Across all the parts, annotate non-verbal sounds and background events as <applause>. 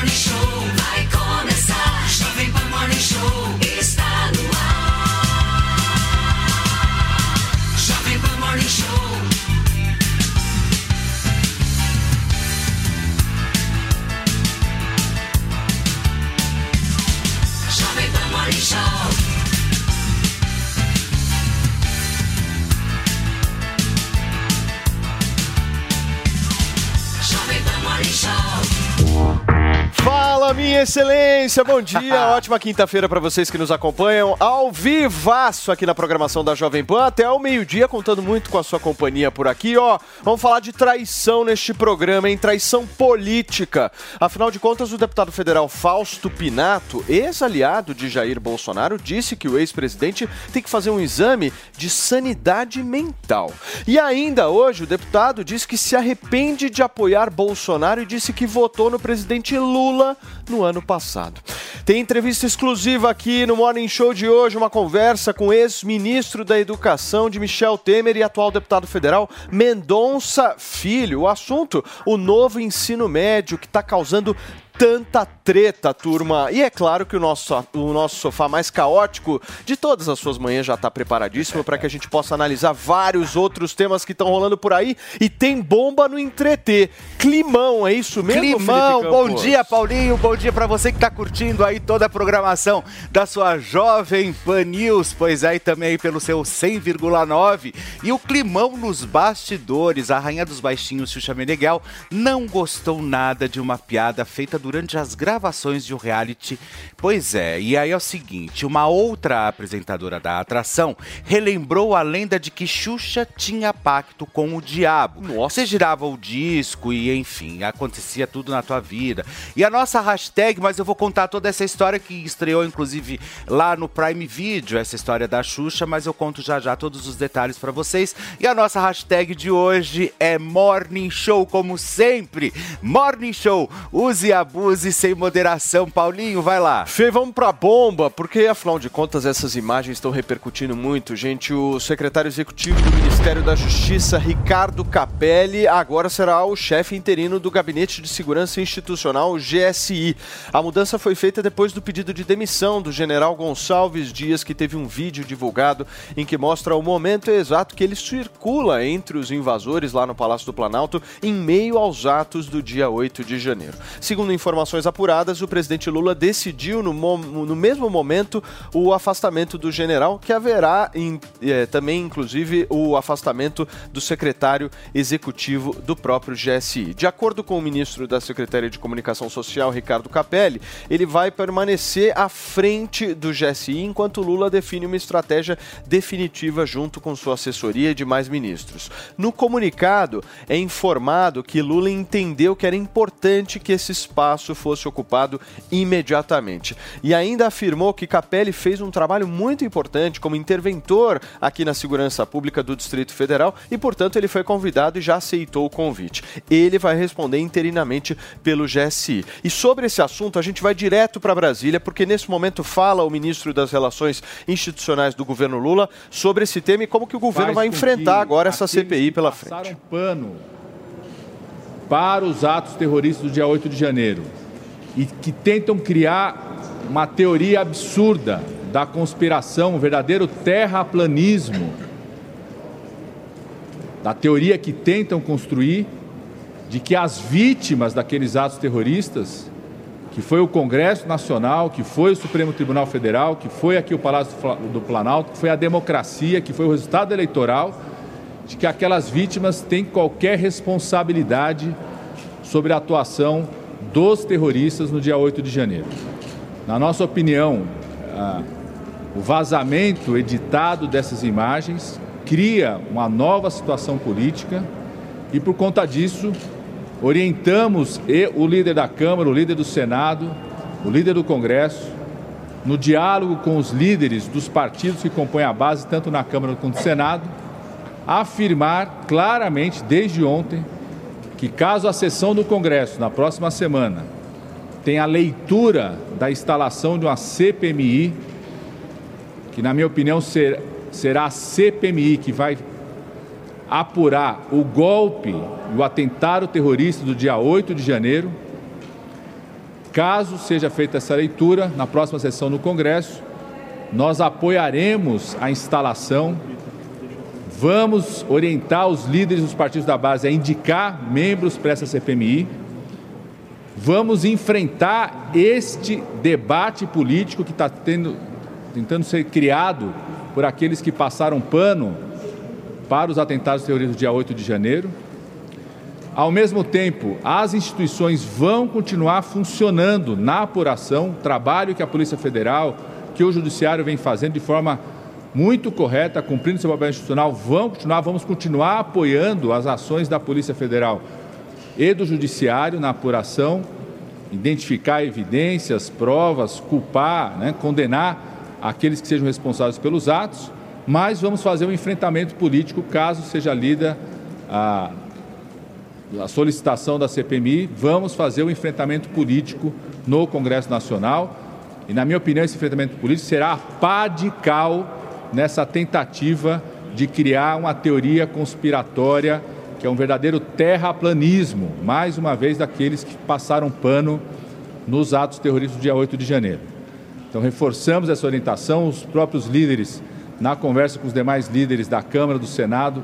Jovem Pan Morning Show Fala, minha excelência, bom dia, <laughs> ótima quinta-feira para vocês que nos acompanham ao vivaço aqui na programação da Jovem Pan, até o meio-dia, contando muito com a sua companhia por aqui, ó. Vamos falar de traição neste programa, em traição política. Afinal de contas, o deputado federal Fausto Pinato, ex-aliado de Jair Bolsonaro, disse que o ex-presidente tem que fazer um exame de sanidade mental. E ainda hoje, o deputado disse que se arrepende de apoiar Bolsonaro e disse que votou no presidente Lula no ano passado. Tem entrevista exclusiva aqui no Morning Show de hoje, uma conversa com ex-ministro da Educação de Michel Temer e atual deputado federal Mendonça Filho. O assunto, o novo ensino médio que está causando tanta treta, turma. E é claro que o nosso, o nosso sofá mais caótico de todas as suas manhãs já está preparadíssimo para que a gente possa analisar vários outros temas que estão rolando por aí. E tem bomba no entreter. Climão, é isso mesmo, Climão, bom dia Paulinho, bom dia pra você que tá curtindo aí toda a programação da sua Jovem Pan News, pois aí também pelo seu 100,9 e o Climão nos bastidores, a rainha dos baixinhos Xuxa Meneghel não gostou nada de uma piada feita durante as gravações de um reality. Pois é, e aí é o seguinte, uma outra apresentadora da atração relembrou a lenda de que Xuxa tinha pacto com o diabo. Você girava o disco e enfim, acontecia tudo na tua vida. E a nossa hashtag, mas eu vou contar toda essa história que estreou inclusive lá no Prime Video, essa história da Xuxa, mas eu conto já já todos os detalhes pra vocês. E a nossa hashtag de hoje é Morning Show, como sempre. Morning Show, use e abuse sem moderação. Paulinho, vai lá. Fê, vamos pra bomba, porque afinal de contas essas imagens estão repercutindo muito, gente. O secretário executivo do Ministério da Justiça, Ricardo Capelli, agora será o chefe interino do Gabinete de Segurança Institucional, GSI. A mudança foi feita depois do pedido de demissão do general Gonçalves Dias, que teve um vídeo divulgado em que mostra o momento exato que ele circula entre os invasores lá no Palácio do Planalto em meio aos atos do dia 8 de janeiro. Segundo informações apuradas, o presidente Lula decidiu no, no mesmo momento o afastamento do general, que haverá em- eh, também, inclusive, o afastamento do secretário executivo do próprio GSI. De acordo com o ministro da Secretaria de Comunicação Social, Ricardo Capelli, ele vai permanecer à frente do GSI enquanto Lula define uma estratégia definitiva junto com sua assessoria e demais ministros. No comunicado, é informado que Lula entendeu que era importante que esse espaço fosse ocupado imediatamente. E ainda afirmou que Capelli fez um trabalho muito importante como interventor aqui na segurança pública do Distrito Federal e, portanto, ele foi convidado e já aceitou o convite. Ele vai responder interinamente pelo GSI. E sobre esse assunto, a gente vai direto para Brasília, porque nesse momento fala o ministro das Relações Institucionais do governo Lula sobre esse tema e como que o governo faz vai enfrentar agora essa CPI pela passaram frente. pano para os atos terroristas do dia 8 de janeiro e que tentam criar uma teoria absurda da conspiração, um verdadeiro terraplanismo, da teoria que tentam construir de que as vítimas daqueles atos terroristas, que foi o Congresso Nacional, que foi o Supremo Tribunal Federal, que foi aqui o Palácio do Planalto, que foi a democracia, que foi o resultado eleitoral, de que aquelas vítimas têm qualquer responsabilidade sobre a atuação dos terroristas no dia 8 de janeiro. Na nossa opinião, ah, o vazamento editado dessas imagens cria uma nova situação política e, por conta disso, orientamos e o líder da Câmara, o líder do Senado, o líder do Congresso, no diálogo com os líderes dos partidos que compõem a base, tanto na Câmara quanto no Senado, afirmar claramente, desde ontem, que caso a sessão do Congresso, na próxima semana, tenha a leitura da instalação de uma CPMI, que, na minha opinião, ser, será a CPMI que vai apurar o golpe e o atentado terrorista do dia 8 de janeiro. Caso seja feita essa leitura, na próxima sessão no Congresso, nós apoiaremos a instalação, vamos orientar os líderes dos partidos da base a indicar membros para essa CPMI, vamos enfrentar este debate político que está tentando ser criado por aqueles que passaram pano para os atentados terroristas do dia 8 de janeiro. Ao mesmo tempo, as instituições vão continuar funcionando na apuração, trabalho que a Polícia Federal, que o Judiciário vem fazendo de forma muito correta, cumprindo seu papel institucional, vão continuar, vamos continuar apoiando as ações da Polícia Federal e do Judiciário na apuração, identificar evidências, provas, culpar, né, condenar aqueles que sejam responsáveis pelos atos. Mas vamos fazer um enfrentamento político caso seja lida a, a solicitação da CPMI, vamos fazer um enfrentamento político no Congresso Nacional. E, na minha opinião, esse enfrentamento político será a pá de cal nessa tentativa de criar uma teoria conspiratória que é um verdadeiro terraplanismo, mais uma vez daqueles que passaram pano nos atos terroristas do dia 8 de janeiro. Então, reforçamos essa orientação, os próprios líderes na conversa com os demais líderes da Câmara, do Senado,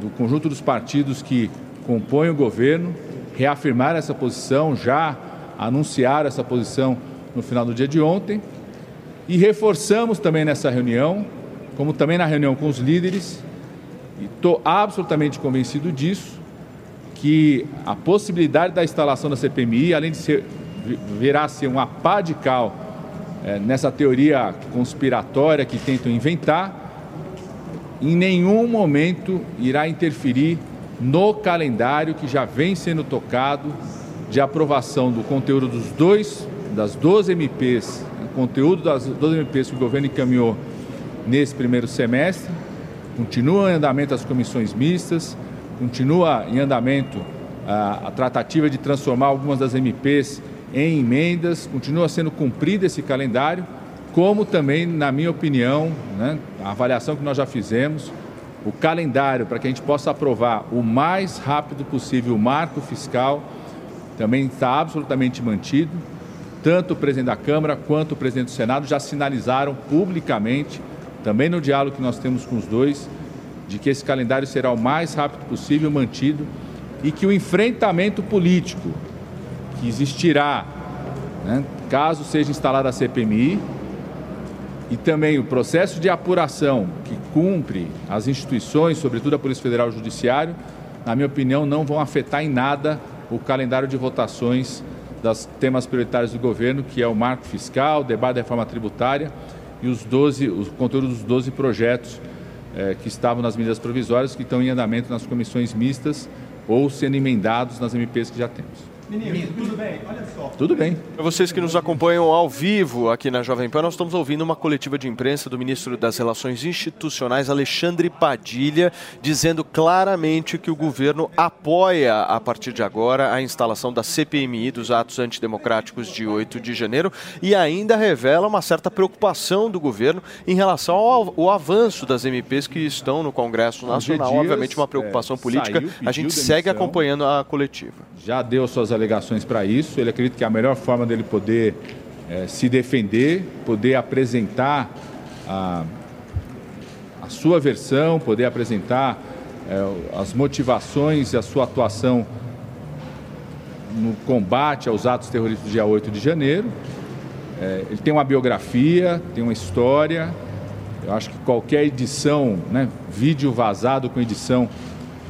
do conjunto dos partidos que compõem o governo, reafirmar essa posição, já anunciar essa posição no final do dia de ontem. E reforçamos também nessa reunião, como também na reunião com os líderes, e estou absolutamente convencido disso, que a possibilidade da instalação da CPMI, além de ser, virá a ser uma pá de cal é, nessa teoria conspiratória que tentam inventar, em nenhum momento irá interferir no calendário que já vem sendo tocado de aprovação do conteúdo dos dois, das 12 MPs, o conteúdo das 12 MPs que o governo encaminhou nesse primeiro semestre. Continua em andamento as comissões mistas, continua em andamento a, a tratativa de transformar algumas das MPs em emendas, continua sendo cumprido esse calendário, como também, na minha opinião, né, a avaliação que nós já fizemos, o calendário para que a gente possa aprovar o mais rápido possível o marco fiscal também está absolutamente mantido. Tanto o presidente da Câmara quanto o presidente do Senado já sinalizaram publicamente, também no diálogo que nós temos com os dois, de que esse calendário será o mais rápido possível mantido e que o enfrentamento político que existirá, né, caso seja instalada a CPMI, e também o processo de apuração que cumpre as instituições, sobretudo a Polícia Federal e o Judiciário, na minha opinião, não vão afetar em nada o calendário de votações dos temas prioritários do governo, que é o marco fiscal, o debate da reforma tributária e os 12, os conteúdos dos 12 projetos eh, que estavam nas medidas provisórias, que estão em andamento nas comissões mistas ou sendo emendados nas MPs que já temos. Menino, tudo bem? Olha só. Tudo bem. Para vocês que nos acompanham ao vivo aqui na Jovem Pan, nós estamos ouvindo uma coletiva de imprensa do ministro das Relações Institucionais, Alexandre Padilha, dizendo claramente que o governo apoia, a partir de agora, a instalação da CPMI dos atos antidemocráticos de 8 de janeiro e ainda revela uma certa preocupação do governo em relação ao, ao avanço das MPs que estão no Congresso Nacional. Dias, Obviamente, uma preocupação é, política. saiu, a gente segue demissão. acompanhando a coletiva. já deu suas alegações para isso. Ele acredita que é a melhor forma dele poder eh, se defender, poder apresentar a, a sua versão, poder apresentar eh, as motivações e a sua atuação no combate aos atos terroristas do dia 8 de janeiro. Eh, ele tem uma biografia, tem uma história. Eu acho que qualquer edição, né, vídeo vazado com edição,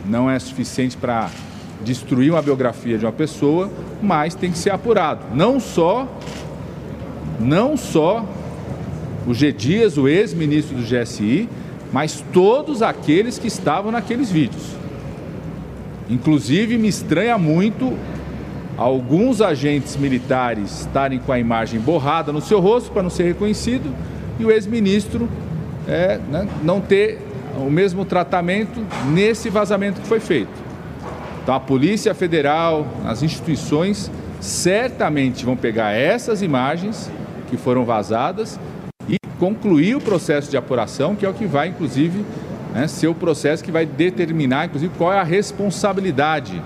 não é suficiente para destruir uma biografia de uma pessoa, mas tem que ser apurado. Não só, não só o G. Dias, o ex-ministro do GSI, mas todos aqueles que estavam naqueles vídeos. Inclusive, me estranha muito alguns agentes militares estarem com a imagem borrada no seu rosto para não ser reconhecido e o ex-ministro é, né, não ter o mesmo tratamento nesse vazamento que foi feito. Então, a Polícia Federal, as instituições, certamente vão pegar essas imagens que foram vazadas e concluir o processo de apuração, que é o que vai, inclusive, né, ser o processo que vai determinar, inclusive, qual é a responsabilidade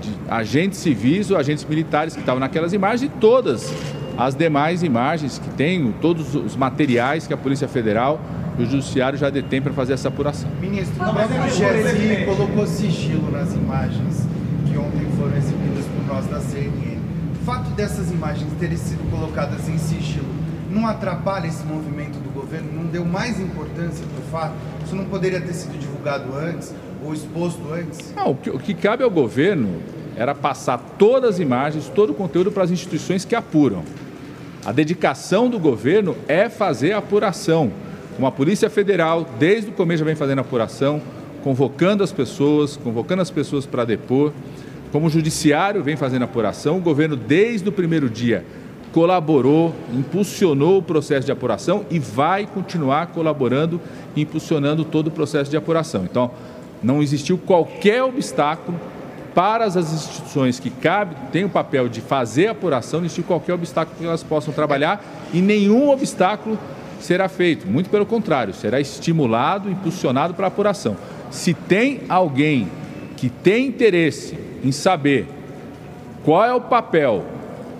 de agentes civis ou agentes militares que estavam naquelas imagens e todas as demais imagens que tem, todos os materiais que a Polícia Federal o Judiciário já detém para fazer essa apuração. Ministro, o próprio GSI colocou sigilo nas imagens que ontem foram exibidas por nós da CNN. O fato dessas imagens terem sido colocadas em sigilo não atrapalha esse movimento do governo? Não deu mais importância para o fato? Isso não poderia ter sido divulgado antes ou exposto antes? Não, o, que, o que cabe ao governo era passar todas as imagens, todo o conteúdo para as instituições que apuram. A dedicação do governo é fazer a apuração. Como a Polícia Federal, desde o começo já vem fazendo apuração, convocando as pessoas, convocando as pessoas para depor. Como o Judiciário vem fazendo apuração, o governo, desde o primeiro dia, colaborou, impulsionou o processo de apuração e vai continuar colaborando impulsionando todo o processo de apuração. Então, não existiu qualquer obstáculo para as instituições que cabe, têm o papel de fazer apuração, não existiu qualquer obstáculo que elas possam trabalhar e nenhum obstáculo será feito. Muito pelo contrário, será estimulado, impulsionado para apuração. Se tem alguém que tem interesse em saber qual é o papel,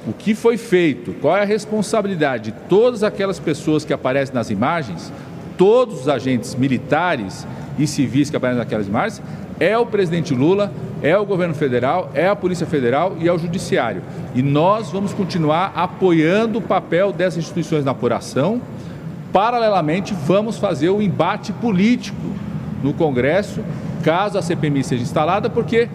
o que foi feito, qual é a responsabilidade de todas aquelas pessoas que aparecem nas imagens, todos os agentes militares e civis que aparecem naquelas imagens, é o presidente Lula, é o governo federal, é a Polícia Federal e é o Judiciário. E nós vamos continuar apoiando o papel dessas instituições na apuração. Paralelamente, vamos fazer o embate político no Congresso, caso a CPMI seja instalada, porque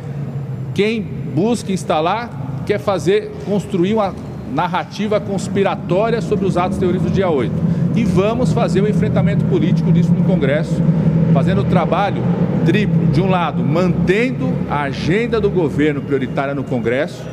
quem busca instalar quer fazer, construir uma narrativa conspiratória sobre os atos terroristas do dia 8. E vamos fazer o enfrentamento político disso no Congresso, fazendo o trabalho triplo. De um lado, mantendo a agenda do governo prioritária no Congresso,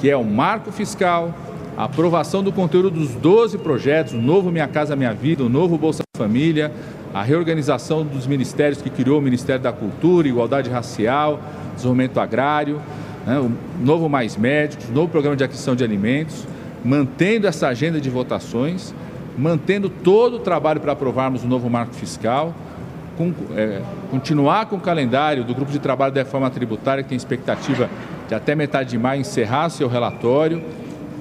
que é o marco fiscal, a aprovação do conteúdo dos 12 projetos, o novo Minha Casa Minha Vida, o novo Bolsa Família, a reorganização dos ministérios que criou o Ministério da Cultura, Igualdade Racial, Desenvolvimento Agrário, né, o novo Mais Médicos, o novo Programa de Aquisição de Alimentos, mantendo essa agenda de votações, mantendo todo o trabalho para aprovarmos o novo marco fiscal, com, é, continuar com o calendário do grupo de trabalho da reforma tributária, que tem expectativa de até metade de maio encerrar seu relatório,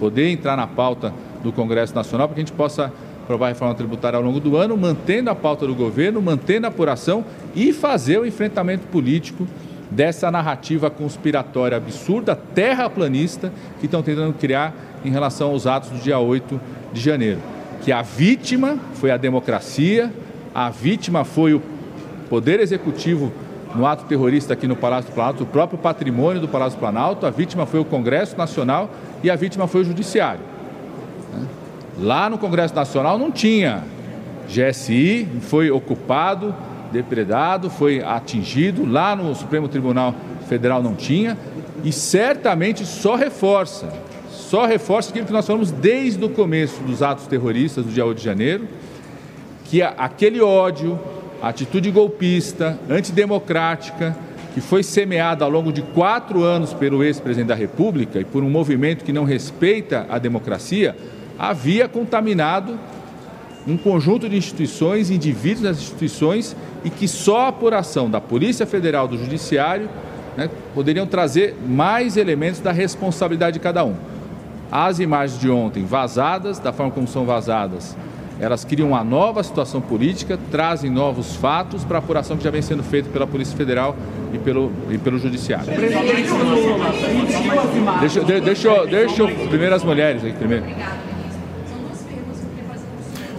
poder entrar na pauta do Congresso Nacional, para que a gente possa aprovar a reforma tributária ao longo do ano, mantendo a pauta do governo, mantendo a apuração e fazer o enfrentamento político dessa narrativa conspiratória absurda, terraplanista, que estão tentando criar em relação aos atos do dia 8 de janeiro. Que a vítima foi a democracia, a vítima foi o Poder Executivo no ato terrorista aqui no Palácio do Planalto, o próprio patrimônio do Palácio do Planalto, a vítima foi o Congresso Nacional e a vítima foi o Judiciário. Lá no Congresso Nacional não tinha GSI, foi ocupado, depredado, foi atingido. Lá no Supremo Tribunal Federal não tinha. E certamente só reforça, só reforça aquilo que nós falamos desde o começo dos atos terroristas do dia 8 de janeiro, que aquele ódio, atitude golpista, antidemocrática, que foi semeada ao longo de quatro anos pelo ex-presidente da República e por um movimento que não respeita a democracia, havia contaminado um conjunto de instituições, indivíduos das instituições e que só a apuração da Polícia Federal, do Judiciário, né, poderiam trazer mais elementos da responsabilidade de cada um. As imagens de ontem vazadas, da forma como são vazadas, elas criam uma nova situação política, trazem novos fatos para a apuração que já vem sendo feita pela Polícia Federal e pelo, e pelo Judiciário. Deixa, de, deixa, eu- deixa eu- primeiro as mulheres aí, primeiro.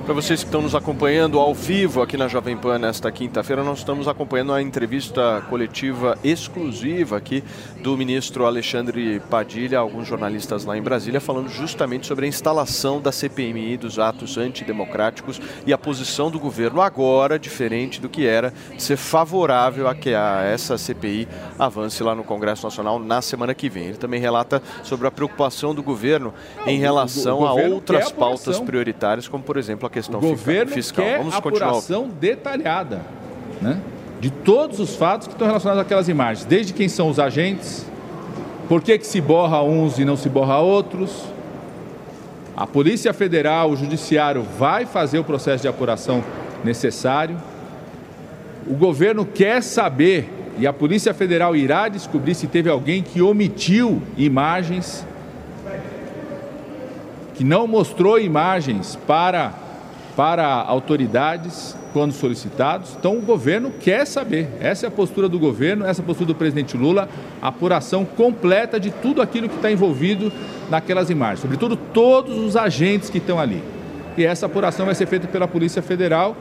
Para vocês que estão nos acompanhando ao vivo aqui na Jovem Pan nesta quinta-feira, nós estamos acompanhando a entrevista coletiva exclusiva aqui do ministro Alexandre Padilha, alguns jornalistas lá em Brasília, falando justamente sobre a instalação da CPMI dos atos antidemocráticos e a posição do governo agora, diferente do que era, ser favorável a que a, essa CPI avance lá no Congresso Nacional na semana que vem. Ele também relata sobre a preocupação do governo em relação a outras pautas prioritárias, como por exemplo a questão O governo fiscal. quer Vamos continuar. apuração detalhada, né? De todos os fatos que estão relacionados àquelas imagens, desde quem são os agentes, por que, que se borra uns e não se borra outros. A Polícia Federal, o Judiciário vai fazer o processo de apuração necessário. O governo quer saber, e a Polícia Federal irá descobrir se teve alguém que omitiu imagens que não mostrou imagens para, para autoridades quando solicitados. Então o governo quer saber. Essa é a postura do governo, essa é a postura do presidente Lula, a apuração completa de tudo aquilo que está envolvido naquelas imagens, sobretudo todos os agentes que estão ali. E essa apuração vai ser feita pela Polícia Federal,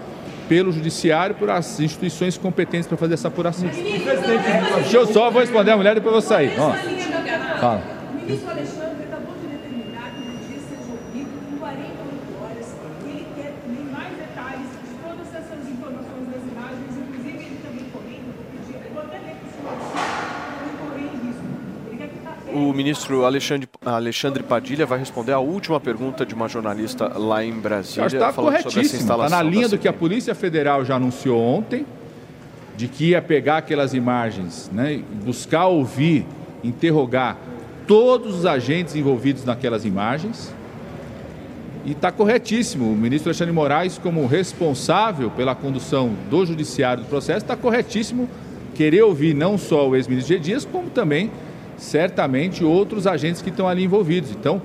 pelo Judiciário, por as instituições competentes para fazer essa apuração. Deixa eu só vou responder a mulher e depois eu vou sair. Ó, fala. O ministro Alexandre acabou de determinar que o juiz seja ouvido em 48 horas. Ele quer nem mais detalhes de todas essas informações das imagens. Inclusive, ele também comenta, vou pedir, eu vou até ler para o senhor, para não correr em risco. Ele quer que tá O ministro Alexandre, Alexandre Padilha vai responder a última pergunta de uma jornalista lá em Brasília, Está falando sobre essa corretíssimo. Está na linha do que a. Polícia Federal já anunciou ontem, de que ia pegar aquelas imagens, né, buscar ouvir, interrogar todos os agentes envolvidos naquelas imagens. E está corretíssimo. O ministro Alexandre Moraes, como responsável pela condução do judiciário do processo, está corretíssimo querer ouvir não só o ex-ministro G. Dias, como também, certamente, outros agentes que estão ali envolvidos. Então,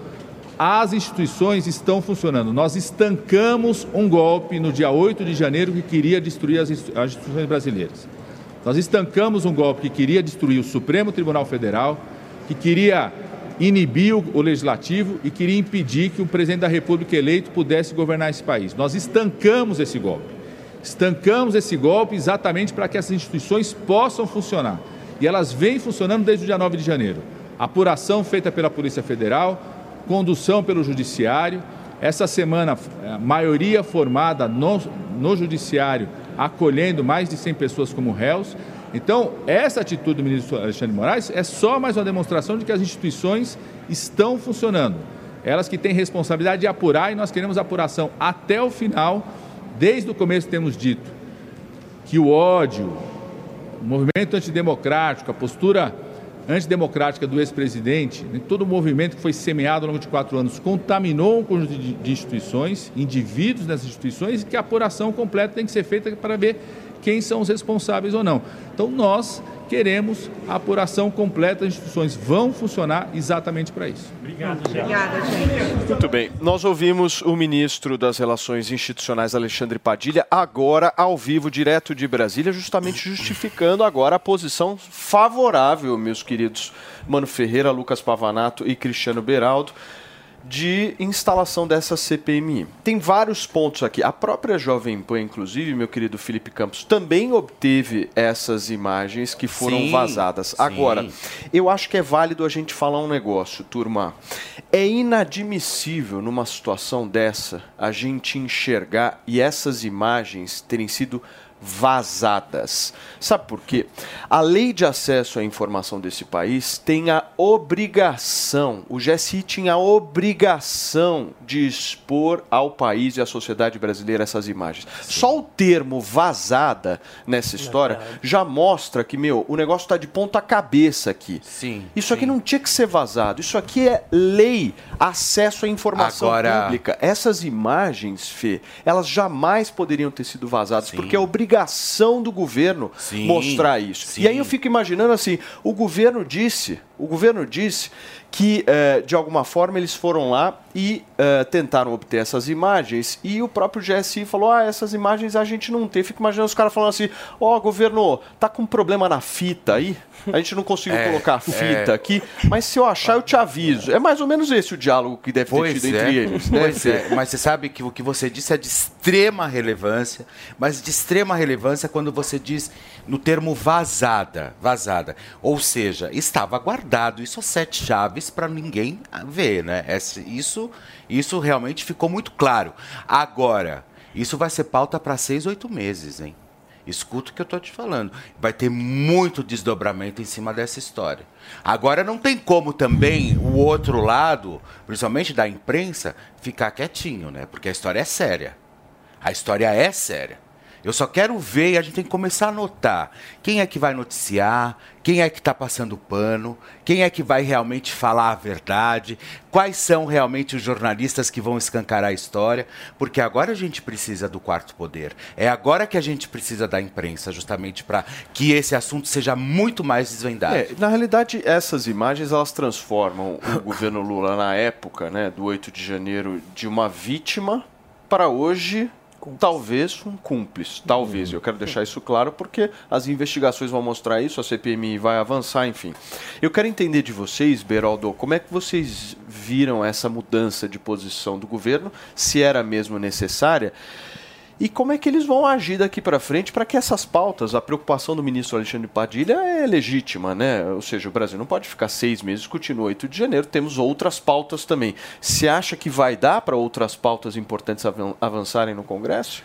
as instituições estão funcionando. Nós estancamos um golpe no dia 8 de janeiro que queria destruir as instituições brasileiras. Nós estancamos um golpe que queria destruir o Supremo Tribunal Federal, que queria inibir o legislativo e queria impedir que o presidente da República eleito pudesse governar esse país. Nós estancamos esse golpe. Estancamos esse golpe exatamente para que essas instituições possam funcionar. E elas vêm funcionando desde o dia 9 de janeiro. Apuração feita pela Polícia Federal, condução pelo Judiciário. Essa semana, a maioria formada no, no Judiciário, acolhendo mais de 100 pessoas como réus. Então, essa atitude do ministro Alexandre Moraes é só mais uma demonstração de que as instituições estão funcionando. Elas que têm responsabilidade de apurar e nós queremos apuração até o final. Desde o começo temos dito que o ódio, o movimento antidemocrático, a postura antidemocrática do ex-presidente, né, todo o movimento que foi semeado ao longo de quatro anos contaminou um conjunto de, de instituições, indivíduos nessas instituições, e que a apuração completa tem que ser feita para ver quem são os responsáveis ou não. Então, nós queremos a apuração completa das instituições. Vão funcionar exatamente para isso. Obrigada, gente. Muito bem, nós ouvimos o ministro das Relações Institucionais, Alexandre Padilha, agora ao vivo, direto de Brasília, justamente justificando agora a posição favorável, meus queridos Mano Ferreira, Lucas Pavanato e Cristiano Beraldo, de instalação dessa CPMI. Tem vários pontos aqui. A própria Jovem Pan, inclusive, meu querido Felipe Campos, também obteve essas imagens que foram Sim, vazadas. sim. Agora, eu acho que é válido a gente falar um negócio, turma. É inadmissível numa situação dessa a gente enxergar e essas imagens terem sido vazadas. Sabe por quê? A lei de acesso à informação desse país tem a obrigação, o GSI tinha a obrigação de expor ao país e à sociedade brasileira essas imagens. Só o termo vazada nessa história já mostra que, meu, o negócio está de ponta cabeça aqui. Sim, Isso aqui não tinha que ser vazado. Isso aqui é lei, acesso à informação Agora- pública. Essas imagens, Fê, elas jamais poderiam ter sido vazadas, porque é obrigação do governo Sim, mostrar isso. sim. E aí eu fico imaginando assim, o governo disse O governo disse que, eh, de alguma forma, eles foram lá e eh, tentaram obter essas imagens e o próprio GSI falou, ah, essas imagens a gente não tem. Fico imaginando os caras falando assim, ó, governo, tá com problema na fita aí? A gente não conseguiu <laughs> É, colocar a fita é. aqui, mas se eu achar eu te aviso. É mais ou menos esse o diálogo que deve ter Pois tido é, entre eles, né? pois é, mas você sabe que o que você disse é de extrema relevância, mas de extrema relevância quando você diz no termo vazada, vazada, ou seja, estava guardado, isso a sete chaves para ninguém ver, né? Esse- Isso, isso realmente ficou muito claro. Agora, isso vai ser pauta para seis, oito meses, hein? Escuta o que eu estou te falando. Vai ter muito desdobramento em cima dessa história. Agora não tem como também o outro lado, principalmente da imprensa, ficar quietinho, né? Porque a história é séria. A história é séria. Eu só quero ver e a gente tem que começar a notar quem é que vai noticiar, quem é que está passando pano, quem é que vai realmente falar a verdade, quais são realmente os jornalistas que vão escancarar a história, porque agora a gente precisa do quarto poder. É agora que a gente precisa da imprensa, justamente para que esse assunto seja muito mais desvendado. É, na realidade, essas imagens elas transformam o <laughs> governo Lula na época, né, do 8 de janeiro, de uma vítima para hoje talvez um cúmplice, talvez. Eu quero deixar isso claro porque as investigações vão mostrar isso, a CPMI vai avançar, enfim. Eu quero entender de vocês, Beraldo, como é que vocês viram essa mudança de posição do governo, se era mesmo necessária? E como é que eles vão agir daqui para frente para que essas pautas, a preocupação do ministro Alexandre Padilha é legítima, né? Ou seja, o Brasil não pode ficar seis meses discutindo 8 de janeiro, temos outras pautas também. Você acha que vai dar para outras pautas importantes avan- avançarem no Congresso?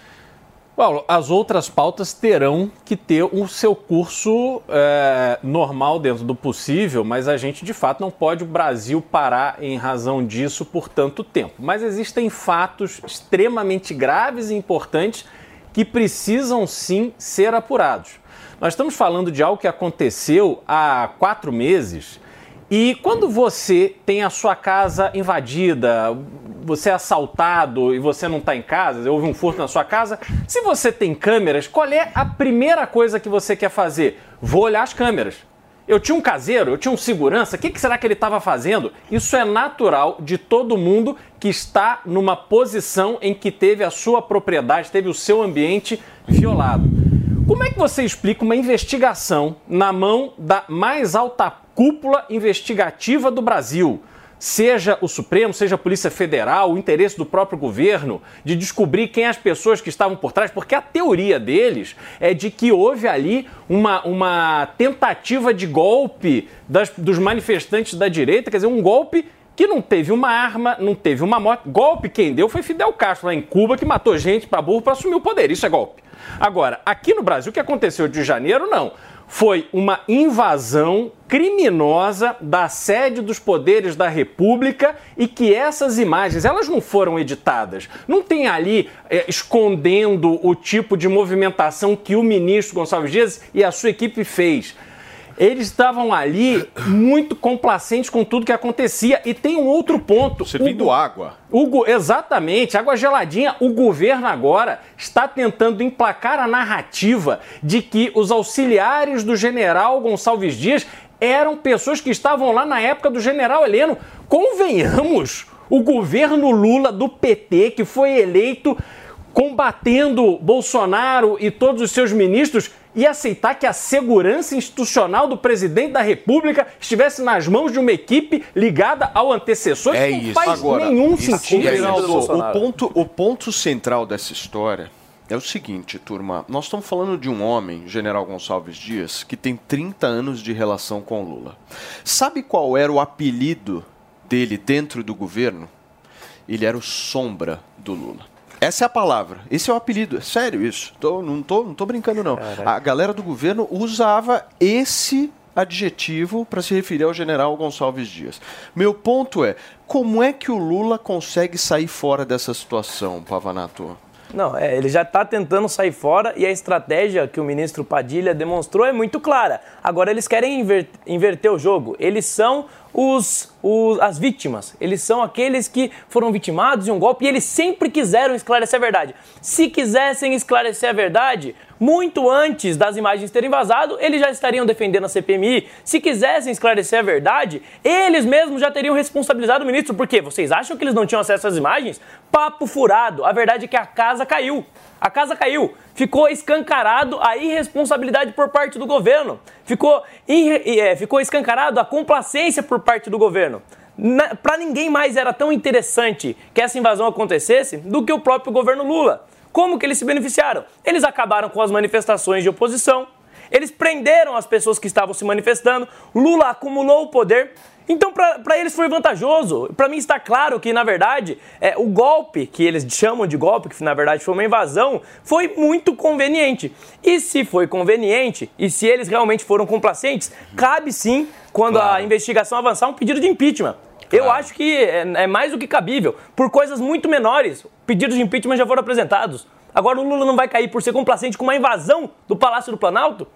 Paulo, as outras pautas terão que ter o seu curso é, normal dentro do possível, mas a gente de fato não pode o Brasil parar em razão disso por tanto tempo. Mas existem fatos extremamente graves e importantes que precisam sim ser apurados. Nós estamos falando de algo que aconteceu há quatro meses e quando você tem a sua casa invadida, você é assaltado e você não está em casa, houve um furto na sua casa, se você tem câmeras, qual é a primeira coisa que você quer fazer? Vou olhar as câmeras. Eu tinha um caseiro, eu tinha um segurança, o que, que será que ele estava fazendo? Isso é natural de todo mundo que está numa posição em que teve a sua propriedade, teve o seu ambiente violado. Como é que você explica uma investigação na mão da mais alta cúpula investigativa do Brasil? Seja o Supremo, seja a Polícia Federal, o interesse do próprio governo de descobrir quem as pessoas que estavam por trás, porque a teoria deles é de que houve ali uma, uma tentativa de golpe das- dos manifestantes da direita, quer dizer, um golpe que não teve uma arma, não teve uma morte. Golpe quem deu foi Fidel Castro lá em Cuba, que matou gente para burro para assumir o poder. Isso é golpe. Agora, aqui no Brasil, o que aconteceu de janeiro, não. Foi uma invasão criminosa da sede dos poderes da República e que essas imagens, elas não foram editadas. Não tem ali eh, escondendo o tipo de movimentação que o ministro Gonçalves Dias e a sua equipe fez. Eles estavam ali muito complacentes com tudo que acontecia. E tem um outro ponto. Servindo O- água. o go- exatamente, água geladinha. O governo agora está tentando emplacar a narrativa de que os auxiliares do general Gonçalves Dias eram pessoas que estavam lá na época do general Heleno. Convenhamos, o governo Lula do PT, que foi eleito combatendo Bolsonaro e todos os seus ministros, e aceitar que a segurança institucional do presidente da República estivesse nas mãos de uma equipe ligada ao antecessor. É não isso. faz Agora, nenhum isso sentido. é o ponto, o ponto central dessa história é o seguinte, turma. Nós estamos falando de um homem, General Gonçalves Dias, que tem 30 anos de relação com Lula. Sabe qual era o apelido dele dentro do governo? Ele era o sombra do Lula. Essa é a palavra. Esse é o apelido. É sério isso. Tô- não, tô, não tô brincando, não. A galera do governo usava esse adjetivo para se referir ao general Gonçalves Dias. Meu ponto é, como é que o Lula consegue sair fora dessa situação, Pavanato? Não, é, ele já está tentando sair fora e a estratégia que o ministro Padilha demonstrou é muito clara. Agora eles querem inver- inverter o jogo. Eles são os, os- as vítimas. Eles são aqueles que foram vitimados de um golpe e eles sempre quiseram esclarecer a verdade. Se quisessem esclarecer a verdade, muito antes das imagens terem vazado, eles já estariam defendendo a CPMI. Se quisessem esclarecer a verdade, eles mesmos já teriam responsabilizado o ministro. Por quê? Vocês acham que eles não tinham acesso às imagens? Papo furado. A verdade é que a casa caiu. A casa caiu. Ficou escancarado a irresponsabilidade por parte do governo. Ficou, é, ficou escancarado a complacência por parte do governo. Para ninguém mais era tão interessante que essa invasão acontecesse do que o próprio governo Lula. Como que eles se beneficiaram? Eles acabaram com as manifestações de oposição, eles prenderam as pessoas que estavam se manifestando, Lula acumulou o poder. Então, para eles foi vantajoso. Para mim está claro que, na verdade, é, o golpe, que eles chamam de golpe, que na verdade foi uma invasão, foi muito conveniente. E se foi conveniente, e se eles realmente foram complacentes, cabe sim, quando a investigação avançar, um pedido de impeachment. Eu acho que é, é mais do que cabível. Por coisas muito menores, pedidos de impeachment já foram apresentados. Agora o Lula não vai cair por ser complacente com uma invasão do Palácio do Planalto?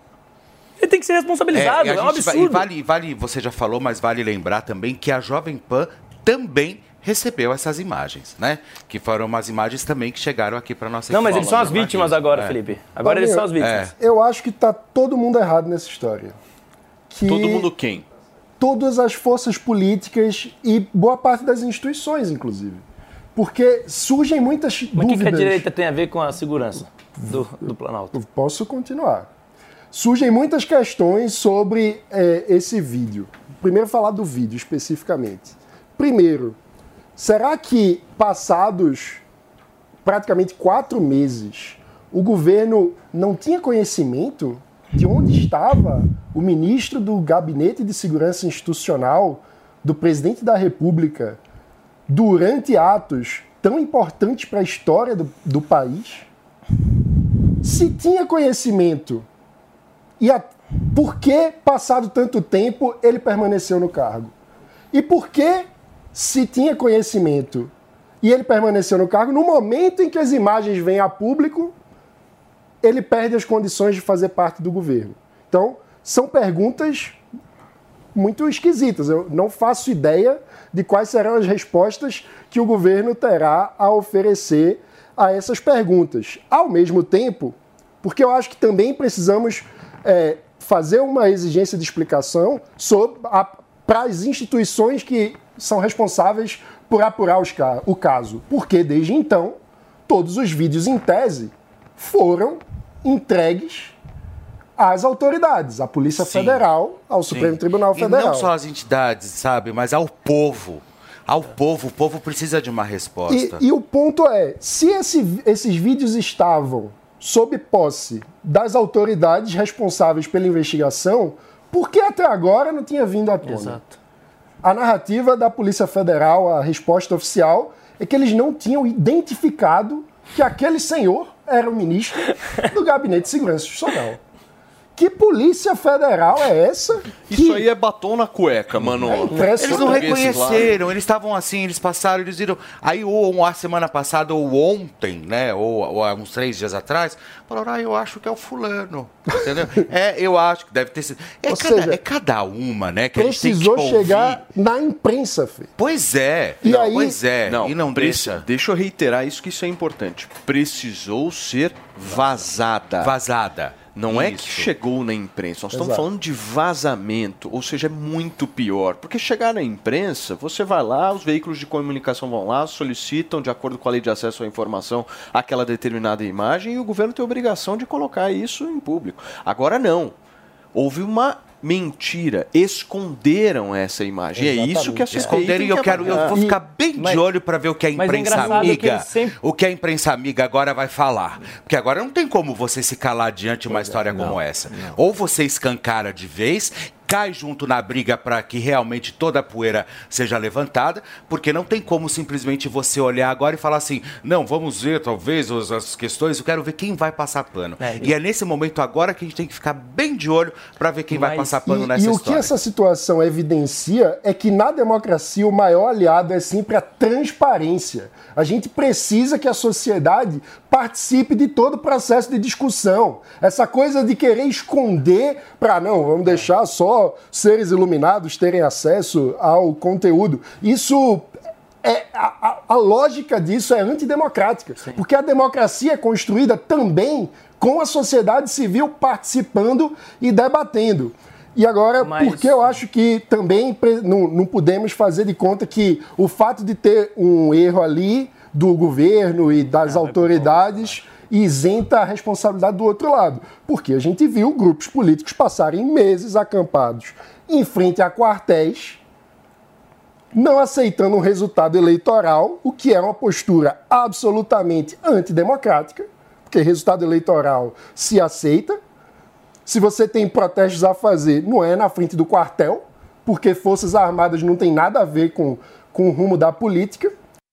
Ele tem que ser responsabilizado, e a é, um absurdo. E vale, vale, você já falou, mas vale lembrar também que a Jovem Pan também recebeu essas imagens, né? Que foram umas imagens também que chegaram aqui para nossa Não, mas eles são as vítimas agora, É. Felipe. Agora eles são as vítimas. Eu acho que tá todo mundo errado nessa história. Que Todo mundo quem? Todas as forças políticas e boa parte das instituições, inclusive. Porque surgem muitas Mas o que, que a dúvidas. direita tem a ver com a segurança do, do Planalto? Posso continuar. Surgem muitas questões sobre eh, esse vídeo. Primeiro, falar do vídeo especificamente. Primeiro, será que passados praticamente quatro meses, o governo não tinha conhecimento de onde estava o ministro do Gabinete de Segurança Institucional do presidente da República durante atos tão importantes para a história do, do país? Se tinha conhecimento e a, por que, passado tanto tempo, ele permaneceu no cargo? E por que, se tinha conhecimento e ele permaneceu no cargo, no momento em que as imagens vêm a público, ele perde as condições de fazer parte do governo? Então, são perguntas muito esquisitas. Eu não faço ideia de quais serão as respostas que o governo terá a oferecer a essas perguntas. Ao mesmo tempo, porque eu acho que também precisamos é, fazer uma exigência de explicação para as instituições que são responsáveis por apurar os o caso. Porque desde então, todos os vídeos em tese foram entregues às autoridades, à Polícia Sim. Federal, ao Supremo Sim. Tribunal E Federal. não só as entidades, sabe, mas ao povo. Ao povo, o povo precisa de uma E, resposta. e o ponto é, se esse- esses vídeos estavam sob posse das autoridades responsáveis pela investigação, por que até agora não tinha vindo à tona? Exato. A narrativa da Polícia Federal, a resposta oficial, é que eles não tinham identificado que aquele senhor era o ministro do Gabinete de Segurança Institucional. Que Polícia Federal é essa? Isso aí é batom na cueca, mano. Eles não reconheceram, eles estavam assim, eles passaram, eles viram. Aí, ou a semana passada, ou ontem, né? Ou, ou há uns três dias atrás, falaram, ah, eu acho que é o fulano. Entendeu? <laughs> é, eu acho que deve ter sido. É, Ou cada, seja, é cada uma, né? Que a gente tem que Precisou ouvir. chegar na imprensa, Fê. Pois é. E não, aí- Pois é. Não, e não preci- deixa. Deixa eu reiterar isso que isso é importante. Precisou ser vazada. Vazada. Não é que Isso. chegou na imprensa, nós estamos Exato. falando de vazamento, ou seja, é muito pior. Porque chegar na imprensa, você vai lá, os veículos de comunicação vão lá, solicitam, de acordo com a lei de acesso à informação, aquela determinada imagem e o governo tem a obrigação de colocar isso em público. Agora não. Houve uma mentira, esconderam essa imagem. E é isso que a CPI Esconderam tem e eu que quero, eu vou ficar bem Mas- de olho para ver o que a é imprensa que amiga, eles sempre- o que a imprensa amiga agora vai falar, porque agora não tem como você se calar diante de uma história como essa. Ou você escancara de vez, cai junto na briga para que realmente toda a poeira seja levantada, porque não tem como simplesmente você olhar agora e falar assim, não, vamos ver talvez as, questões, eu quero ver quem vai passar pano. É, e é nesse momento agora que a gente tem que ficar bem de olho para ver quem vai Mas- passar pano E, nessa e o que história. essa situação evidencia é que na democracia o maior aliado é sempre a transparência. A gente precisa que a sociedade participe de todo o processo de discussão. Essa coisa de querer esconder para não, vamos deixar só seres iluminados terem acesso ao conteúdo. Isso é a- a- lógica disso é antidemocrática, porque a democracia é construída também com a sociedade civil participando e debatendo. E agora, Mas- porque eu acho que também não, não podemos fazer de conta que o fato de ter um erro ali do governo e das autoridades isenta a responsabilidade do outro lado. Porque a gente viu grupos políticos passarem meses acampados em frente a quartéis não aceitando um resultado eleitoral, o que é uma postura absolutamente antidemocrática, porque resultado eleitoral se aceita. Se você tem protestos a fazer, não é na frente do quartel, porque Forças Armadas não tem nada a ver com, com o rumo da política.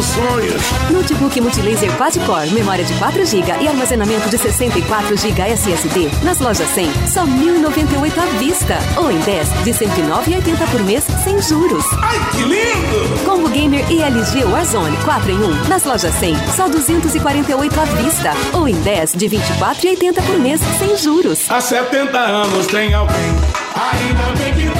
realizando sonhos. Notebook Multilaser Quad-Core, memória de 4 GB e armazenamento de 64 GB SSD. Nas lojas 100, só 1.098 à vista. Ou em 10, de 109,80 por mês, sem juros. Ai, que lindo! Combo Gamer e LG Warzone 4 em 1. Nas lojas 100, só 248 à vista. Ou em 10, de 24,80 por mês, sem juros. Há 70 anos tem alguém. Ainda bem que tem Loja 100.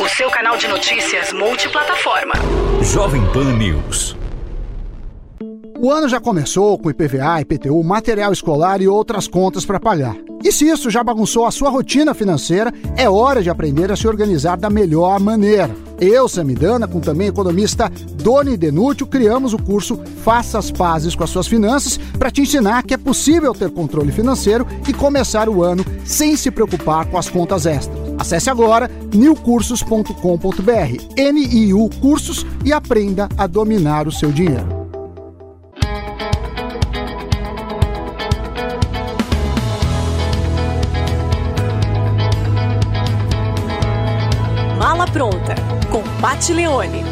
O seu canal de notícias multiplataforma. Jovem Pan News. O ano já começou com IPVA, IPTU, material escolar e outras contas para pagar. E se isso já bagunçou a sua rotina financeira, é hora de aprender a se organizar da melhor maneira. Eu, Samidana, com também economista Doni Denútil, criamos o curso Faça as Pazes com as Suas Finanças para te ensinar que é possível ter controle financeiro e começar o ano sem se preocupar com as contas extras. Acesse agora newcursos.com.br, NIU Cursos e aprenda a dominar o seu dinheiro. Mala pronta, com Pat Leone.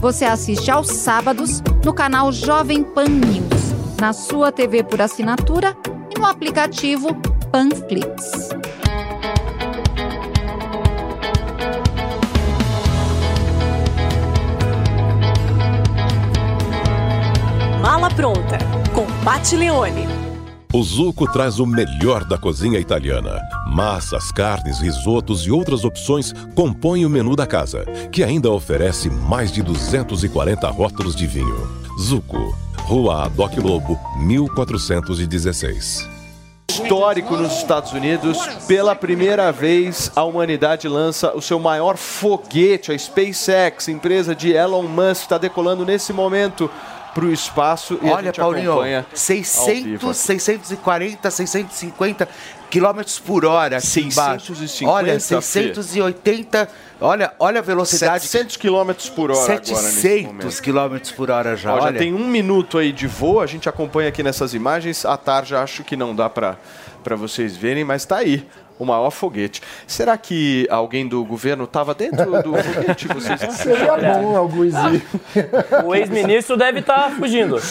Você assiste aos sábados no canal Jovem Pan News, na sua TV por assinatura e no aplicativo Panflix. Mala pronta, com Pat Leone. O Zuco traz o melhor da cozinha italiana. Massas, carnes, risotos e outras opções compõem o menu da casa, que ainda oferece mais de 240 rótulos de vinho. Zuco, Rua Adoc Lobo, 1416. histórico nos Estados Unidos. Pela primeira vez, a humanidade lança o seu maior foguete, a SpaceX, empresa de Elon Musk, está decolando nesse momento para o espaço e a Olha, gente Paulinho, acompanha ao vivo 600, aqui. 640, 650 quilômetros por hora aqui embaixo. 650, Olha, Fê. 680. Olha, olha a velocidade. 700 quilômetros por hora agora nesse 700 momento. quilômetros por hora já. Ó, já olha. tem um minuto aí de voo, a gente acompanha aqui nessas imagens. A tarja acho que não dá para vocês verem, mas tá aí. O maior foguete. Será que alguém do governo estava dentro do <laughs> foguete? Vocês acham? Seria bom alguns ir. O ex-ministro deve estar fugindo. <laughs>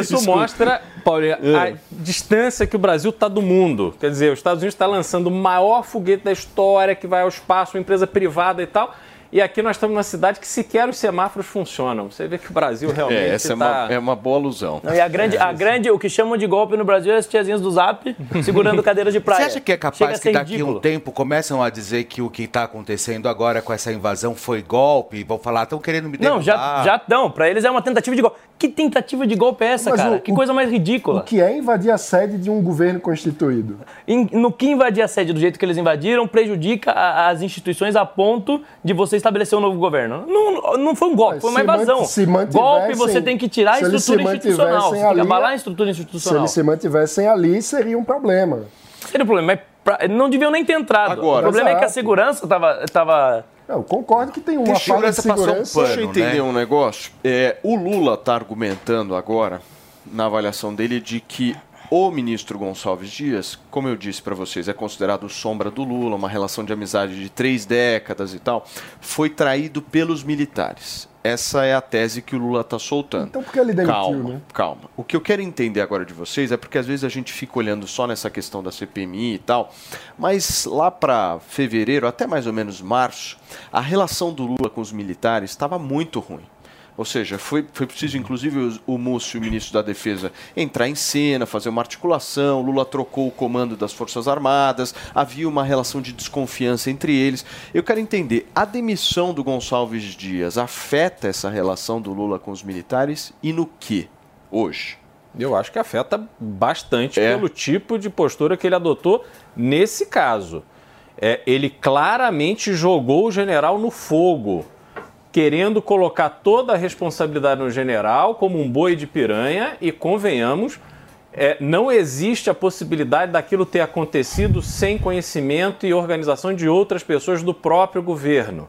Isso Escuta. mostra, Paulinho, a distância que o Brasil está do mundo. Quer dizer, os Estados Unidos está lançando o maior foguete da história que vai ao espaço, uma empresa privada e tal. E aqui nós estamos numa cidade que sequer os semáforos funcionam. Você vê que o Brasil realmente É, essa é está... uma, é uma boa alusão. Não, e a grande, a grande, o que chamam de golpe no Brasil é as tiazinhas do Zap <laughs> segurando cadeiras de praia. Você acha que é capaz que daqui a um tempo começam a dizer que o que está acontecendo agora com essa invasão foi golpe? Vão falar, estão querendo me derrubar. Não, já já estão. Pra eles é uma tentativa de golpe. Que tentativa de golpe é essa, Mas cara? o- que coisa mais ridícula. O que é invadir a sede de um governo constituído? Em- no que invadir a sede do jeito que eles invadiram prejudica a- as instituições a ponto de você estabelecer um novo governo. Não, não foi um golpe, foi uma Se invasão. se golpe você tem que tirar a se estrutura se institucional. Você tem que abalar a estrutura Se institucional. eles se mantivessem ali, seria um problema. Seria o problema, mas pra- não deviam nem ter entrado. Agora. o problema é que a Exato. segurança estava... Eu concordo que tem uma Deixa falha de segurança um pano. Deixa eu entender né? um negócio. É, o Lula está argumentando agora, na avaliação dele, de que o ministro Gonçalves Dias, como eu disse para vocês, é considerado sombra do Lula, uma relação de amizade de três décadas e tal, foi traído pelos militares. Essa é a tese que o Lula está soltando. Então por que ele demitiu, calma, né? calma. O que eu quero entender agora de vocês é porque às vezes a gente fica olhando só nessa questão da CPMI e tal, mas lá para fevereiro, até mais ou menos março, a relação do Lula com os militares estava muito ruim. Ou seja, foi, foi preciso, inclusive, o, o Múcio, o ministro da Defesa, entrar em cena, fazer uma articulação. Lula trocou o comando das Forças Armadas, havia uma relação de desconfiança entre eles. Eu quero entender, a demissão do Gonçalves Dias afeta essa relação do Lula com os militares e no que hoje? Eu acho que afeta bastante É. pelo tipo de postura que ele adotou nesse caso. É, ele claramente jogou o general no fogo, querendo colocar toda a responsabilidade no general como um boi de piranha e convenhamos, é, não existe a possibilidade daquilo ter acontecido sem conhecimento e organização de outras pessoas do próprio governo.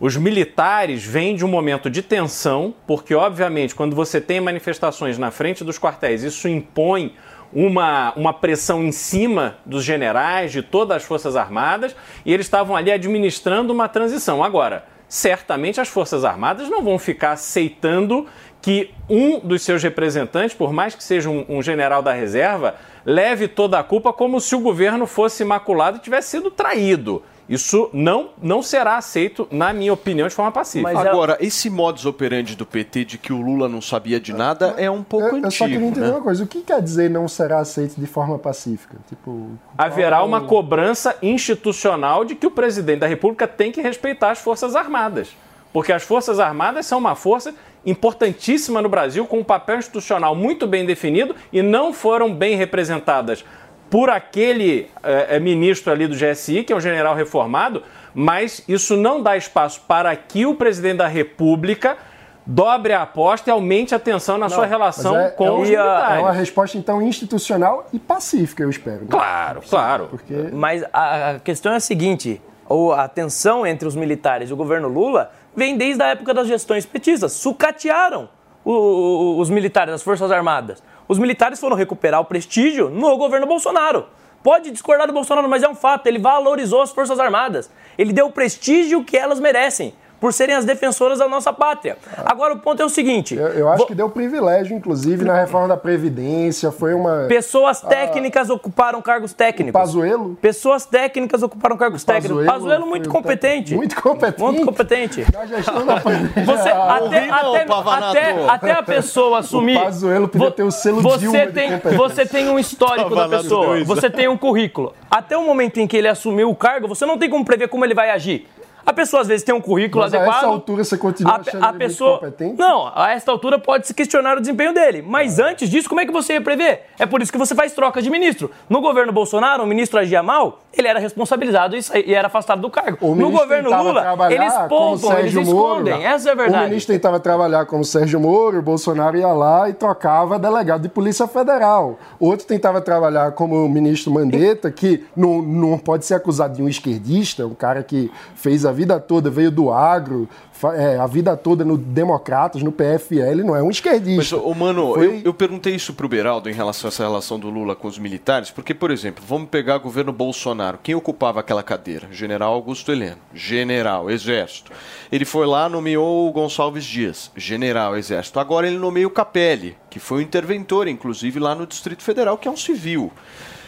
Os militares vêm de um momento de tensão, porque, obviamente, quando você tem manifestações na frente dos quartéis, isso impõe uma, uma pressão em cima dos generais, de todas as Forças Armadas, e eles estavam ali administrando uma transição. Agora, certamente as Forças Armadas não vão ficar aceitando que um dos seus representantes, por mais que seja um, um general da reserva, leve toda a culpa como se o governo fosse imaculado e tivesse sido traído. Isso não, não será aceito, na minha opinião, de forma pacífica. Mas é- Agora, esse modus operandi do PT de que o Lula não sabia de nada é um pouco Eu, eu só queria antigo, entender né? uma coisa. O que quer dizer não será aceito de forma pacífica? Tipo, haverá qual- uma cobrança institucional de que o presidente da República tem que respeitar as Forças Armadas. Porque as Forças Armadas são uma força importantíssima no Brasil, com um papel institucional muito bem definido e não foram bem representadas por aquele eh, eh, ministro ali do GSI, que é um general reformado, mas isso não dá espaço para que o presidente da República dobre a aposta e aumente a tensão na sua relação é, com é os uma, militares. É uma resposta, então, institucional e pacífica, eu espero. né? Claro, claro. Porque Mas a, questão é a seguinte: ou a tensão entre os militares e o governo Lula vem desde a época das gestões petistas. Sucatearam o- o- os militares, as Forças Armadas. Os militares foram recuperar o prestígio no governo Bolsonaro. Pode discordar do Bolsonaro, mas é um fato. Ele valorizou as Forças Armadas. Ele deu o prestígio que elas merecem, por serem as defensoras da nossa pátria. Agora, o ponto é o seguinte: eu, eu acho que deu privilégio, inclusive, na reforma da Previdência. Foi uma. Pessoas técnicas ocuparam cargos técnicos. Pazuello? Pessoas técnicas ocuparam cargos técnicos. Foi muito competente. muito competente? Muito <laughs> competente. Na gestão da. Você, Ah, até, até, até, até a pessoa assumir. <laughs> O Pazuello podia ter o selo você Dilma de tem. Você tem um histórico da pessoa, dois. você tem um currículo. Até o momento em que ele assumiu o cargo, você não tem como prever como ele vai agir. A pessoa às vezes tem um currículo Mas a adequado. essa altura você continua a, achando a pessoa competente? Não, a esta altura pode se questionar o desempenho dele. Mas antes disso, como é que você ia prever? É por isso que você faz troca de ministro. No governo Bolsonaro, o ministro agia mal, ele era responsabilizado e era afastado do cargo. O No governo Lula, eles poupam, eles Moro. escondem. Essa é a O verdade. ministro tentava trabalhar como Sérgio Moro, o Bolsonaro ia lá e trocava delegado de Polícia Federal. Outro tentava trabalhar como o ministro Mandetta, que não, não pode ser acusado de um esquerdista, um cara que fez a vida toda, veio do agro, é, a vida toda no Democratas, no PFL, não é um Mas, esquerdista. ô, mano, Foi- eu, eu perguntei isso pro Beraldo em relação a essa relação do Lula com os militares, porque, por exemplo, vamos pegar o governo Bolsonaro. Quem ocupava aquela cadeira? General Augusto Heleno. General, Exército. Ele foi lá, nomeou o Gonçalves Dias. General, Exército. Agora ele nomeia o Capelli, que foi um interventor, inclusive, lá no Distrito Federal, que é um civil.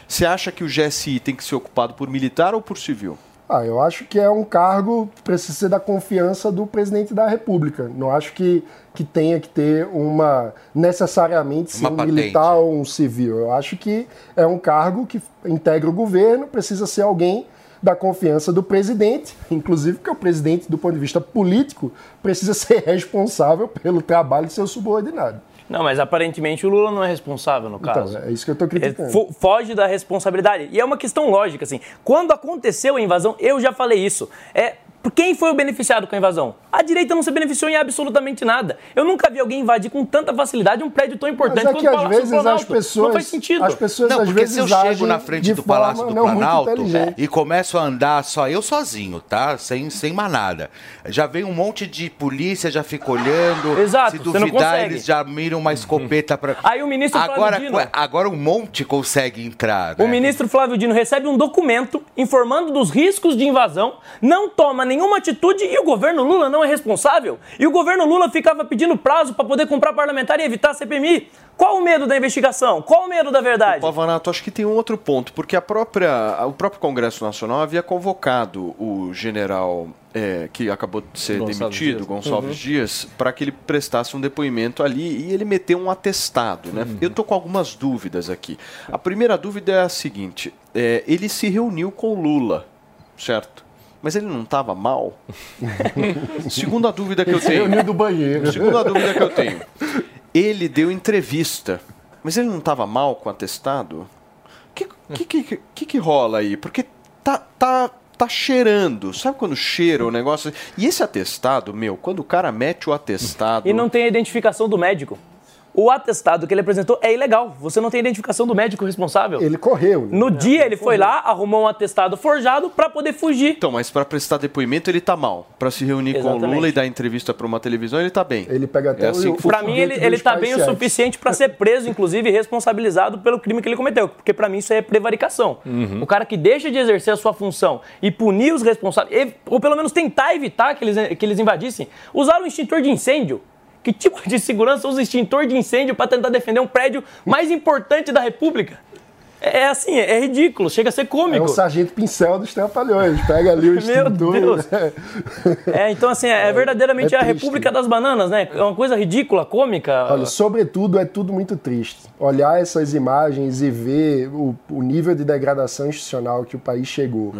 Você acha que o GSI tem que ser ocupado por militar ou por civil? Ah, eu acho que é um cargo que precisa ser da confiança do presidente da República. Não acho que, que tenha que ter uma necessariamente ser um militar ou um civil. Eu acho que é um cargo que integra o governo, precisa ser alguém da confiança do presidente, inclusive porque o presidente, do ponto de vista político, precisa <laughs> ser responsável pelo trabalho de seu subordinado. Não, mas aparentemente o Lula não é responsável no caso. Então, é isso que eu estou criticando. fo- foge da responsabilidade. E é uma questão lógica, assim. Quando aconteceu a invasão, eu já falei isso. É. por Quem foi o beneficiado com a invasão? A direita não se beneficiou em absolutamente nada. Eu nunca vi alguém invadir com tanta facilidade um prédio tão importante Mas é quanto que o às Palácio vezes do Planalto. as pessoas, Não faz sentido. as pessoas Não, às porque vezes se eu chego na frente do Palácio do Planalto inteligente. e começo a andar só eu sozinho, tá? Sem, sem manada. Já vem um monte de polícia, já fica olhando. Exato, Se você não duvidar, eles já miram uma escopeta pra. Aí o ministro Flávio agora, Dino- agora um monte consegue entrar. O né? ministro Flávio Dino recebe um documento informando dos riscos de invasão, não toma nenhuma atitude e o governo Lula não é responsável. E o governo Lula ficava pedindo prazo para poder comprar parlamentar e evitar a CPMI. Qual o medo da investigação? Qual o medo da verdade? Pavanato, acho que tem um outro ponto, porque a própria, o próprio Congresso Nacional havia convocado o general é, que acabou de ser Gonçalves demitido, Dias. Gonçalves Uhum. Dias, para que ele prestasse um depoimento ali e ele meteu um atestado. Né? Eu tô com algumas dúvidas aqui. A primeira dúvida é a seguinte: é, ele se reuniu com o Lula, certo? Mas ele não estava mal? <laughs> Segunda dúvida que eu se tenho. reuniu do banheiro. Segunda dúvida que eu tenho. Ele deu entrevista, mas ele não estava mal com o atestado? O que, que, que, que, que rola aí? Porque tá, tá, tá cheirando. Sabe quando cheira o negócio? E esse atestado, meu, quando o cara mete o atestado. E não tem a identificação do médico. O atestado que ele apresentou é ilegal. Você não tem a identificação do médico responsável. Ele correu. né? No dia ele foi lá, arrumou um atestado forjado para poder fugir. Então, mas para prestar depoimento ele tá mal. Para se reunir com o Exatamente. Lula e dar entrevista para uma televisão ele tá bem. Ele pega até é assim o- funciona. mim, ele, ele tá bem o suficiente pra ser preso, inclusive, e responsabilizado pelo crime que ele cometeu. Porque pra mim isso é prevaricação. O cara que deixa de exercer a sua função e punir os responsáveis, ou pelo menos tentar evitar que eles, que eles invadissem, usaram o extintor de incêndio. Que tipo de segurança usa extintor de incêndio pra tentar defender um prédio mais importante da República? É é assim, é ridículo, chega a ser É cômico. o sargento pincel dos trapalhões. Pega ali o <laughs> Meu extintor. Deus. né? <laughs> É, então assim, é, verdadeiramente é a. República das Bananas, né? É uma coisa ridícula, cômica. Olha, sobretudo é tudo muito triste. Olhar essas imagens e ver o, o nível de degradação institucional que o país chegou.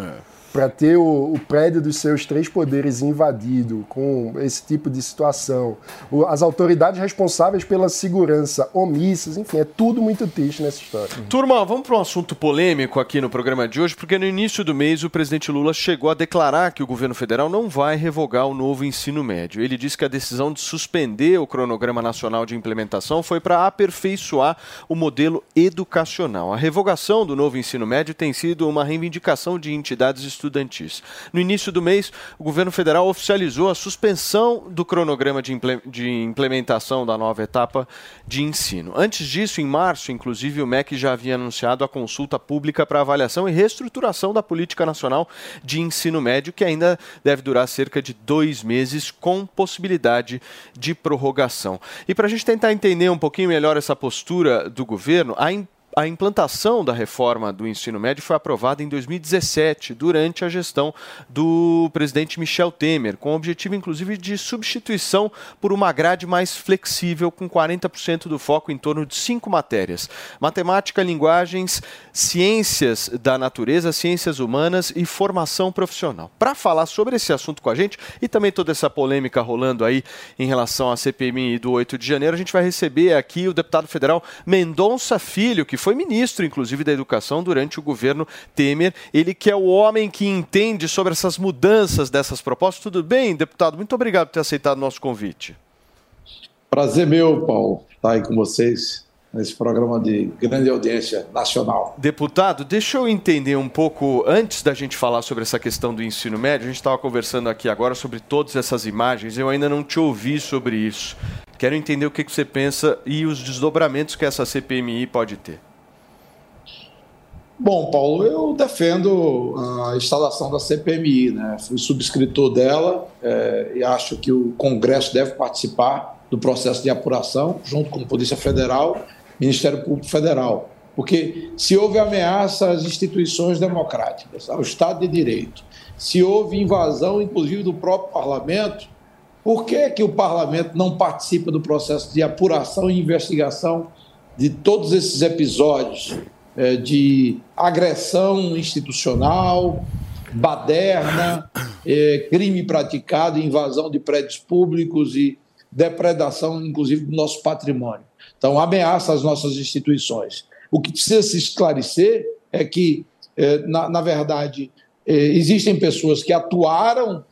Para ter o, o prédio dos seus três poderes invadido com esse tipo de situação, o- as autoridades responsáveis pela segurança omissas, enfim, é tudo muito triste nessa história. Turma, vamos para um assunto polêmico aqui no programa de hoje, porque no início do mês o presidente Lula chegou a declarar que o governo federal não vai revogar o novo ensino médio. Ele disse que a decisão de suspender o cronograma nacional de implementação foi para aperfeiçoar o modelo educacional. A revogação do novo ensino médio tem sido uma reivindicação de entidades estudantis. No início do mês, o governo federal oficializou a suspensão do cronograma de, imple- de implementação da nova etapa de ensino. Antes disso, em março, inclusive, o MEC já havia anunciado a consulta pública para avaliação e reestruturação da política nacional de ensino médio, que ainda deve durar cerca de dois meses, com possibilidade de prorrogação. E para a gente tentar entender um pouquinho melhor essa postura do governo, a a implantação da reforma do ensino médio foi aprovada em 2017, durante a gestão do presidente Michel Temer, com o objetivo, inclusive, de substituição por uma grade mais flexível, com 40% do foco em torno de cinco matérias: matemática, linguagens, ciências da natureza, ciências humanas e formação profissional. Para falar sobre esse assunto com a gente e também toda essa polêmica rolando aí em relação à CPMI do 8 de janeiro, a gente vai receber aqui o deputado federal Mendonça Filho, que foi ministro, inclusive, da Educação durante o governo Temer. Ele que é o homem que entende sobre essas mudanças dessas propostas. Tudo bem, deputado? Muito obrigado por ter aceitado o nosso convite. Prazer meu, Paulo, estar aí com vocês nesse programa de grande audiência nacional. Deputado, deixa eu entender um pouco, antes da gente falar sobre essa questão do ensino médio, a gente estava conversando aqui agora sobre todas essas imagens, eu ainda não te ouvi sobre isso. Quero entender o que que você pensa e os desdobramentos que essa CPMI pode ter. Bom, Paulo, eu defendo a instalação da CPMI, né? Fui subscritor dela eh, e acho que o Congresso deve participar do processo de apuração, junto com a Polícia Federal, Ministério Público Federal. Porque se houve ameaça às instituições democráticas, ao Estado de Direito, se houve invasão, inclusive, do próprio parlamento, por que, que o parlamento não participa do processo de apuração e investigação de todos esses episódios de agressão institucional, baderna, eh, crime praticado, invasão de prédios públicos e depredação, inclusive, do nosso patrimônio? Então, ameaça às nossas instituições. O que precisa se esclarecer é que, eh, na, na verdade, existem pessoas que atuaram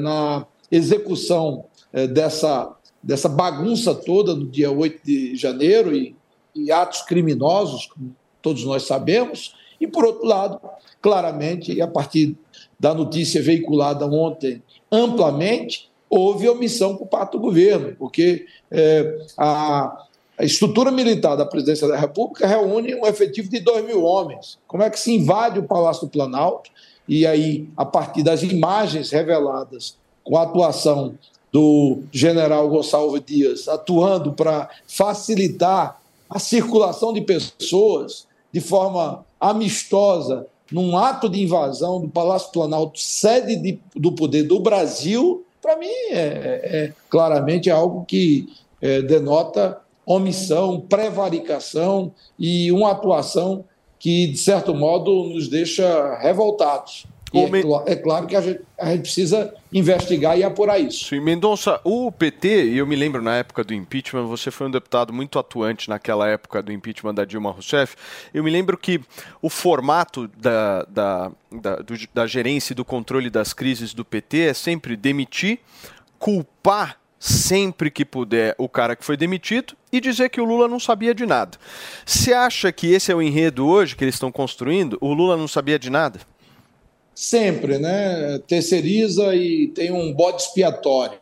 na execução dessa, dessa bagunça toda no dia 8 de janeiro e, e atos criminosos, como todos nós sabemos, e, por outro lado, claramente, a partir da notícia veiculada ontem amplamente, houve omissão por parte do governo, porque eh, a, a estrutura militar da presidência da República reúne um efetivo de 2 mil homens. Como é que se invade o Palácio do Planalto? E aí, a partir das imagens reveladas com a atuação do general Gonçalves Dias, atuando para facilitar a circulação de pessoas de forma amistosa, num ato de invasão do Palácio Planalto, sede de, do poder do Brasil, para mim é, é, claramente algo que é, denota omissão, prevaricação e uma atuação que, de certo modo, nos deixa revoltados. É, cla- é claro que a gente, a gente precisa investigar e apurar isso. Sim, Mendonça, o PT, e eu me lembro na época do impeachment, você foi um deputado muito atuante naquela época do impeachment da Dilma Rousseff. Eu me lembro que o formato da, da, da, do- da gerência e do controle das crises do PT é sempre demitir, culpar sempre que puder o cara que foi demitido e dizer que o Lula não sabia de nada. Você acha que esse é o enredo hoje que eles estão construindo? O Lula não sabia de nada? Sempre, né? Terceiriza e tem um bode expiatório.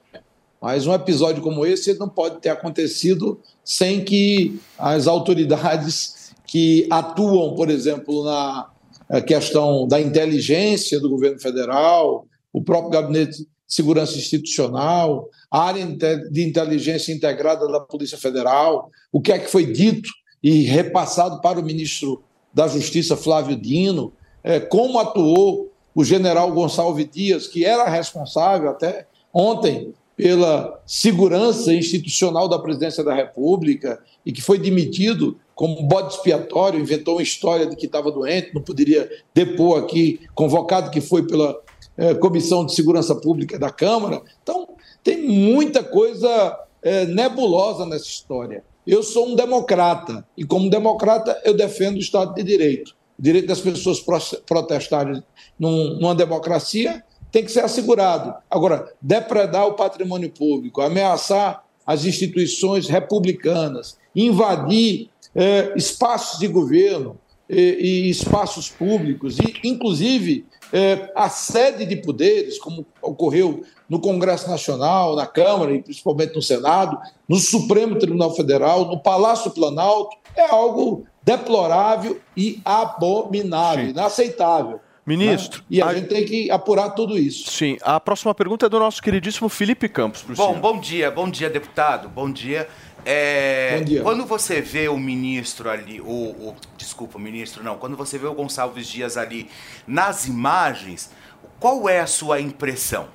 Mas um episódio como esse não pode ter acontecido sem que as autoridades que atuam, por exemplo, na eh, questão da inteligência do governo federal, o próprio gabinete de segurança institucional, a área de inteligência integrada da Polícia Federal, o que é que foi dito e repassado para o ministro da Justiça, Flávio Dino, eh, como atuou o general Gonçalves Dias, que era responsável até ontem pela segurança institucional da presidência da República e que foi demitido como bode expiatório, inventou uma história de que estava doente, não poderia depor aqui, convocado que foi pela eh, Comissão de Segurança Pública da Câmara. Então, tem muita coisa eh, nebulosa nessa história. Eu sou um democrata e, como democrata, eu defendo o Estado de Direito. O direito das pessoas pro- protestarem num- numa democracia tem que ser assegurado. Agora, depredar o patrimônio público, ameaçar as instituições republicanas, invadir eh, espaços de governo e espaços públicos, e inclusive eh, a sede de poderes, como ocorreu no Congresso Nacional, na Câmara e principalmente no Senado, no Supremo Tribunal Federal, no Palácio Planalto, é algo deplorável e abominável, inaceitável. Ministro, né? E a, gente tem que apurar tudo isso. Sim, a próxima pergunta é do nosso queridíssimo Felipe Campos. Bom, senhor. bom dia, bom dia, deputado. Bom dia. É, Bom dia. Quando você vê o ministro ali, o, o- desculpa, o ministro não, quando você vê o Gonçalves Dias ali nas imagens, qual é a sua impressão?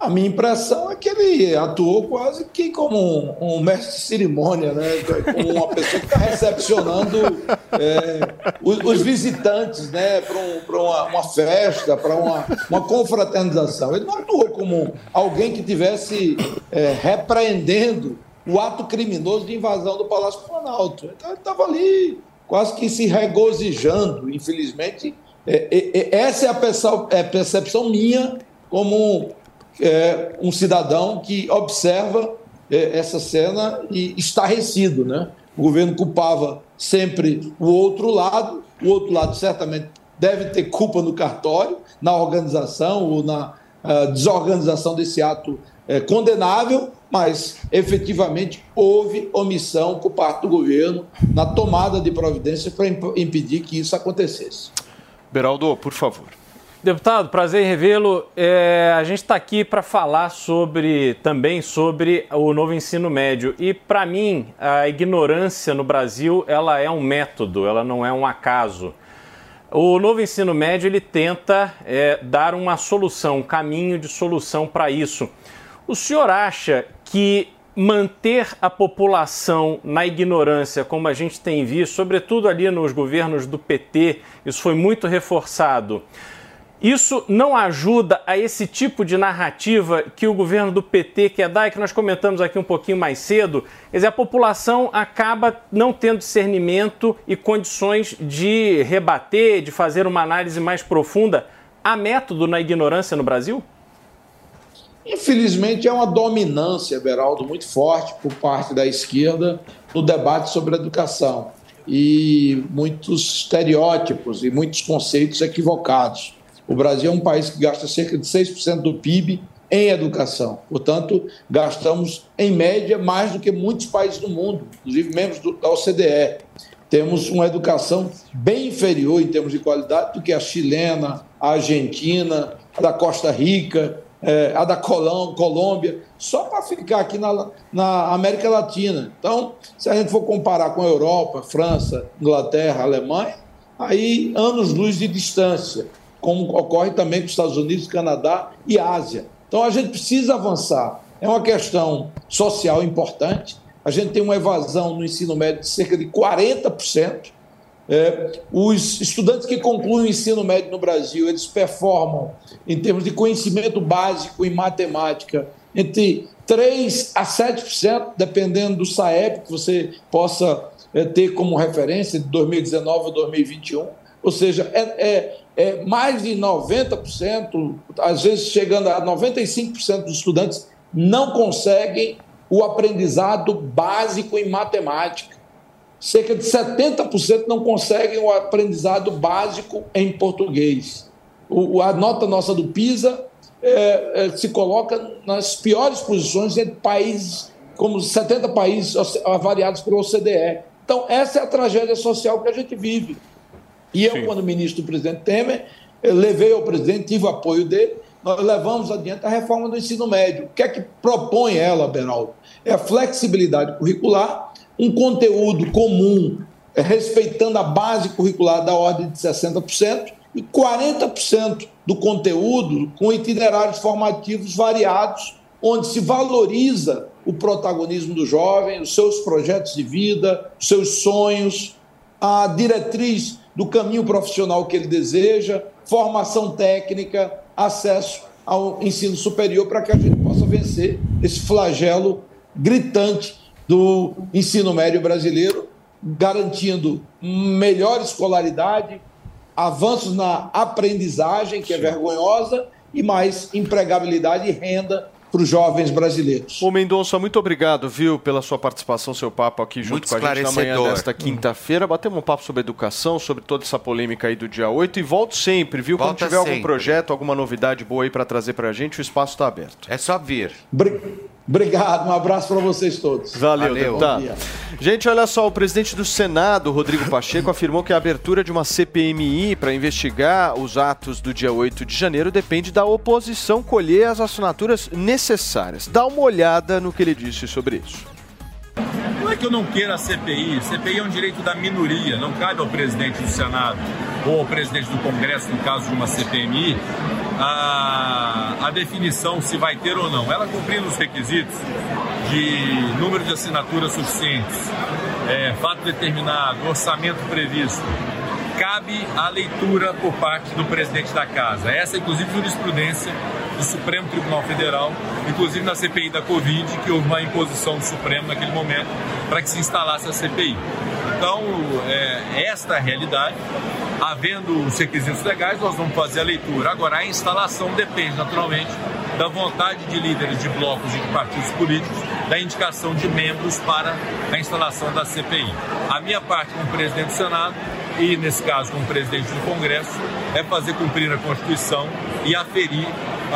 A minha impressão é que ele atuou quase que como um, um mestre de cerimônia, né? Como uma pessoa que está recepcionando é, os, os visitantes né? para um, uma, uma festa, para uma, uma confraternização. Ele não atuou como alguém que tivesse é, repreendendo o ato criminoso de invasão do Palácio Planalto. Então ele estava ali quase que se regozijando, infelizmente. É, é, é, essa é é a percepção minha como é, um cidadão que observa é, essa cena e estarrecido, né? O governo culpava sempre o outro lado, o outro lado certamente deve ter culpa no cartório, na organização ou na ah, desorganização desse ato é, condenável, mas efetivamente houve omissão por parte do governo na tomada de providências para imp- impedir que isso acontecesse. Beraldo, por favor. Deputado, prazer em revê-lo. É, a gente está aqui para falar sobre também sobre o novo ensino médio. E para mim, a ignorância no Brasil ela é um método, ela não é um acaso. O novo ensino médio ele tenta é, dar uma solução, um caminho de solução para isso. O senhor acha que manter a população na ignorância, como a gente tem visto, sobretudo ali nos governos do PT, isso foi muito reforçado. Isso não ajuda a esse tipo de narrativa que o governo do PT quer dar e que nós comentamos aqui um pouquinho mais cedo. Quer dizer, a população acaba não tendo discernimento e condições de rebater, de fazer uma análise mais profunda. Há método na ignorância no Brasil? Infelizmente, é uma dominância, Beraldo, muito forte por parte da esquerda no debate sobre educação. E muitos estereótipos e muitos conceitos equivocados. O Brasil é um país que gasta cerca de 6% do PIB em educação. Portanto, gastamos, em média, mais do que muitos países do mundo, inclusive membros do- da OCDE. Temos uma educação bem inferior em termos de qualidade do que a chilena, a argentina, a da Costa Rica, eh, a da Colom- Colômbia, só para ficar aqui na, na América Latina. Então, se a gente for comparar com a Europa, França, Inglaterra, Alemanha, aí anos-luz de distância, como ocorre também com os Estados Unidos, Canadá e Ásia. Então, a gente precisa avançar. É uma questão social importante. A gente tem uma evasão no ensino médio de cerca de 40%. É, os estudantes que concluem o ensino médio no Brasil, eles performam, em termos de conhecimento básico em matemática, entre 3% a 7%, dependendo do SAEP que você possa é, ter como referência de 2019 a 2021. Ou seja, é, é- mais de 90%, às vezes chegando a 95% dos estudantes não conseguem o aprendizado básico em matemática cerca de 70% não conseguem o aprendizado básico em português. O- a nota nossa do PISA é, é, se coloca nas piores posições entre países, como 70 países avaliados pela OCDE. Então, essa é a tragédia social que a gente vive. E eu, quando ministro do presidente Temer, levei ao presidente, tive o apoio dele, nós levamos adiante a reforma do ensino médio. O que é que propõe ela, Beraldo? É a flexibilidade curricular, um conteúdo comum, eh, respeitando a base curricular da ordem de 60%, e 40% do conteúdo com itinerários formativos variados, onde se valoriza o protagonismo do jovem, os seus projetos de vida, os seus sonhos, a diretriz do caminho profissional que ele deseja, formação técnica, acesso ao ensino superior para que a gente possa vencer esse flagelo gritante do ensino médio brasileiro, garantindo melhor escolaridade, avanços na aprendizagem, que é vergonhosa, e mais empregabilidade e renda para os jovens brasileiros. Ô Mendonça, muito obrigado, viu, pela sua participação, seu papo aqui junto Muito com a gente na manhã desta quinta-feira. Batemos um papo sobre educação, sobre toda essa polêmica aí do dia 8 e volto sempre, viu? Quando Volta tiver algum sempre. projeto, alguma novidade boa aí para trazer pra gente, o espaço está aberto. É só vir. Obrigado, um abraço para vocês todos. Valeu, deputado. dia. Gente, olha só, o presidente do Senado, Rodrigo Pacheco, <laughs> afirmou que a abertura de uma CPMI para investigar os atos do dia 8 de janeiro depende da oposição colher as assinaturas necessárias. Dá uma olhada no que ele disse sobre isso. Não é que eu não queira a CPI. CPI é um direito da minoria, não cabe ao presidente do Senado ou ao presidente do Congresso, no caso de uma CPMI, a, a definição se vai ter ou não. Ela cumprindo os requisitos de número de assinaturas suficientes, é, fato determinado, orçamento previsto, cabe a leitura por parte do presidente da casa. Essa inclusive, jurisprudência do Supremo Tribunal Federal, inclusive na CPI da Covid, que houve uma imposição do Supremo naquele momento para que se instalasse a CPI. Então, é, esta é realidade. Havendo os requisitos legais, nós vamos fazer a leitura. Agora, a instalação depende, naturalmente, da vontade de líderes de blocos e de partidos políticos, da indicação de membros para a instalação da CPI. A minha parte como presidente do Senado e, nesse caso, como presidente do Congresso, é fazer cumprir a Constituição e aferir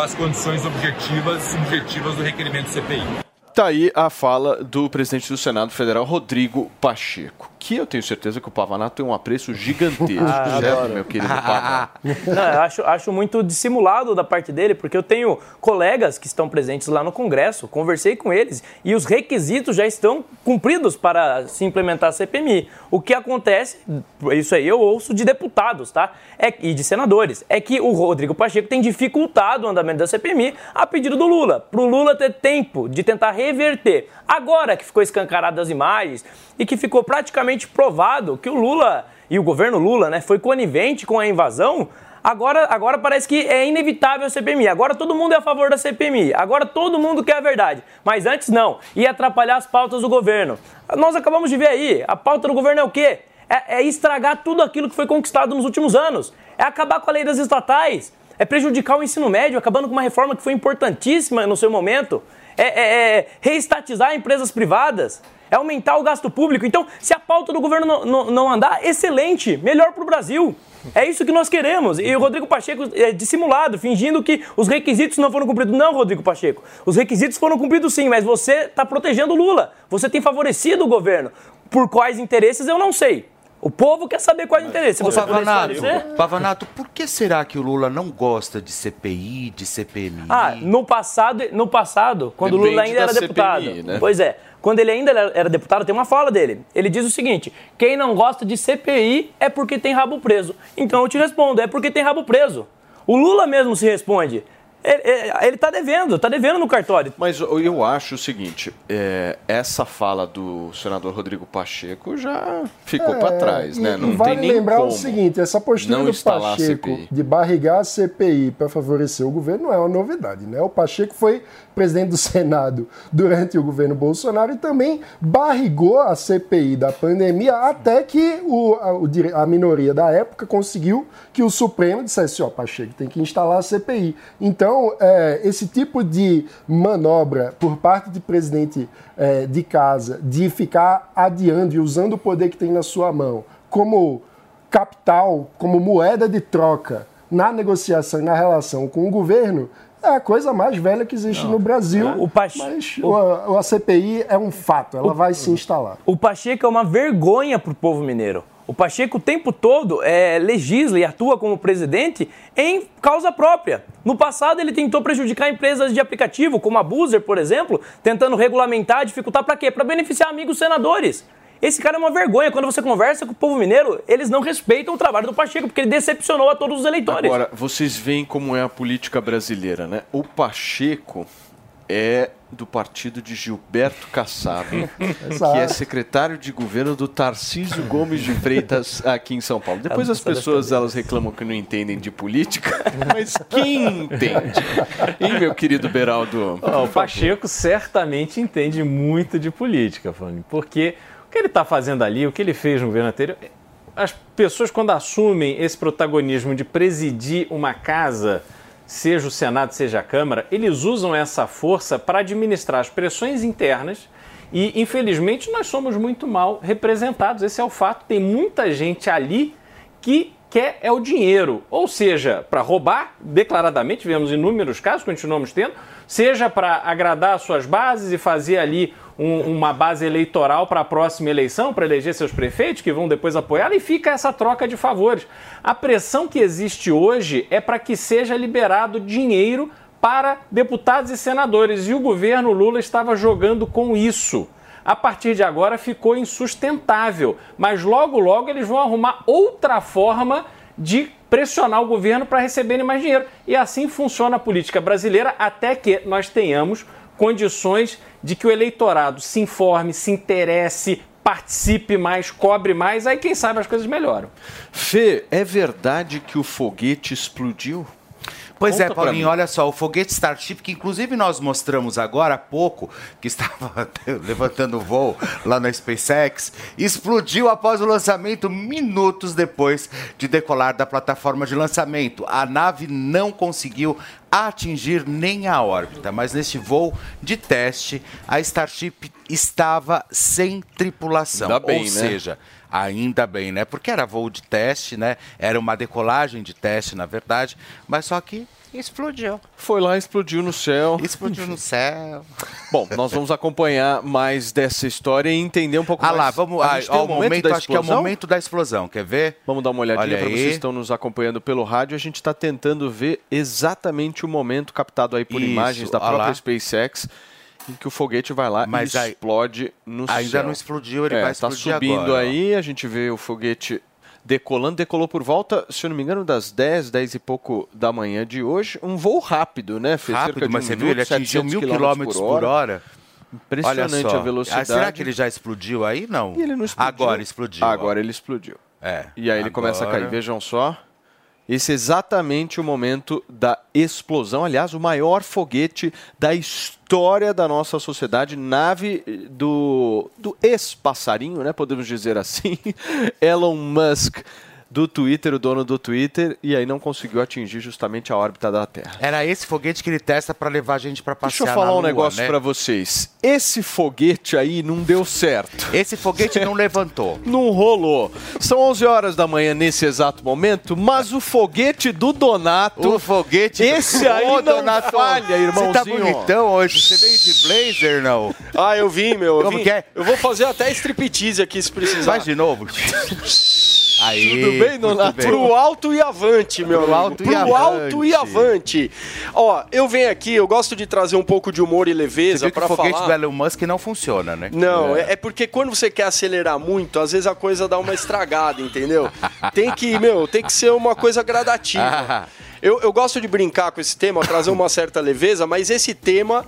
as condições objetivas e subjetivas do requerimento do CPI. Tá aí a fala do presidente do Senado Federal, Rodrigo Pacheco, que eu tenho certeza que o Pavanato tem um apreço gigantesco, <laughs> Ah, certo, meu querido Pavanato? Não, eu acho, acho muito dissimulado da parte dele, porque eu tenho colegas que estão presentes lá no Congresso, conversei com eles e os requisitos já estão cumpridos para se implementar a CPMI. O que acontece, isso aí eu ouço de deputados, tá? É, e de senadores, é que o Rodrigo Pacheco tem dificultado o andamento da CPMI a pedido do Lula, para o Lula ter tempo de tentar reverter. Agora que ficou escancarado as imagens e que ficou praticamente provado que o Lula e o governo Lula, né, foi conivente com a invasão, agora, agora parece que é inevitável a CPMI. Agora todo mundo é a favor da CPMI. Agora todo mundo quer a verdade. Mas antes não. Ia atrapalhar as pautas do governo. Nós acabamos de ver aí. A pauta do governo é o quê? É, é estragar tudo aquilo que foi conquistado nos últimos anos. É acabar com a lei das estatais. É prejudicar o ensino médio, acabando com uma reforma que foi importantíssima no seu momento. É, é- é reestatizar empresas privadas. É aumentar o gasto público. Então, se a pauta do governo não, não- não andar, excelente, melhor para o Brasil. É isso que nós queremos. E o Rodrigo Pacheco é dissimulado, fingindo que os requisitos não foram cumpridos. Não, Rodrigo Pacheco. Os requisitos foram cumpridos sim, mas você está protegendo o Lula. Você tem favorecido o governo. Por quais interesses, eu não sei. O povo quer saber quais interesses. Se Ô, Pavanato. Pavanato, por que será que o Lula não gosta de CPI, de CPMI? Ah, no passado, no passado, quando o Depende Lula ainda da era CPMI, deputado. né? Pois é. Quando ele ainda era deputado, tem uma fala dele. Ele diz o seguinte: quem não gosta de CPI é porque tem rabo preso. Então eu te respondo, é porque tem rabo preso. O Lula mesmo se responde. Ele, ele- ele tá devendo, tá devendo no cartório. Mas eu- acho o seguinte, é, essa fala do senador Rodrigo Pacheco já ficou É, para trás, e- né? e Não vale tem nem lembrar como o seguinte, essa postura não do Pacheco de barrigar a CPI para favorecer o governo não é uma novidade, né? O Pacheco foi presidente do Senado durante o governo Bolsonaro e também barrigou a CPI da pandemia até que o, a, a minoria da época conseguiu que o Supremo dissesse, ó, Pacheco, tem que instalar a CPI. Então, é, esse tipo de manobra por parte de presidente é, de casa de ficar adiando e usando o poder que tem na sua mão como capital, como moeda de troca na negociação e na relação com o governo, é a coisa mais velha que existe no Brasil. O Pache- Mas o- a, a CPI é um fato, ela vai se instalar. O Pacheco é uma vergonha para o povo mineiro. O Pacheco o tempo todo é, legisla e atua como presidente em causa própria. No passado ele tentou prejudicar empresas de aplicativo, como a Boozer, por exemplo, tentando regulamentar, dificultar para quê? Para beneficiar amigos senadores. Esse cara é uma vergonha. Quando você conversa com o povo mineiro, eles não respeitam o trabalho do Pacheco, porque ele decepcionou a todos os eleitores. Agora, vocês veem como é a política brasileira, né? O Pacheco é do partido de Gilberto Kassab, <laughs> que é secretário de governo do Tarcísio Gomes de Freitas aqui em São Paulo. Depois as pessoas elas reclamam que não entendem de política, <laughs> mas quem entende? Hein, meu querido Beraldo? Ó, o Pacheco certamente entende muito de política, porque que ele está fazendo ali, o que ele fez no governo anterior, as pessoas quando assumem esse protagonismo de presidir uma casa, seja o Senado, seja a Câmara, eles usam essa força para administrar as pressões internas e, infelizmente, nós somos muito mal representados. Esse é o fato. Tem muita gente ali que quer é o dinheiro. Ou seja, para roubar, declaradamente, vemos inúmeros casos, continuamos tendo, seja para agradar as suas bases e fazer ali um- uma base eleitoral para a próxima eleição, para eleger seus prefeitos, que vão depois apoiá-la, e fica essa troca de favores. A pressão que existe hoje é para que seja liberado dinheiro para deputados e senadores, e o governo Lula estava jogando com isso. A partir de agora ficou insustentável, mas logo logo eles vão arrumar outra forma de pressionar o governo para receberem mais dinheiro. E assim funciona a política brasileira até que nós tenhamos condições de que o eleitorado se informe, se interesse, participe mais, cobre mais, aí quem sabe as coisas melhoram. Fê, é verdade que o foguete explodiu? Pois é, Conta pra Paulinho, olha só, o foguete Starship, que inclusive nós mostramos agora há pouco, que estava <laughs> levantando voo lá na SpaceX, explodiu após o lançamento minutos depois de decolar da plataforma de lançamento. A nave não conseguiu atingir nem a órbita, mas neste voo de teste, a Starship estava sem tripulação. Bem, Ou né? seja, Ainda bem, né? Porque era voo de teste, né? Era uma decolagem de teste, na verdade. Mas só que explodiu. Foi lá, explodiu no céu. Explodiu no céu. Bom, nós vamos acompanhar mais dessa história e entender um pouco Ah mais. lá, vamos. A Ah, um o momento, da acho que é o explosão? momento da explosão. Quer ver? Vamos dar uma olhadinha Olha para vocês que estão nos acompanhando pelo rádio. A gente está tentando ver exatamente o momento captado aí por Isso, imagens da própria lá. SpaceX em que o foguete vai lá Mas e aí- explode no céu. Ainda não explodiu, ele é, vai tá explodir subindo agora, ó. aí, a gente vê o foguete decolando, decolou por volta, se eu não me engano, das 10, 10 e pouco da manhã de hoje. Um voo rápido, né? Fez cerca Rápido, de mas um você viu? Ele atingiu 700 mil quilômetros quilômetros por hora. Impressionante a velocidade. Ah, será que ele já explodiu aí? Não. E ele não explodiu. Agora explodiu. ó. Agora ele explodiu. É. E aí ele começa a cair. Agora- Vejam só. Esse é exatamente o momento da explosão. Aliás, o maior foguete da história da nossa sociedade. Nave eh, do, do ex-passarinho, né? Podemos dizer assim. <laughs> Elon Musk, do Twitter, o dono do Twitter. E aí não conseguiu atingir justamente a órbita da Terra. Era esse foguete que ele testa para levar a gente para Deixa passear eu falar um Lua, negócio né? pra vocês. Esse foguete aí não deu certo. Esse foguete não levantou. <laughs> Não rolou. São 11 horas da manhã nesse exato momento, mas o foguete do Donato. O foguete. Esse aí Ô, não Donato, falha, irmãozinho. Você tá bonitão hoje. Você veio de blazer, não? Ah, eu vim, meu. Eu, Como vim. que é? eu vou fazer até striptease aqui se precisar. Faz de novo. <laughs> Aí, Tudo bem, Donato? bem. Pro alto e avante, meu Pro alto e Pro avante. alto e avante. Ó, eu venho aqui, eu gosto de trazer um pouco de humor e leveza que pra o foguete falar. do Elon Musk não funciona, né? Não, é. é porque quando você quer acelerar muito, às vezes a coisa dá uma estragada, entendeu? Tem que, meu, tem que ser uma coisa gradativa. <laughs> Eu, eu gosto de brincar com esse tema, trazer uma certa leveza, mas esse tema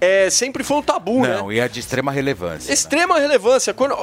é, sempre foi um tabu, né? Não, e é de extrema relevância. Extrema relevância. Quando,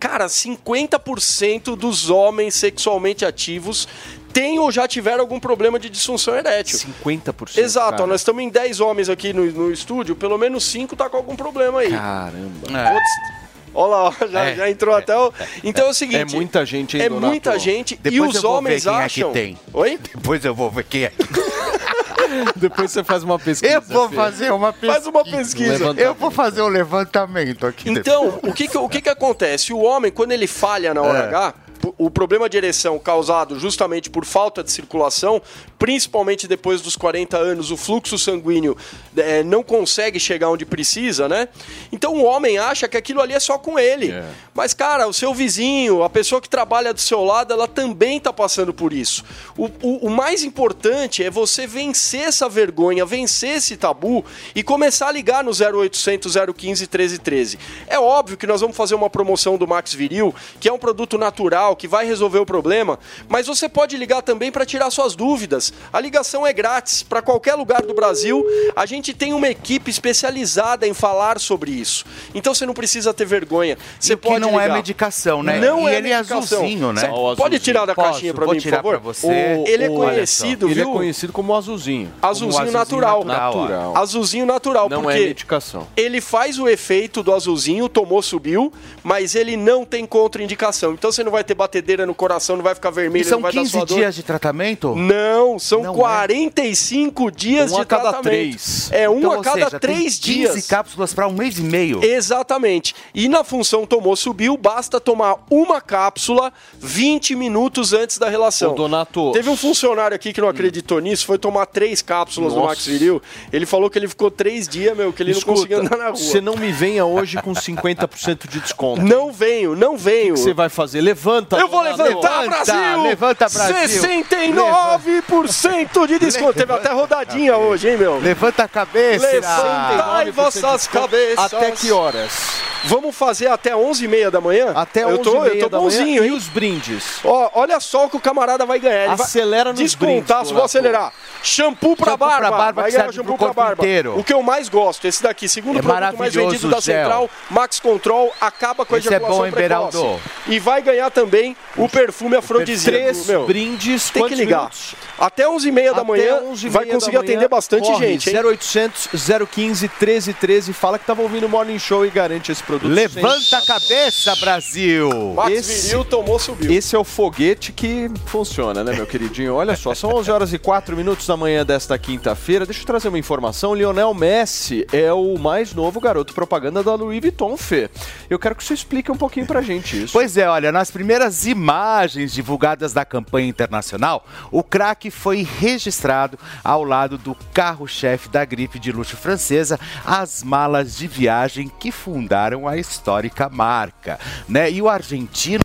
cara, 50% dos homens sexualmente ativos têm ou já tiveram algum problema de disfunção erétil. 50%. Exato, ó, nós estamos em 10 homens aqui no, no estúdio, pelo menos 5 tá com algum problema aí. Caramba. Putz, Olha lá, já, É, já entrou até o. Então é o seguinte. É muita gente, hein, É Donato? muita gente Depois e os homens acham. é que tem. Oi? Depois eu vou ver quem é. <laughs> Depois você faz uma pesquisa. Eu vou fazer uma pesquisa. Faz uma pesquisa. Eu vou fazer um levantamento aqui. Então, o que que, o que que acontece? O homem, quando ele falha na hora É. H, o problema de ereção causado justamente por falta de circulação, principalmente depois dos 40 anos, o fluxo sanguíneo eh, não consegue chegar onde precisa, né? Então o homem acha que aquilo ali é só com ele. Mas, cara, o seu vizinho, a pessoa que trabalha do seu lado, ela também tá passando por isso. O, o- o mais importante é você vencer essa vergonha, vencer esse tabu e começar a ligar no 0800 015 1313. É óbvio que nós vamos fazer uma promoção do Max Viril, que é um produto natural, que vai resolver o problema, mas você pode ligar também para tirar suas dúvidas. A ligação é grátis para qualquer lugar do Brasil. A gente tem uma equipe especializada em falar sobre isso. Então você não precisa ter vergonha. Você pode não é ligar. medicação, né? Não E é ele é medicação. azulzinho, né? Você Ó, o pode azulzinho. tirar da Posso? caixinha para mim, por tirar favor? você. O- ele é conhecido, Ele viu? é conhecido como azulzinho. Azulzinho azulzinho natural. natural, Natural. Azulzinho natural, Não porque é medicação. ele faz o efeito do azulzinho, tomou, subiu, mas ele não tem contraindicação. Então você não vai ter batedeira no coração, não vai ficar vermelho, são não vai dar 15 sua dor. dias de tratamento? Não, são Não é? 45 dias Um de a cada tratamento. três. É, um Então, a cada seja, tem três 15 dias. cápsulas para um mês e meio. Exatamente. E na função tomou, subiu, basta tomar uma cápsula 20 minutos antes da relação. Ô, Donato. Teve um funcionário aqui que não acreditou nisso, foi tomar três cápsulas do Nossa. Max Viril. Ele falou que ele ficou três dias, meu, que ele Escuta, não conseguia andar na rua. Você não me venha hoje com 50% de desconto. Não venho, não venho. O que você vai fazer? Levanta. Eu vou levantar, Brasil! levanta, Brasil. 69% de desconto. Teve até rodadinha hoje, hein, meu? Levanta a cabeça. Levantai vossas cabeças. Até que horas? Vamos fazer até 11h30 da manhã? Até eu tô, 11h30 eu tô da manhã. bonzinho, E hein? os brindes? Ó, olha só o que o camarada vai ganhar. Ele vai Acelera nos brindes, Descontaço, vou acelerar. Shampoo pra Shampoo barba. pra barba vai ganhar shampoo pra barba. inteiro. O que eu mais gosto, esse daqui, segundo É produto mais vendido da gel. Central, Max Control, acaba com a Esse é ejaculação bom, hein, precoce. Beraldo? E vai ganhar também o perfume afrodisíaco. Três meu. brindes. Tem que ligar. minutos? Até 11h30 da Até manhã 11h30 vai conseguir da manhã, atender bastante gente, hein? 0800 015 1313 fala que tava ouvindo o Morning Show e garante esse produto. Levanta a cabeça, Brasil. Max Esse- Viril tomou, subiu. Esse é o foguete que funciona, né, meu queridinho? Olha só, são 11 horas e 4 minutos da manhã desta quinta-feira. Deixa eu trazer uma informação. Lionel Messi é o mais novo garoto propaganda da Louis Vuitton, Fê. Eu quero que você explique um pouquinho pra gente isso. Pois é, olha, nas primeiras imagens divulgadas da campanha internacional, o craque foi registrado ao lado do carro-chefe da grife de luxo francesa, as malas de viagem que fundaram a histórica marca, né? E o argentino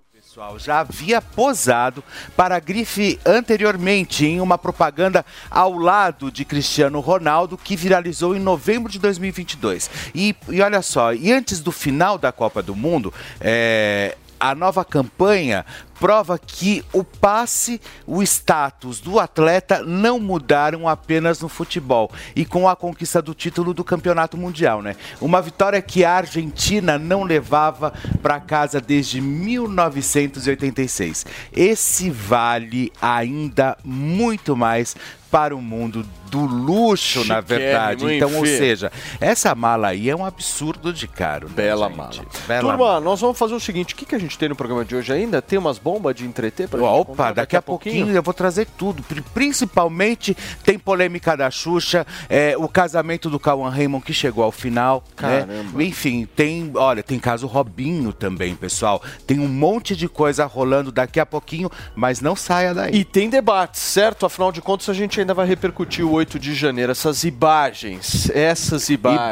já havia posado para a grife anteriormente em uma propaganda ao lado de Cristiano Ronaldo que viralizou em novembro de 2022. E, e olha só, e antes do final da Copa do Mundo, é, a nova campanha prova que o passe, o status do atleta não mudaram apenas no futebol e com a conquista do título do Campeonato Mundial, né? Uma vitória que a Argentina não levava para casa desde 1986. Esse vale ainda muito mais para o mundo do luxo, na verdade. Então, ou seja, essa mala aí é um absurdo de caro. né, Bela gente? mala. Bela Turma, nós vamos fazer o seguinte: o que, que a gente tem no programa de hoje ainda? Tem umas bombas de entreter gente Opa, daqui a pouquinho eu vou trazer tudo. Pri- Principalmente tem polêmica da Xuxa, é, o casamento do Cauã Raymond que chegou ao final. né? Caramba. Enfim, tem, olha, tem caso Robinho também, pessoal. Tem um monte de coisa rolando daqui a pouquinho, mas não saia daí. E tem debates, certo? Afinal de contas, a gente ainda vai repercutir o 8 de janeiro, essas imagens. Essas imagens.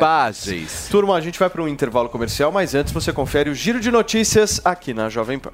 Imagens. Turma, a gente vai para um intervalo comercial, mas antes você confere o giro de notícias aqui na Jovem Pan.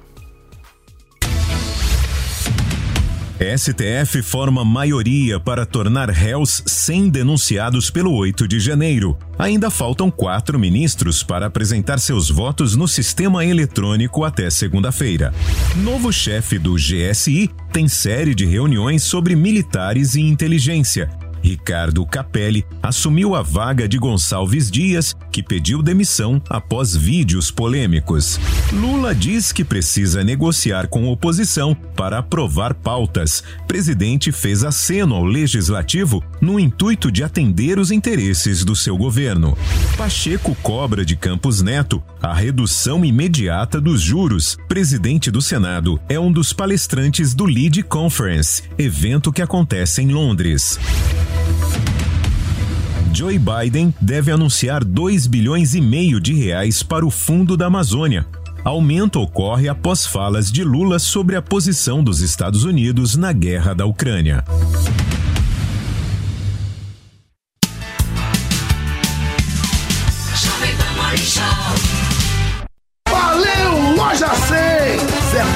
STF forma maioria para tornar réus 100 denunciados pelo 8 de janeiro. Ainda faltam quatro ministros para apresentar seus votos no sistema eletrônico até segunda-feira. Novo chefe do GSI tem série de reuniões sobre militares e inteligência. Ricardo Capelli assumiu a vaga de Gonçalves Dias, que pediu demissão após vídeos polêmicos. Lula diz que precisa negociar com oposição para aprovar pautas. Presidente fez aceno ao legislativo no intuito de atender os interesses do seu governo. Pacheco cobra de Campos Neto a redução imediata dos juros. Presidente do Senado é um dos palestrantes do Lead Conference, evento que acontece em Londres. Joe Biden deve anunciar 2 bilhões e meio de reais para o Fundo da Amazônia. Aumento ocorre após falas de Lula sobre a posição dos Estados Unidos na guerra da Ucrânia. Valeu, Loja 100!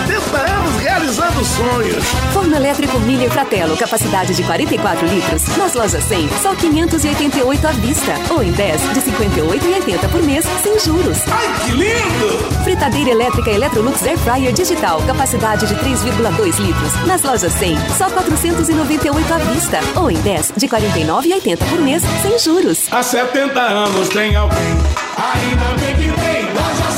70 anos realizando sonhos. Forno elétrico Miller Fratello, capacidade de 44 litros. Nas lojas 100, só 588 à vista. Ou em 10, de 58,80 por mês, sem juros. Ai, que lindo! Fritadeira elétrica Electrolux Air Fryer Digital, capacidade de 3,2 litros. Nas lojas 100, só 498 à vista. Ou em 10, de 49,80 por mês, sem juros. Há 70 anos tem alguém, ainda bem que tem Loja 100.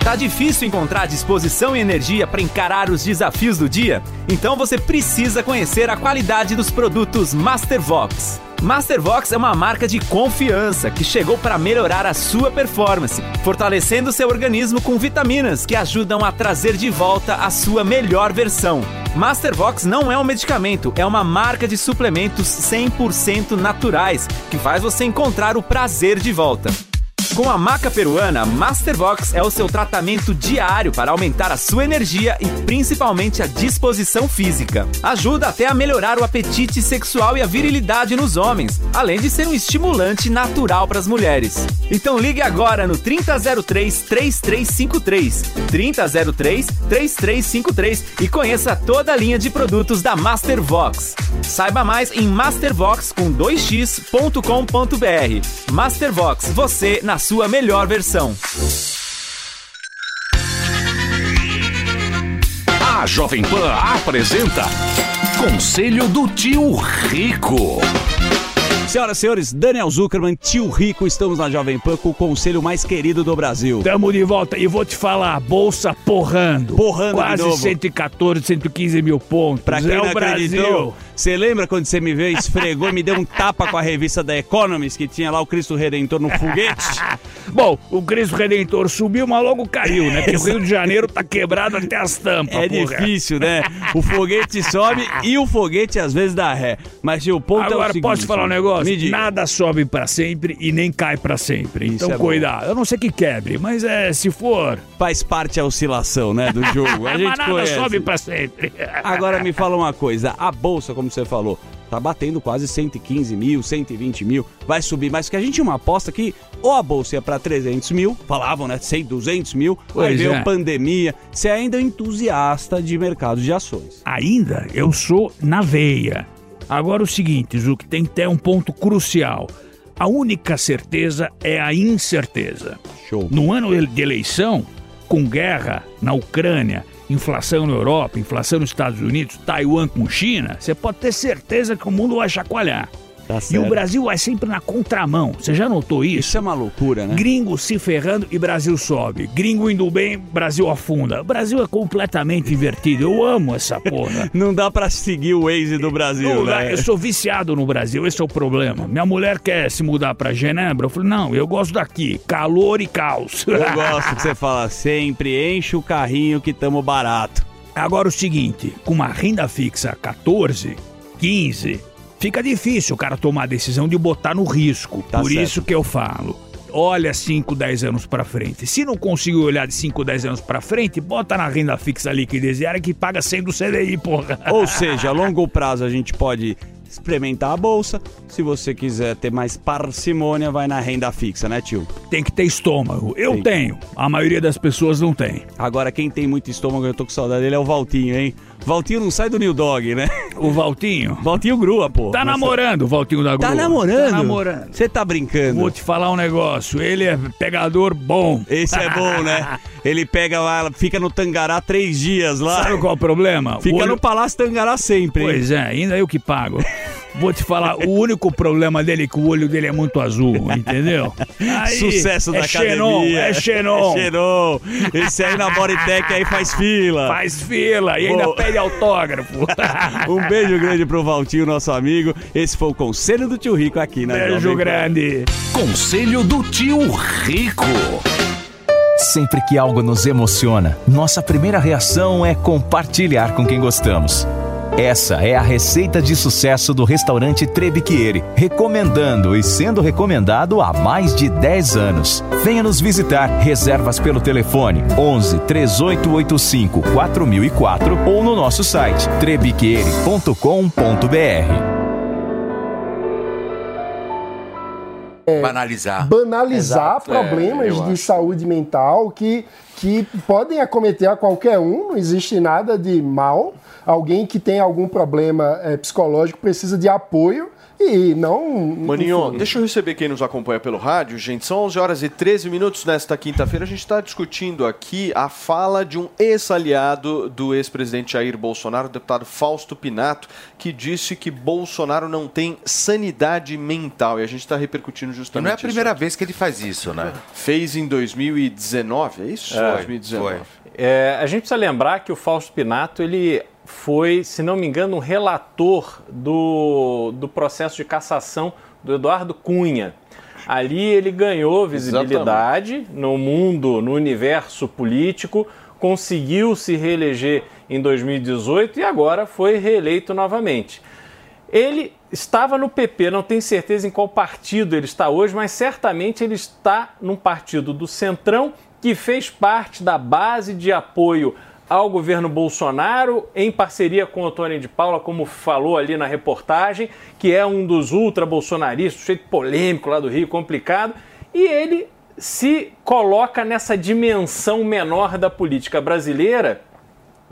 Tá difícil encontrar disposição e energia para encarar os desafios do dia? Então você precisa conhecer a qualidade dos produtos Mastervox. Mastervox é uma marca de confiança que chegou para melhorar a sua performance, fortalecendo seu organismo com vitaminas que ajudam a trazer de volta a sua melhor versão. Mastervox não é um medicamento, é uma marca de suplementos 100% naturais que faz você encontrar o prazer de volta. Com a maca peruana, Mastervox é o seu tratamento diário para aumentar a sua energia e principalmente a disposição física. Ajuda até a melhorar o apetite sexual e a virilidade nos homens, além de ser um estimulante natural para as mulheres. Então ligue agora no 3003 3353, 3003 3353 e conheça toda a linha de produtos da Mastervox. Saiba mais em mastervox com 2x.com.br. Mastervox, você na sua melhor versão. A Jovem Pan apresenta Conselho do Tio Rico. Senhoras e senhores, Daniel Zuckerman, tio Rico, estamos na Jovem Pan com o conselho mais querido do Brasil. Tamo de volta e vou te falar, bolsa porrando. Porrando de Quase novo. 114, 115 mil pontos. Pra quem é não o Brasil. acreditou, você lembra quando você me veio, esfregou e me deu um tapa com a revista da Economist que tinha lá o Cristo Redentor no foguete? <laughs> Bom, o Cristo Redentor subiu, mas logo caiu, né? Porque o Rio de Janeiro tá quebrado até as tampas. É porra. difícil, né? O foguete sobe e o foguete às vezes dá ré. Mas o ponto é o Agora, seguinte, posso te falar um negócio? Nada sobe pra sempre e nem cai pra sempre. Então, é cuidado. Eu não sei que quebre, mas é, se for... Faz parte a oscilação, né, do jogo. A <laughs> mas gente nada conhece. sobe pra sempre. Agora me fala uma coisa, a bolsa, como você falou, tá batendo quase 115 mil, 120 mil, vai subir, mas que a gente tinha uma aposta que ou a bolsa ia pra 300 mil, falavam, né, 100, 200 mil, aí Pois veio é. pandemia, você ainda é entusiasta de mercado de ações. Ainda eu sou na veia. Agora o seguinte, Zuc, tem que ter um ponto crucial. A única certeza é a incerteza. Show. No ano de eleição, com guerra na Ucrânia, inflação na Europa, inflação nos Estados Unidos, Taiwan com China, você pode ter certeza que o mundo vai chacoalhar. Tá E o Brasil vai sempre na contramão. Você já notou isso? Isso é uma loucura, né? Gringo se ferrando e Brasil sobe. Gringo indo bem, Brasil afunda. O Brasil é completamente invertido. Eu amo essa porra. <laughs> Não dá pra seguir o Waze do Brasil, Eu, né? eu sou viciado no Brasil, esse é o problema. Minha mulher quer se mudar pra Genebra. Eu falei, não, eu gosto daqui. Calor e caos. Eu <laughs> gosto que você fala sempre, enche o carrinho que tamo barato. Agora o seguinte, com uma renda fixa 14, 15, fica difícil o cara tomar a decisão de botar no risco. Tá Por certo. isso que eu falo. Olha 5, 10 anos pra frente. Se não conseguir olhar de 5, 10 anos pra frente, bota na renda fixa liquidez diária que paga 100 do CDI, porra. Ou seja, a longo prazo a gente pode experimentar a bolsa. Se você quiser ter mais parcimônia, vai na renda fixa, né, tio? Tem que ter estômago. Eu Tem. tenho. A maioria das pessoas não tem. Agora, quem tem muito estômago, eu tô com saudade dele, é o Valtinho, hein? Valtinho não sai do New Dog, né? O Valtinho? Valtinho grua, pô. Tá Nossa. namorando o Valtinho da Grua. Tá namorando? Tá namorando. Você tá brincando? Vou te falar um negócio. Ele é pegador bom. Esse é bom, né? <laughs> Ele pega lá, fica no Tangará três dias lá. Sabe qual é o problema? Fica olho- no Palácio Tangará sempre. hein? Pois é, ainda eu que pago. <laughs> Vou te falar, o único problema dele é que o olho dele é muito azul, entendeu? Aí, Sucesso da é Xenon, academia. é Xenon. É Xenon. Esse aí na Bodytech aí faz fila. Faz fila e ainda Pô. pede autógrafo. <laughs> Um beijo grande pro Valtinho, nosso amigo. Esse foi o Conselho do Tio Rico aqui na Beijo Jovem grande. Conselho do Tio Rico. Sempre que algo nos emociona, nossa primeira reação é compartilhar com quem gostamos. Essa é a receita de sucesso do restaurante Trebiquieri, recomendando e sendo recomendado há mais de 10 anos. Venha nos visitar. Reservas pelo telefone 11 3885 4004 ou no nosso site trebiquieri.com.br. Banalizar. banalizar Exato. É, problemas eu de acho. saúde mental que, que podem acometer a qualquer um, não existe nada de mal. Alguém que tem algum problema eh, psicológico precisa de apoio e não. Maninho, enfim. deixa eu receber quem nos acompanha pelo rádio, gente. São 11 horas e 13 minutos nesta quinta-feira. A gente está discutindo aqui a fala de um ex-aliado do ex-presidente Jair Bolsonaro, o deputado Fausto Pinato, que disse que Bolsonaro não tem sanidade mental. E a gente está repercutindo E justamente não é a isso. primeira vez que ele faz isso, né? Fez em 2019, é isso? É, 2019. É, a gente precisa lembrar que o Fausto Pinato ele foi, se não me engano, um relator do, do processo de cassação do Eduardo Cunha. Ali ele ganhou visibilidade no mundo, no universo político, conseguiu se reeleger em 2018 e agora foi reeleito novamente. Ele estava no PP, não tenho certeza em qual partido ele está hoje, mas certamente ele está num partido do Centrão que fez parte da base de apoio ao governo Bolsonaro, em parceria com o Tony de Paula, como falou ali na reportagem, que é um dos ultra-bolsonaristas, sujeito polêmico lá do Rio, complicado, e ele se coloca nessa dimensão menor da política brasileira.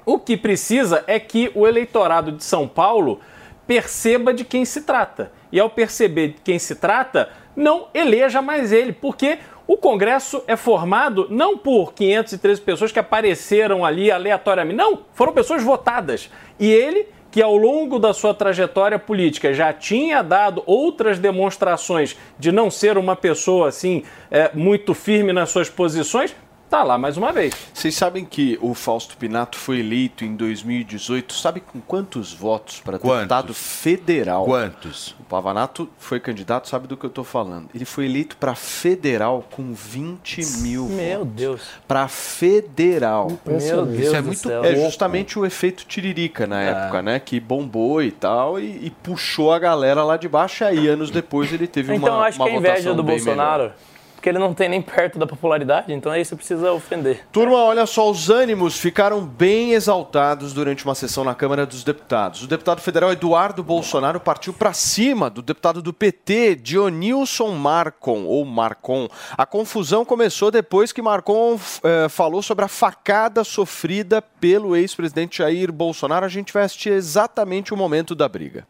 O que precisa é que o eleitorado de São Paulo perceba de quem se trata. E ao perceber de quem se trata, não eleja mais ele, porque o Congresso é formado não por 513 pessoas que apareceram ali aleatoriamente, não, foram pessoas votadas. E ele, que ao longo da sua trajetória política já tinha dado outras demonstrações de não ser uma pessoa assim é, muito firme nas suas posições, tá lá mais uma vez. Vocês sabem que o Fausto Pinato foi eleito em 2018, sabe com quantos votos para deputado federal? Quantos? O Pavanato foi candidato, sabe do que eu tô falando. Ele foi eleito para federal com 20 mil Meu votos. Deus. Para federal. Meu Deus Isso é do muito céu. É justamente o efeito tiririca na É. época, né? Que bombou e tal e, e puxou a galera lá de baixo. Aí anos depois ele teve uma Então acho uma que é inveja do Bolsonaro, melhor. Porque ele não tem nem perto da popularidade, então aí você precisa ofender. Turma, olha só, os ânimos ficaram bem exaltados durante uma sessão na Câmara dos Deputados. O deputado federal Eduardo Bolsonaro partiu para cima do deputado do PT, Dionilson Marcon, ou Marcon. A confusão começou depois que Marcon eh, falou sobre a facada sofrida pelo ex-presidente Jair Bolsonaro. A gente vai assistir exatamente o momento da briga.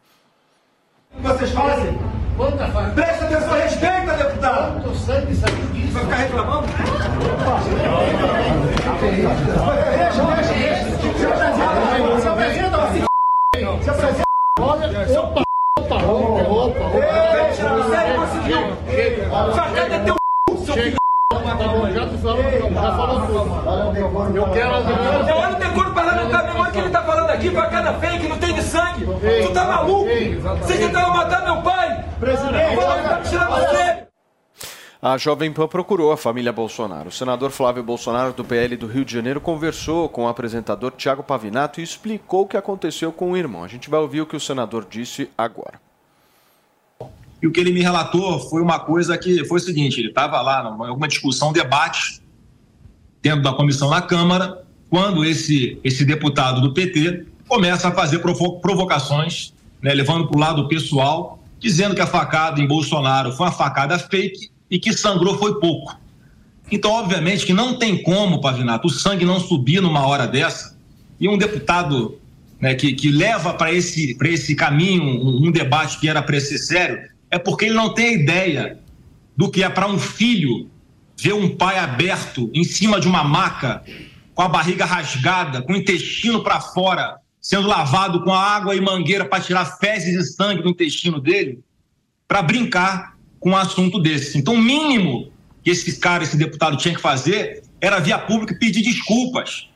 Vocês fazem? Presta atenção, respeita, deputado! Quanto sangue saiu disso? Vai ficar reclamando? Deixa, deixa, deixa! Se apresenta, você Se apresenta! Opa, opa, opa, opa! Ei, tira sério, conseguiu! Facada é teu seu filho! Tá já falou, já falou tudo. Eu quero Eu olho o decoro parlamentar, aqui, facada fake, não tem de sangue. Tu tá maluco? Vocês tentaram matar meu pai. Presidente, Fala, tá me tirando sério. A Jovem Pan procurou a família Bolsonaro. O senador Flávio Bolsonaro, do PL do Rio de Janeiro, conversou com o apresentador Tiago Pavinato e explicou o que aconteceu com o irmão. A gente vai ouvir o que o senador disse agora. E o que ele me relatou foi uma coisa que foi o seguinte: ele estava lá em alguma discussão, debate, dentro da comissão na Câmara, quando esse, esse deputado do PT começa a fazer provo- provocações, né, levando para o lado pessoal, dizendo que a facada em Bolsonaro foi uma facada fake e que sangrou foi pouco. Então, obviamente, que não tem como, Pavinato, o sangue não subir numa hora dessa. E um deputado né, que, que leva para esse, esse caminho um, um debate que era para ser sério, é porque ele não tem ideia do que é para um filho ver um pai aberto em cima de uma maca, com a barriga rasgada, com o intestino para fora, sendo lavado com água e mangueira para tirar fezes e sangue do intestino dele, para brincar com um assunto desse. Então, o mínimo que esse cara, esse deputado tinha que fazer era via pública pedir desculpas.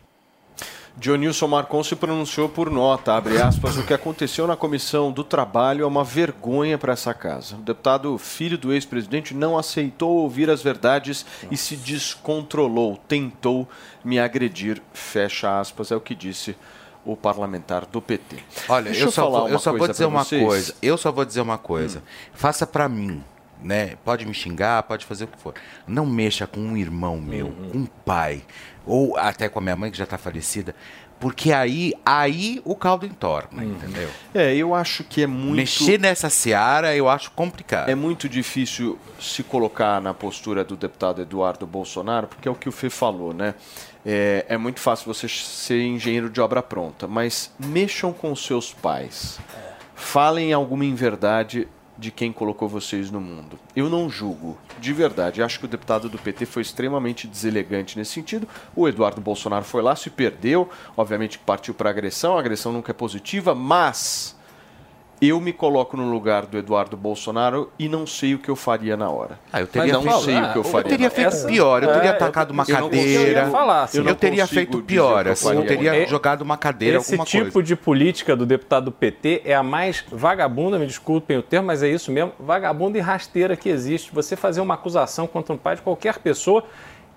Dionilson Marcon se pronunciou por nota, abre aspas, o que aconteceu na comissão do trabalho é uma vergonha para essa casa. O deputado filho do ex-presidente não aceitou ouvir as verdades e se descontrolou, tentou me agredir, fecha aspas, é o que disse o parlamentar do PT. Olha, Deixa eu só, vou, eu só vou dizer uma vocês. coisa. Eu só vou dizer uma coisa. Hum. Faça pra mim, né? Pode me xingar, pode fazer o que for. Não mexa com um irmão meu, Uhum. com um pai, ou até com a minha mãe que já está falecida, porque aí, aí o caldo entorna, entendeu? É, eu acho que é muito. Mexer nessa seara eu acho complicado. É muito difícil se colocar na postura do deputado Eduardo Bolsonaro, porque é o que o Fê falou, né? É, é muito fácil você ser engenheiro de obra pronta, mas mexam com seus pais. Falem alguma inverdade de quem colocou vocês no mundo. Eu não julgo, de verdade. Acho que o deputado do PT foi extremamente deselegante nesse sentido. O Eduardo Bolsonaro foi lá, se perdeu, obviamente partiu para agressão. A agressão nunca é positiva, mas eu me coloco no lugar do Eduardo Bolsonaro e não sei o que eu faria na hora. Ah, eu teria não feito- sei o que eu eu faria. teria na feito pior, eu teria É, atacado uma eu não cadeira. Eu falar, assim, eu não eu teria feito pior, eu assim, eu teria É- jogado uma cadeira, Esse alguma tipo coisa. de política do deputado do PT é a mais vagabunda, me desculpem o termo, mas é isso mesmo, vagabunda e rasteira que existe. Você fazer uma acusação contra um pai de qualquer pessoa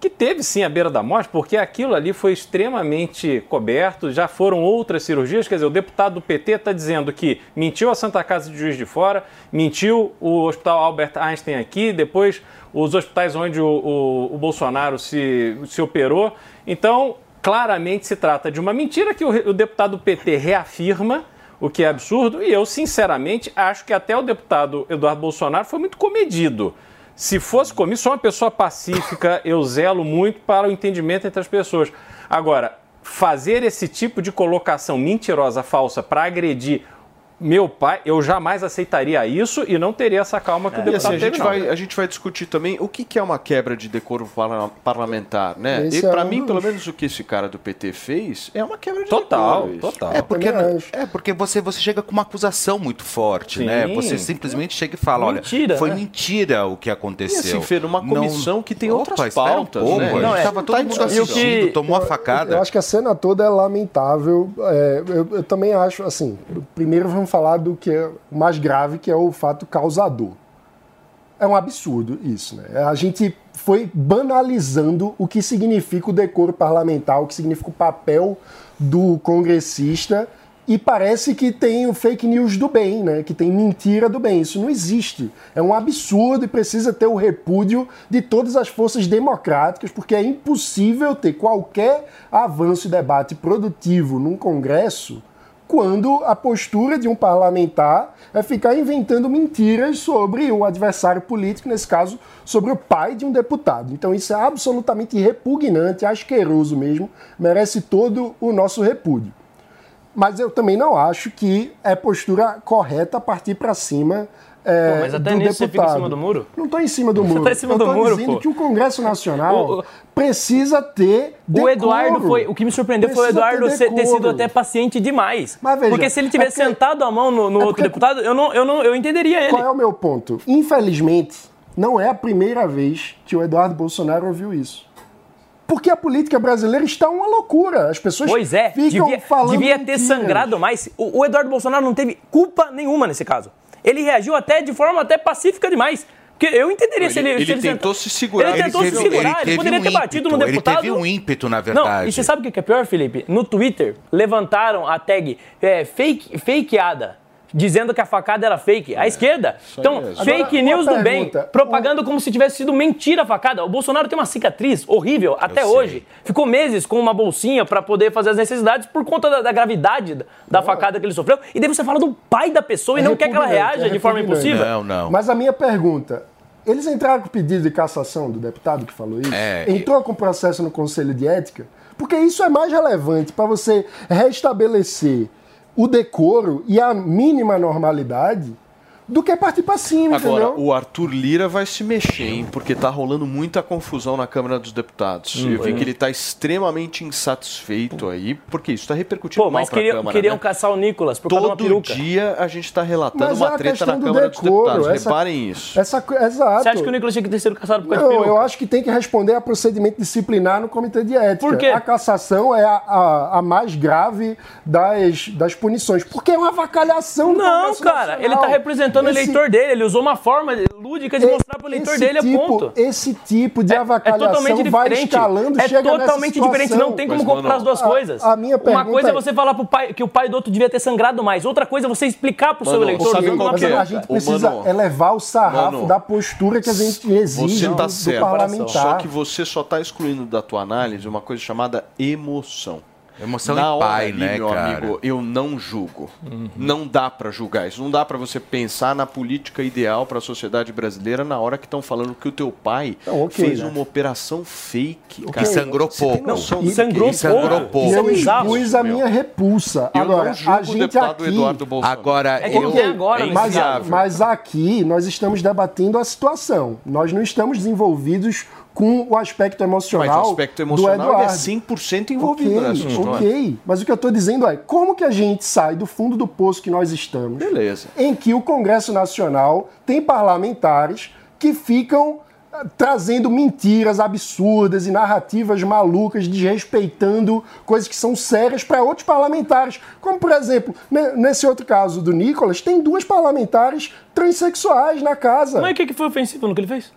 que teve sim a beira da morte, porque aquilo ali foi extremamente coberto, já foram outras cirurgias, quer dizer, o deputado do PT está dizendo que mentiu a Santa Casa de Juiz de Fora, mentiu o Hospital Albert Einstein aqui, depois os hospitais onde o, o- o Bolsonaro se, se operou. Então, claramente se trata de uma mentira que o, o deputado do PT reafirma, o que é absurdo, e eu, sinceramente, acho que até o deputado Eduardo Bolsonaro foi muito comedido. Se fosse comigo, sou uma pessoa pacífica, eu zelo muito para o entendimento entre as pessoas. Agora, fazer esse tipo de colocação mentirosa, falsa, para agredir meu pai, eu jamais aceitaria isso e não teria essa calma que o E deputado assim, a, teve, gente não. vai, a gente vai discutir também o que, que é uma quebra de decoro parla- parlamentar, né? Esse e é para um mim, pelo menos o que esse cara do PT fez é uma quebra de Total, decoro. isso. total. É porque, Também acho. é porque você, você chega com uma acusação muito forte, Sim. né? Você simplesmente chega e fala, Mentira, olha, foi né? mentira o que E aconteceu. assim, Fê, numa comissão que tem outras Opa, espera pautas, um pouco, né? a gente Não, é, tava não todo tá mundo assistindo, tomou a facada. Eu acho que a cena toda é lamentável. É, eu, eu também acho, assim, primeiro vamos falar do que é o mais grave, que é o fato causador. É um absurdo isso, né? A gente foi banalizando o que significa o decoro parlamentar, o que significa o papel do congressista e parece que tem o fake news do bem, né? Que tem mentira do bem. Isso não existe. É um absurdo e precisa ter o repúdio de todas as forças democráticas, porque é impossível ter qualquer avanço e debate produtivo num Congresso quando a postura de um parlamentar é ficar inventando mentiras sobre o adversário político, nesse caso, sobre o pai de um deputado. Então isso é absolutamente repugnante, asqueroso mesmo, merece todo o nosso repúdio. Mas eu também não acho que é postura correta partir para cima é, Pô, mas até nisso você deputado. fica em cima do muro? Não estou em cima do <laughs> Você muro. tá em cima eu do muro, dizendo pô. que o Congresso Nacional O- precisa ter O Eduardo decoro. foi. O que me surpreendeu foi o Precisa Eduardo ter ter sido decoro. até paciente demais. Mas veja, porque se ele tivesse é porque- sentado a mão no, no é outro deputado, eu não, eu não eu entenderia ele. Qual é o meu ponto? Infelizmente, não é a primeira vez que o Eduardo Bolsonaro ouviu isso. Porque a política brasileira está uma loucura. As pessoas Pois é, ficam devia, falando devia ter mentiras. sangrado mais. O, o Eduardo Bolsonaro não teve culpa nenhuma nesse caso. Ele reagiu até de forma até pacífica demais. Porque eu entenderia se ele. Ele- se ele tentou se segurar. Ele tentou Ele se teve- segurar, ele ele, poderia um ter batido no ímpeto, ele deputado. teve um ímpeto, na Não, verdade. e você sabe o que é pior, Felipe? No Twitter, levantaram a tag é, fake, fakeada. Dizendo que a facada era fake. A esquerda. Então, mesmo. fake Agora, news do bem. pergunta. Propagando como se tivesse sido mentira a facada. O Bolsonaro tem uma cicatriz horrível até hoje. Ficou meses com uma bolsinha pra poder fazer as necessidades por conta da, da gravidade da, da facada que ele sofreu. E daí você fala do pai da pessoa e É não quer que ela reaja é de forma repugnante. impulsiva. não. Mas a minha pergunta: eles entraram com pedido de cassação do deputado que falou isso? É, Entrou com processo no Conselho de Ética? Porque isso é mais relevante para você restabelecer o decoro e a mínima normalidade do que partir para cima, Agora, entendeu? o Arthur Lira vai se mexer, hein? Porque tá rolando muita confusão na Câmara dos Deputados. Hum, Eu vi é. que ele tá extremamente insatisfeito aí, porque isso tá repercutindo Pô, mal mas pra queriam, Câmara, queriam né? caçar o Nicolas por causa de uma Todo peruca. dia a gente tá relatando Mas é uma a treta na do Câmara dos decoro, Deputados. essa- Reparem isso. Essa, exato. Você acha que o Nicolas tinha que ter sido caçado por causa de Não, peruca? eu acho que tem que responder a procedimento disciplinar no Comitê de Ética. Por quê? A cassação é a, a- a mais grave das, das punições. Porque é uma avacalhação do Não, Congresso cara, Nacional. ele tá representando orientando Esse- o eleitor dele. Ele usou uma forma lúdica de mostrar pro eleitor esse dele, é tipo, ponto. Esse tipo de É avacalhação totalmente vai diferente. escalando, é chega nessa totalmente diferente. Não tem como comparar as duas A- coisas. A, minha Uma pergunta coisa é é- você falar pro pai que o pai do outro devia ter sangrado mais. Outra coisa é você explicar pro seu Mano, eleitor. sabe qual que é? a gente precisa Mano, elevar o sarrafo Mano, da postura que a gente exige Você tá do, do certo. parlamentar. Só que você só tá excluindo da tua análise uma coisa chamada emoção. Emoção Na e hora pai, ali, né, meu cara? amigo, eu não julgo. Não dá pra julgar isso. Não dá pra você pensar na política ideal pra sociedade brasileira na hora que estão falando que o teu pai Não, ok, fez né? uma operação fake. Ok. Cara. E sangrou pouco. Não, e que sangrou é isso? pouco. E eu expus a minha repulsa. Eu Agora, não julgo a o gente deputado aqui... Eduardo Bolsonaro. Agora, É Ok, tem agora, é mas, mas aqui nós estamos debatendo a situação. Nós não estamos desenvolvidos com o aspecto emocional. Mas o aspecto do emocional ele é Eduardo. 100% envolvido Ok, nessa história. Ok, mas o que eu estou dizendo é como que a gente sai do fundo do poço que nós estamos, Beleza. em que o Congresso Nacional tem parlamentares que ficam ah, trazendo mentiras absurdas e narrativas malucas, desrespeitando coisas que são sérias para outros parlamentares. Como, por exemplo, ne- nesse outro caso do Nicolas, tem duas parlamentares transexuais na casa. Mas o que que foi ofensivo no que ele fez?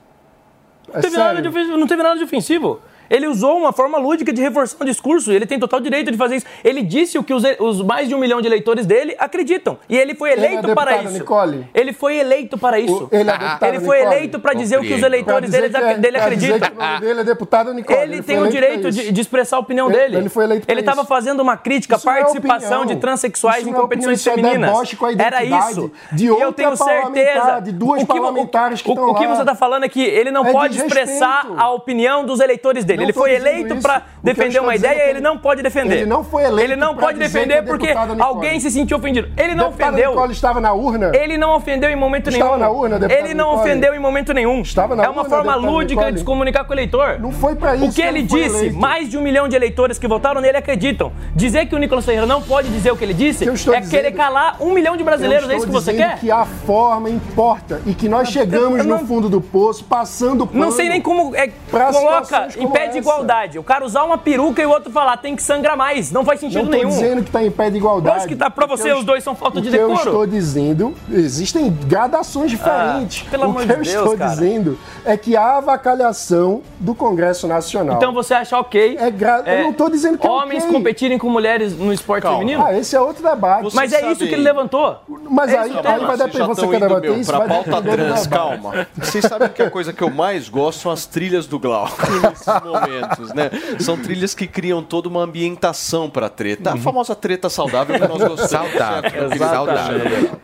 Não É teve, nada de não teve nada de ofensivo. Ele usou uma forma lúdica de reforçar o discurso. Ele tem total direito de fazer isso. Ele disse o que os, os mais de um milhão de eleitores dele acreditam. E ele foi Ele é eleito para deputado, isso. Nicole? Ele foi eleito para isso. Ele é Ele foi Nicole? eleito para dizer o que os Compreendo. eleitores dele, que é- dele acreditam. que o nome dele é deputado Nicole. Ele, foi tem o direito de, de expressar a opinião Ele- dele. ele foi eleito Ele estava fazendo uma crítica à é participação de transexuais Isso em é competições opinião, é femininas. deboche com a Era isso. de e eu outra tenho parlamentar, certeza. de duas o que, parlamentares que o, estão o que você está falando é que ele não É pode expressar a opinião dos eleitores dele. Ele foi eleito para defender uma é ideia e ele não pode defender. ele não foi eleito Ele não pode defender a porque alguém se sentiu ofendido. Ele não Deputada ofendeu. Nicole estava na urna? Ele não ofendeu em momento Estava nenhum. na urna, deputada ele não Nicole? ofendeu em momento nenhum. Estava na é uma urna, forma lúdica Nicole? de se comunicar com o eleitor. Não foi pra isso O que ele disse, eleito. mais de um milhão de eleitores que votaram nele acreditam. Dizer que o Nicolas Ferreira não pode dizer o que ele disse Que é querer dizendo- calar um milhão de brasileiros. É isso que você quer? que a forma importa e que nós chegamos no fundo do poço, passando pano Não sei nem como é, coloca como pé de igualdade. O cara usar uma peruca e o outro falar tem que sangrar mais. Não faz sentido Não estou nenhum. dizendo que está em pé de igualdade. Lógico que tá. Pra O que você, eu- os dois são falta o de que eu decoro. estou dizendo, existem gradações diferentes. Ah, pelo o amor que de eu Deus, estou cara. dizendo é que a avacalhação do Congresso Nacional. Então você acha ok? É gra- eu não estou dizendo que é Homens ok. competirem com mulheres no esporte Calma. feminino? Ah, esse é outro debate. Mas é sabe- isso que ele levantou. Mas É aí, o aí tema. vai depender. Você quer debater meu, isso? pra vai pauta <laughs> depender do trans, calma. Vocês sabem que a coisa que eu mais gosto são as trilhas do Glauco nesses <laughs> momentos, né? São trilhas que criam toda uma ambientação pra treta. A famosa treta saudável que nós <laughs> gostamos. Saudável, certo? Saudável.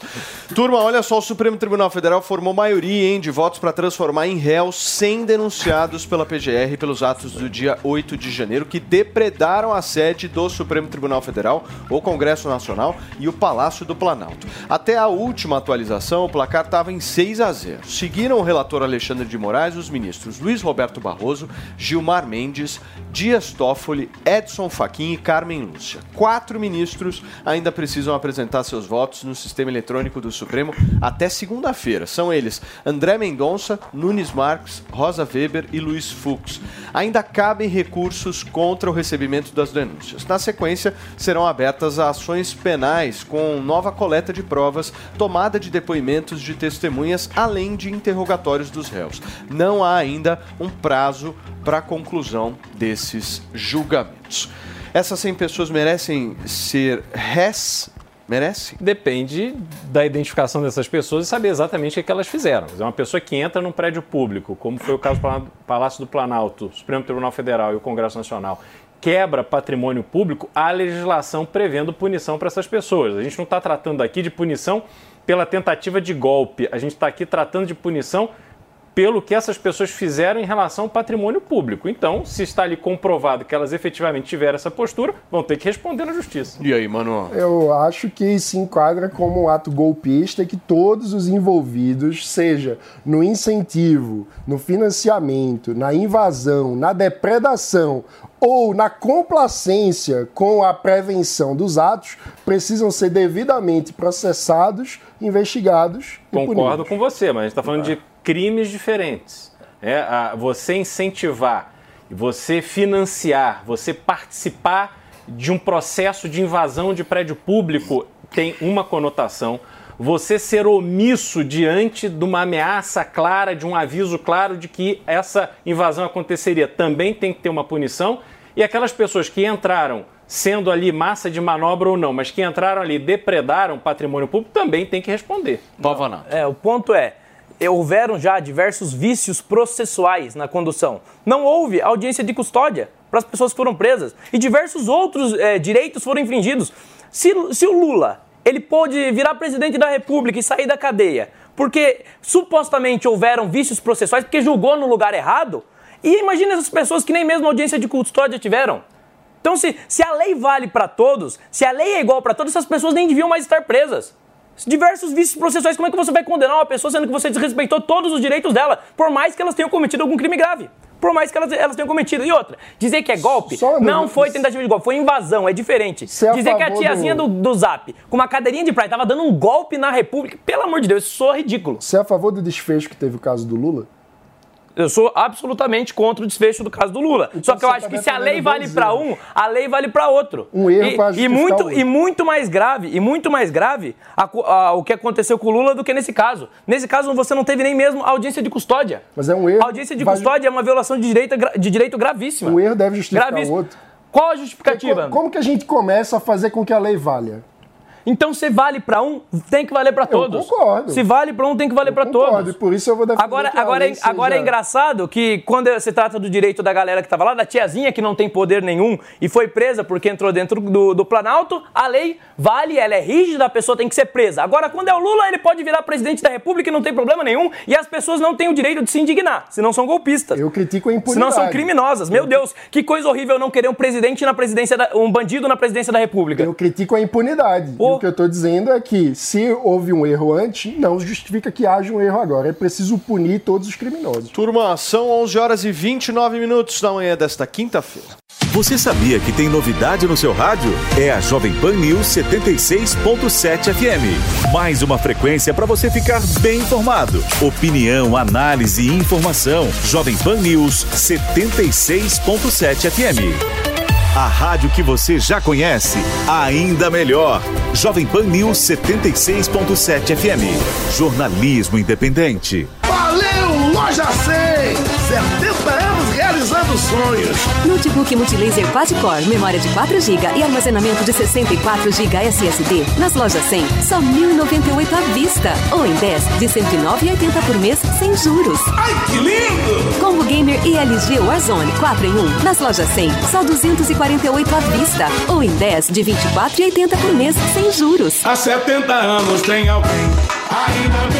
Turma, olha só, o Supremo Tribunal Federal formou maioria hein, de votos para transformar em réus 100 denunciados pela PGR pelos atos do dia 8 de janeiro que depredaram a sede do Supremo Tribunal Federal, o Congresso Nacional e o Palácio do Planalto. Até a última atualização, o placar estava em 6 a 0. Seguiram o relator Alexandre de Moraes os ministros Luiz Roberto Barroso, Gilmar Mendes, Dias Toffoli, Edson Fachin e Carmen Lúcia. Quatro ministros ainda precisam apresentar seus votos no sistema eletrônico do Supremo até segunda-feira. São eles André Mendonça, Nunes Marques, Rosa Weber e Luiz Fux. Ainda cabem recursos contra o recebimento das denúncias. Na sequência, serão abertas ações penais com nova coleta de provas, tomada de depoimentos de testemunhas, além de interrogatórios dos réus. Não há ainda um prazo para a conclusão desses julgamentos. Essas 100 pessoas merecem ser réis? Merece? Depende da identificação dessas pessoas e saber exatamente o que, é elas fizeram. É uma pessoa que entra num prédio público, como foi o caso do Palácio do Planalto, Supremo Tribunal Federal e o Congresso Nacional, quebra patrimônio público, há legislação prevendo punição para essas pessoas. A gente não está tratando aqui de punição pela tentativa de golpe, a gente está aqui tratando de punição pelo que essas pessoas fizeram em relação ao patrimônio público. Então, se está ali comprovado que elas efetivamente tiveram essa postura, vão ter que responder na justiça. E aí, mano? Eu acho que se enquadra como um ato golpista que todos os envolvidos, seja no incentivo, no financiamento, na invasão, na depredação ou na complacência com a prevenção dos atos, precisam ser devidamente processados, investigados e Concordo punidos. com você, mas a gente está falando de crimes diferentes. É, a- você incentivar, você financiar, você participar de um processo de invasão de prédio público tem uma conotação. você ser omisso diante de uma ameaça clara, de um aviso claro de que essa invasão aconteceria. Também tem que ter uma punição. E aquelas pessoas que entraram sendo ali massa de manobra ou não, mas que entraram ali, depredaram patrimônio público, também tem que responder. Pavanato. É, o ponto é, houveram já diversos vícios processuais na condução. Não houve audiência de custódia para as pessoas que foram presas e diversos outros é, direitos foram infringidos. Se, se o Lula ele pôde virar presidente da República e sair da cadeia porque supostamente houveram vícios processuais porque julgou no lugar errado, e imagina essas pessoas que nem mesmo audiência de custódia tiveram. Então, se, se a lei vale para todos, se a lei é igual para todos, essas pessoas nem deviam mais estar presas. Diversos vícios processuais, como é que você vai condenar uma pessoa sendo que você desrespeitou todos os direitos dela, por mais que elas tenham cometido algum crime grave? Por mais que elas, elas tenham cometido. E outra, dizer que é golpe não foi tentativa de golpe, foi invasão, é diferente. é a dizer que a tiazinha do- do... do Zap, com uma cadeirinha de praia, tava dando um golpe na República, pelo amor de Deus, isso soa ridículo. Você é a favor do desfecho que teve o caso do Lula? Eu sou absolutamente contra o desfecho do caso do Lula. Só que eu acho tá que se a lei vale para um, a lei vale para outro. Um erro e, e muito o outro. e muito mais grave, e muito mais grave a a- o que aconteceu com o Lula do que nesse caso. Nesse caso você não teve nem mesmo audiência de custódia. Mas é um erro. A audiência de custódia é uma violação de direito, de direito gravíssima. Um erro deve justificar Gravíssimo. o outro. Qual a justificativa? Co- Como que a gente começa a fazer com que a lei valha? Então, se vale para um, tem que valer para todos. concordo. Se vale para um, tem que valer para Concordo, todos. e por isso eu vou defender Agora, agora, é, agora é engraçado que quando se trata do direito da galera que estava lá, da tiazinha que não tem poder nenhum e foi presa porque entrou dentro do, do Planalto, a lei vale, ela é rígida, a pessoa tem que ser presa. Agora, quando é o Lula, ele pode virar presidente da República e não tem problema nenhum e as pessoas não têm o direito de se indignar, se não são golpistas. Eu critico a impunidade. Senão são criminosas. Meu Deus, que coisa horrível não querer um presidente na presidência, da, um bandido na presidência da República. Eu critico a impunidade. O que eu estou dizendo é que se houve um erro antes, não justifica que haja um erro agora. É preciso punir todos os criminosos. Turma, são 11 horas e 29 minutos da manhã desta quinta-feira. Você sabia que tem novidade no seu rádio? É a Jovem Pan News 76.7 FM. Mais uma frequência para você ficar bem informado. Opinião, análise e informação. Jovem Pan News 76.7 FM. A rádio que você já conhece, ainda melhor. Jovem Pan News 76.7 FM. Jornalismo independente. Valeu, Loja 100! 70 anos realizando sonhos. Notebook Multilaser Quad-Core, memória de 4 GB e armazenamento de 64 GB SSD. Nas lojas 100, só 1.098 à vista. Ou em 10, de 109,80 por mês, sem juros. Ai, que lindo! Combo Gamer e LG Warzone 4 em 1. Nas lojas 100, só 248 à vista. Ou em 10, de 24,80 por mês, sem juros. Há 70 anos tem alguém. Ainda bem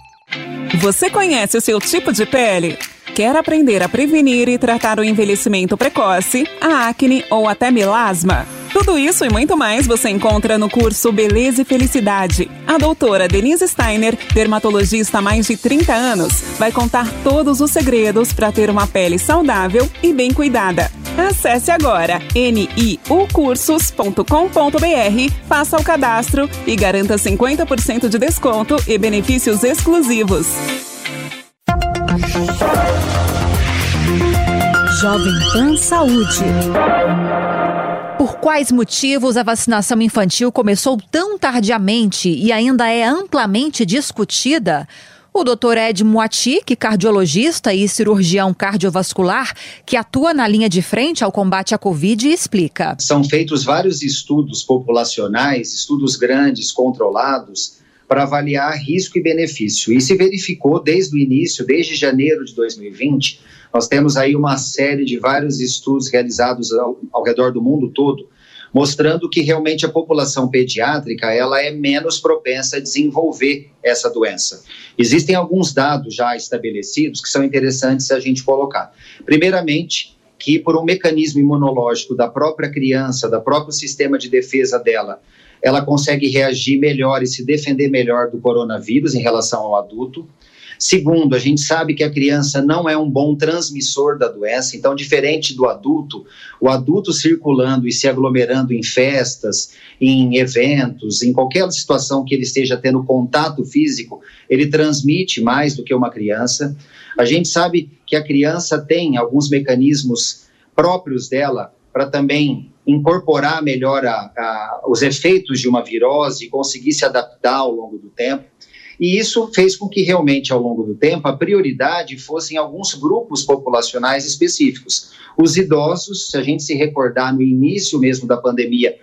Você conhece o seu tipo de pele? Quer aprender a prevenir e tratar o envelhecimento precoce, a acne ou até melasma? Tudo isso e muito mais você encontra no curso Beleza e Felicidade. A doutora Denise Steiner, dermatologista há mais de 30 anos, vai contar todos os segredos para ter uma pele saudável e bem cuidada. Acesse agora niucursos.com.br, faça o cadastro e garanta 50% de desconto e benefícios exclusivos. Jovem Pan Saúde. Por quais motivos a vacinação infantil começou tão tardiamente e ainda é amplamente discutida? O Dr. Ed Moati, que cardiologista e cirurgião cardiovascular, que atua na linha de frente ao combate à Covid, explica. São feitos vários estudos populacionais, estudos grandes, controlados, para avaliar risco e benefício. E se verificou desde o início, desde janeiro de 2020, nós temos aí uma série de vários estudos realizados ao, ao redor do mundo todo, mostrando que realmente a população pediátrica ela é menos propensa a desenvolver essa doença. Existem alguns dados já estabelecidos que são interessantes a gente colocar. Primeiramente, que por um mecanismo imunológico da própria criança, da próprio sistema de defesa dela, ela consegue reagir melhor e se defender melhor do coronavírus em relação ao adulto. Segundo, a gente sabe que a criança não é um bom transmissor da doença, então, diferente do adulto, o adulto circulando e se aglomerando em festas, em eventos, em qualquer situação que ele esteja tendo contato físico, ele transmite mais do que uma criança. A gente sabe que a criança tem alguns mecanismos próprios dela para também incorporar melhor a, a, os efeitos de uma virose e conseguir se adaptar ao longo do tempo. E isso fez com que realmente, ao longo do tempo, a prioridade fossem alguns grupos populacionais específicos. Os idosos, se a gente se recordar no início mesmo da pandemia,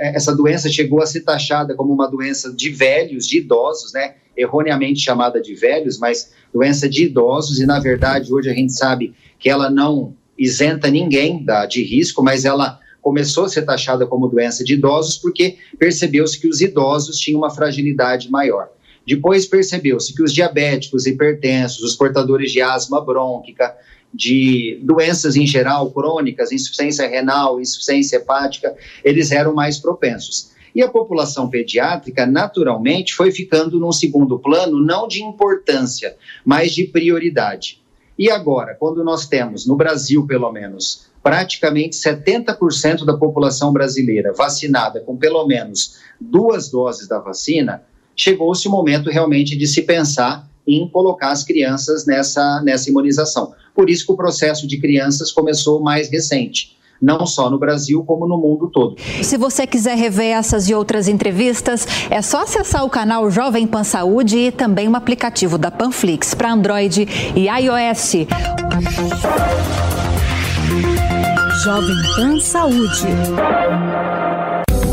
essa doença chegou a ser taxada como uma doença de velhos, de idosos, né? Erroneamente chamada de velhos, mas doença de idosos, e na verdade hoje a gente sabe que ela não isenta ninguém da, de risco, mas ela começou a ser taxada como doença de idosos porque percebeu-se que os idosos tinham uma fragilidade maior. Depois percebeu-se que os diabéticos, hipertensos, os portadores de asma brônquica, de doenças em geral crônicas, insuficiência renal, insuficiência hepática, eles eram mais propensos. E a população pediátrica, naturalmente, foi ficando num segundo plano, não de importância, mas de prioridade. E agora, quando nós temos, no Brasil pelo menos, praticamente 70% da população brasileira vacinada com pelo menos duas doses da vacina, chegou-se o momento realmente de se pensar em colocar as crianças nessa, nessa imunização. Por isso que o processo de crianças começou mais recente não só no Brasil, como no mundo todo. Se você quiser rever essas e outras entrevistas, é só acessar o canal Jovem Pan Saúde e também o aplicativo da Panflix para Android e iOS. Jovem Pan Saúde.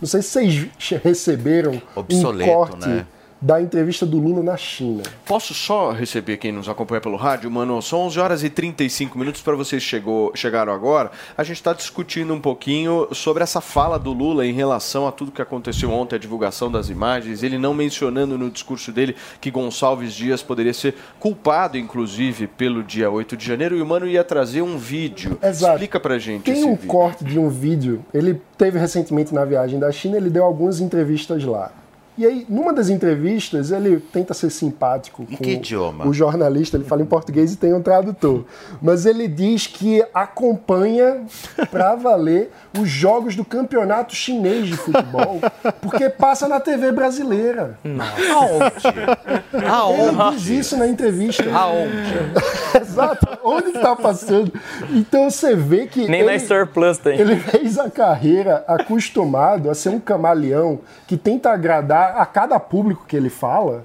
Não sei se vocês receberam Obsoleto, um corte né? Da entrevista do Lula na China. Posso só receber quem nos acompanha pelo rádio, mano? São 11 horas e 35 minutos para vocês chegou, chegaram agora. A gente está discutindo um pouquinho sobre essa fala do Lula em relação a tudo que aconteceu ontem, a divulgação das imagens, ele não mencionando no discurso dele que Gonçalves Dias poderia ser culpado, inclusive, pelo dia 8 de janeiro, e o mano ia trazer um vídeo. Exato. Explica pra gente Tem um vídeo. corte de um vídeo, ele teve recentemente na viagem da China, ele deu algumas entrevistas lá. E aí, numa das entrevistas, ele tenta ser simpático com que idioma? o jornalista, ele fala em português e tem um tradutor. Mas ele diz que acompanha pra valer os jogos do campeonato chinês de futebol, porque passa na TV brasileira. Aonde? Aonde? Ele diz isso na entrevista. Aonde? Exato. Onde que tá passando? Então você vê que. Nem na Star Plus tem. Ele fez a carreira acostumado a ser um camaleão que tenta agradar a cada público que ele fala.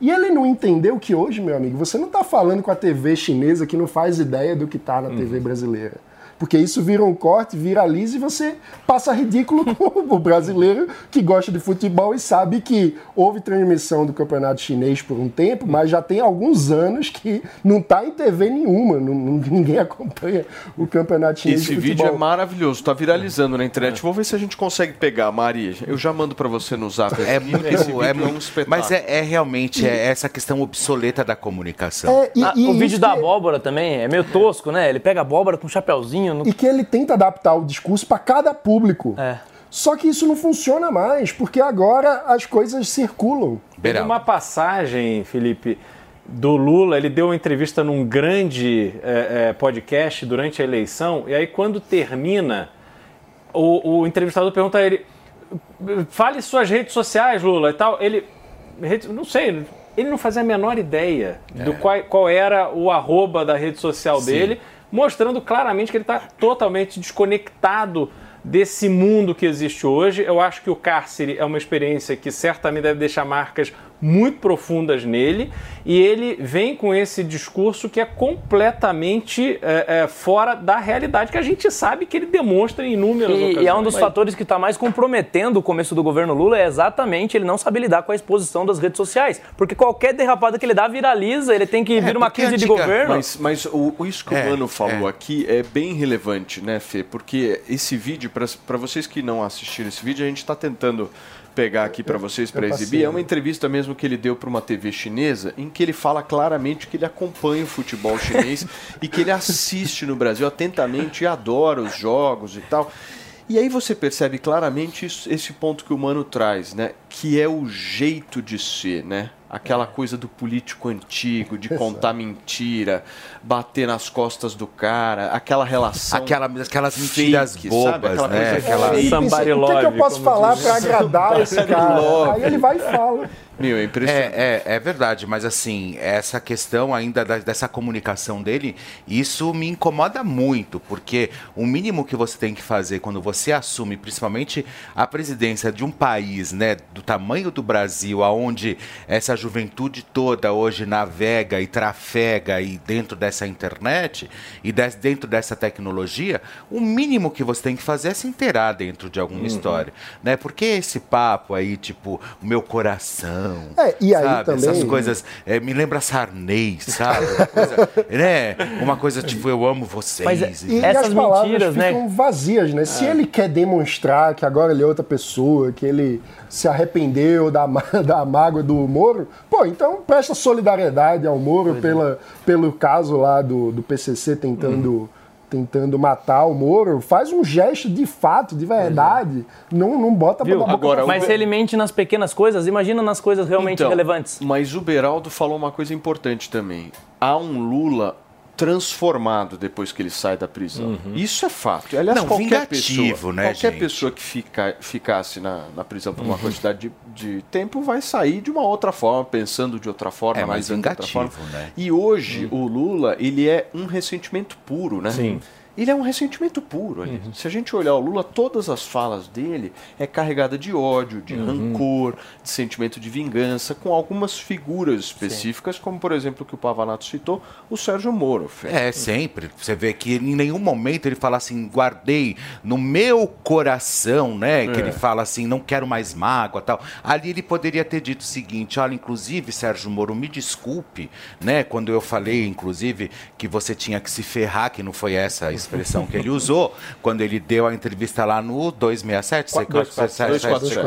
E ele não entendeu que hoje, meu amigo, você não está falando com a TV chinesa que não faz ideia do que está na TV brasileira. Porque isso vira um corte, viraliza e você passa ridículo <laughs> com o brasileiro que gosta de futebol e sabe que houve transmissão do campeonato chinês por um tempo, mas já tem alguns anos que não está em TV nenhuma, não- ninguém acompanha o campeonato chinês Esse de vídeo é maravilhoso, tá viralizando na internet. Vamos ver se a gente consegue pegar, Maria. Eu já mando pra você no zap. É muito, Esse vídeo é um espetáculo. mas é, é realmente é essa questão obsoleta da comunicação. É, e- Ah, e o vídeo da que- abóbora também é meio tosco, né? Ele pega a abóbora com um chapéuzinho. No... E que ele tenta adaptar o discurso para cada público. É. Só que isso não funciona mais, porque agora as coisas circulam. Teve uma passagem, Felipe, do Lula, ele deu uma entrevista num grande é, é, podcast durante a eleição, e aí quando termina, o, o entrevistador pergunta a ele, fale suas redes sociais, Lula, e tal. Ele, não sei, ele não fazia a menor ideia do qual, qual era o arroba da rede social Sim. dele, mostrando claramente que ele está totalmente desconectado desse mundo que existe hoje. Eu acho que o cárcere é uma experiência que certamente deve deixar marcas muito profundas nele e ele vem com esse discurso que é completamente é, é, fora da realidade que a gente sabe que ele demonstra em inúmeras E, ocasiões. e é um dos Mas- fatores que está mais comprometendo o começo do governo Lula é exatamente ele não saber lidar com a exposição das redes sociais. Porque qualquer derrapada que ele dá viraliza, ele tem que vir uma crise de governo. Mas, mas o, o isso que É, o Mano falou aqui é bem relevante, né, Fê? Porque esse vídeo, para vocês que não assistiram esse vídeo, a gente está tentando pegar aqui para vocês para exibir. É né? uma entrevista mesmo que ele deu para uma TV chinesa, em que ele fala claramente que ele acompanha o futebol chinês <laughs> e que ele assiste no Brasil atentamente e adora os jogos e tal. E aí você percebe claramente isso- esse ponto que o Mano traz, né? Que é o jeito de ser, né? Aquela coisa do político antigo, de contar mentira, bater nas costas do cara, aquela relação. Aquela- aquelas mentiras fake, bobas, sabe? Aquela né? coisa Aquela- fake. O que, é que eu posso falar para agradar esse cara? Aí ele vai e fala. Meu, é impressionante. É, é, é verdade, mas assim, essa questão ainda da- dessa comunicação dele, isso me incomoda muito, porque o mínimo que você tem que fazer quando você assume, principalmente a presidência de um país, né, do tamanho do Brasil, aonde essa juventude toda hoje navega e trafega e dentro dessa internet e des- dentro dessa tecnologia, o mínimo que você tem que fazer é se inteirar dentro de alguma Uhum. história, né? Porque esse papo aí, tipo, o meu coração, É, e aí sabe? também- Essas coisas, é, me lembra Sarney, sabe? Uma coisa, <laughs> né? Uma coisa tipo, eu amo vocês. E, e as palavras né? ficam vazias, né? Se É. ele quer demonstrar que agora ele é outra pessoa, que ele se arrependeu da, <laughs> da mágoa do Moro, pô, então presta solidariedade ao Moro pela, pelo caso lá do, do PCC tentando... Tentando matar o Moro, faz um gesto de fato, de verdade. Não, não bota Viu? pra boca pra Mas fora. se ele mente nas pequenas coisas, imagina nas coisas realmente Então, relevantes. Mas o Beraldo falou uma coisa importante também. Há um Lula transformado depois que ele sai da prisão. Isso é fato. Aliás, Não, qualquer vingativo, pessoa, né, qualquer gente? pessoa que fica, ficasse na, na prisão por uma Uhum. quantidade de, de tempo vai sair de uma outra forma, pensando de outra forma, É, analisando de outra vingativo, forma. né? E hoje o Lula ele é um ressentimento puro, né? Sim. Ele é um ressentimento puro ali. Se a gente olhar o Lula, todas as falas dele é carregada de ódio, de rancor, de sentimento de vingança, com algumas figuras específicas, como por exemplo o que o Pavanato citou, o Sérgio Moro. É, sempre. Você vê que em nenhum momento ele fala assim, guardei no meu coração, né? Que É. ele fala assim, não quero mais mágoa tal. Ali ele poderia ter dito o seguinte, olha, inclusive, Sérgio Moro, me desculpe, né? Quando eu falei, inclusive, que você tinha que se ferrar, que não foi essa a expressão que ele usou, quando ele deu a entrevista lá no 267, sei que- 247.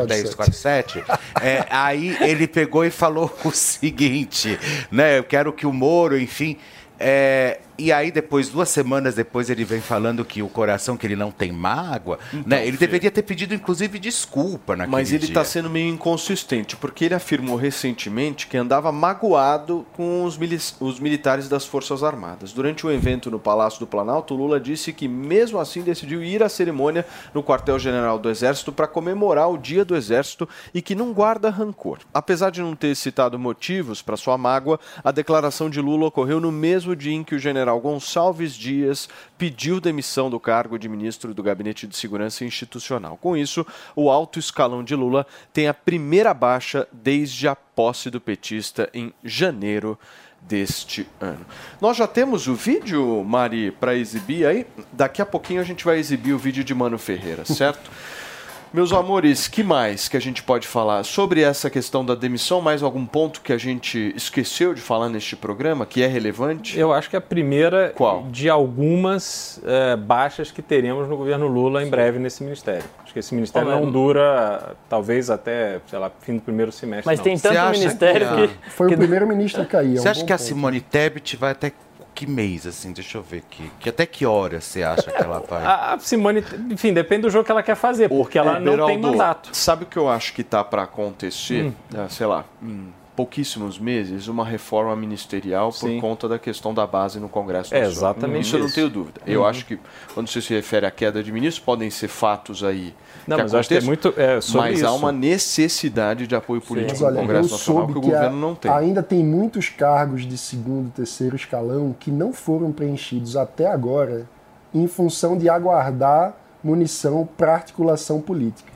247, é, aí ele pegou e falou <laughs> o seguinte, né? Eu quero que o Moro, enfim. é, e aí depois, duas semanas depois, ele vem falando que o coração, que ele não tem mágoa, né? Ele Fê. deveria ter pedido, inclusive, desculpa naquele Mas ele está sendo meio inconsistente, porque ele afirmou recentemente que andava magoado com os, mili- os militares das Forças Armadas. Durante um evento no Palácio do Planalto, Lula disse que, mesmo assim, decidiu ir à cerimônia no quartel-general do Exército para comemorar o Dia do Exército e que não guarda rancor. Apesar de não ter citado motivos para sua mágoa, a declaração de Lula ocorreu no mesmo dia em que o general Gonçalves Dias pediu demissão do cargo de ministro do Gabinete de Segurança Institucional. Com isso, o alto escalão de Lula tem a primeira baixa desde a posse do petista em janeiro deste ano. Nós já temos o vídeo, Mari, para exibir aí. Daqui a pouquinho a gente vai exibir o vídeo de Mano Ferreira, certo? <laughs> Meus amores, que mais que a gente pode falar sobre essa questão da demissão? Mais algum ponto que a gente esqueceu de falar neste programa que é relevante? Eu acho que a primeira Qual? de algumas eh, baixas que teremos no governo Lula em breve nesse ministério. Acho que esse ministério Olha, não dura, talvez até, sei lá, fim do primeiro semestre. Mas não. tem tanto Você acha ministério que a- que. Foi o primeiro ministro a cair. é um Você acha bom que a ponto. Simone Tebet vai até que mês, assim? Deixa eu ver aqui. Que até que hora você acha que ela <laughs> vai? A a Simone, enfim, depende do jogo que ela quer fazer, porque ela Ô, não tem mandato. Sabe o que eu acho que tá para acontecer? Hum. Ah, sei lá, em pouquíssimos meses, uma reforma ministerial por Sim. conta da questão da base no Congresso É, exatamente Isso eu não isso. tenho dúvida. Eu Uhum. acho que quando você se refere à queda de ministros, podem ser fatos aí Não, que mas eu acho que é muito é, sobre mas há isso. uma necessidade de apoio político Mas olha, no Congresso Nacional soube que o governo não tem. ainda tem muitos cargos de segundo, terceiro escalão que não foram preenchidos até agora em função de aguardar munição para articulação política.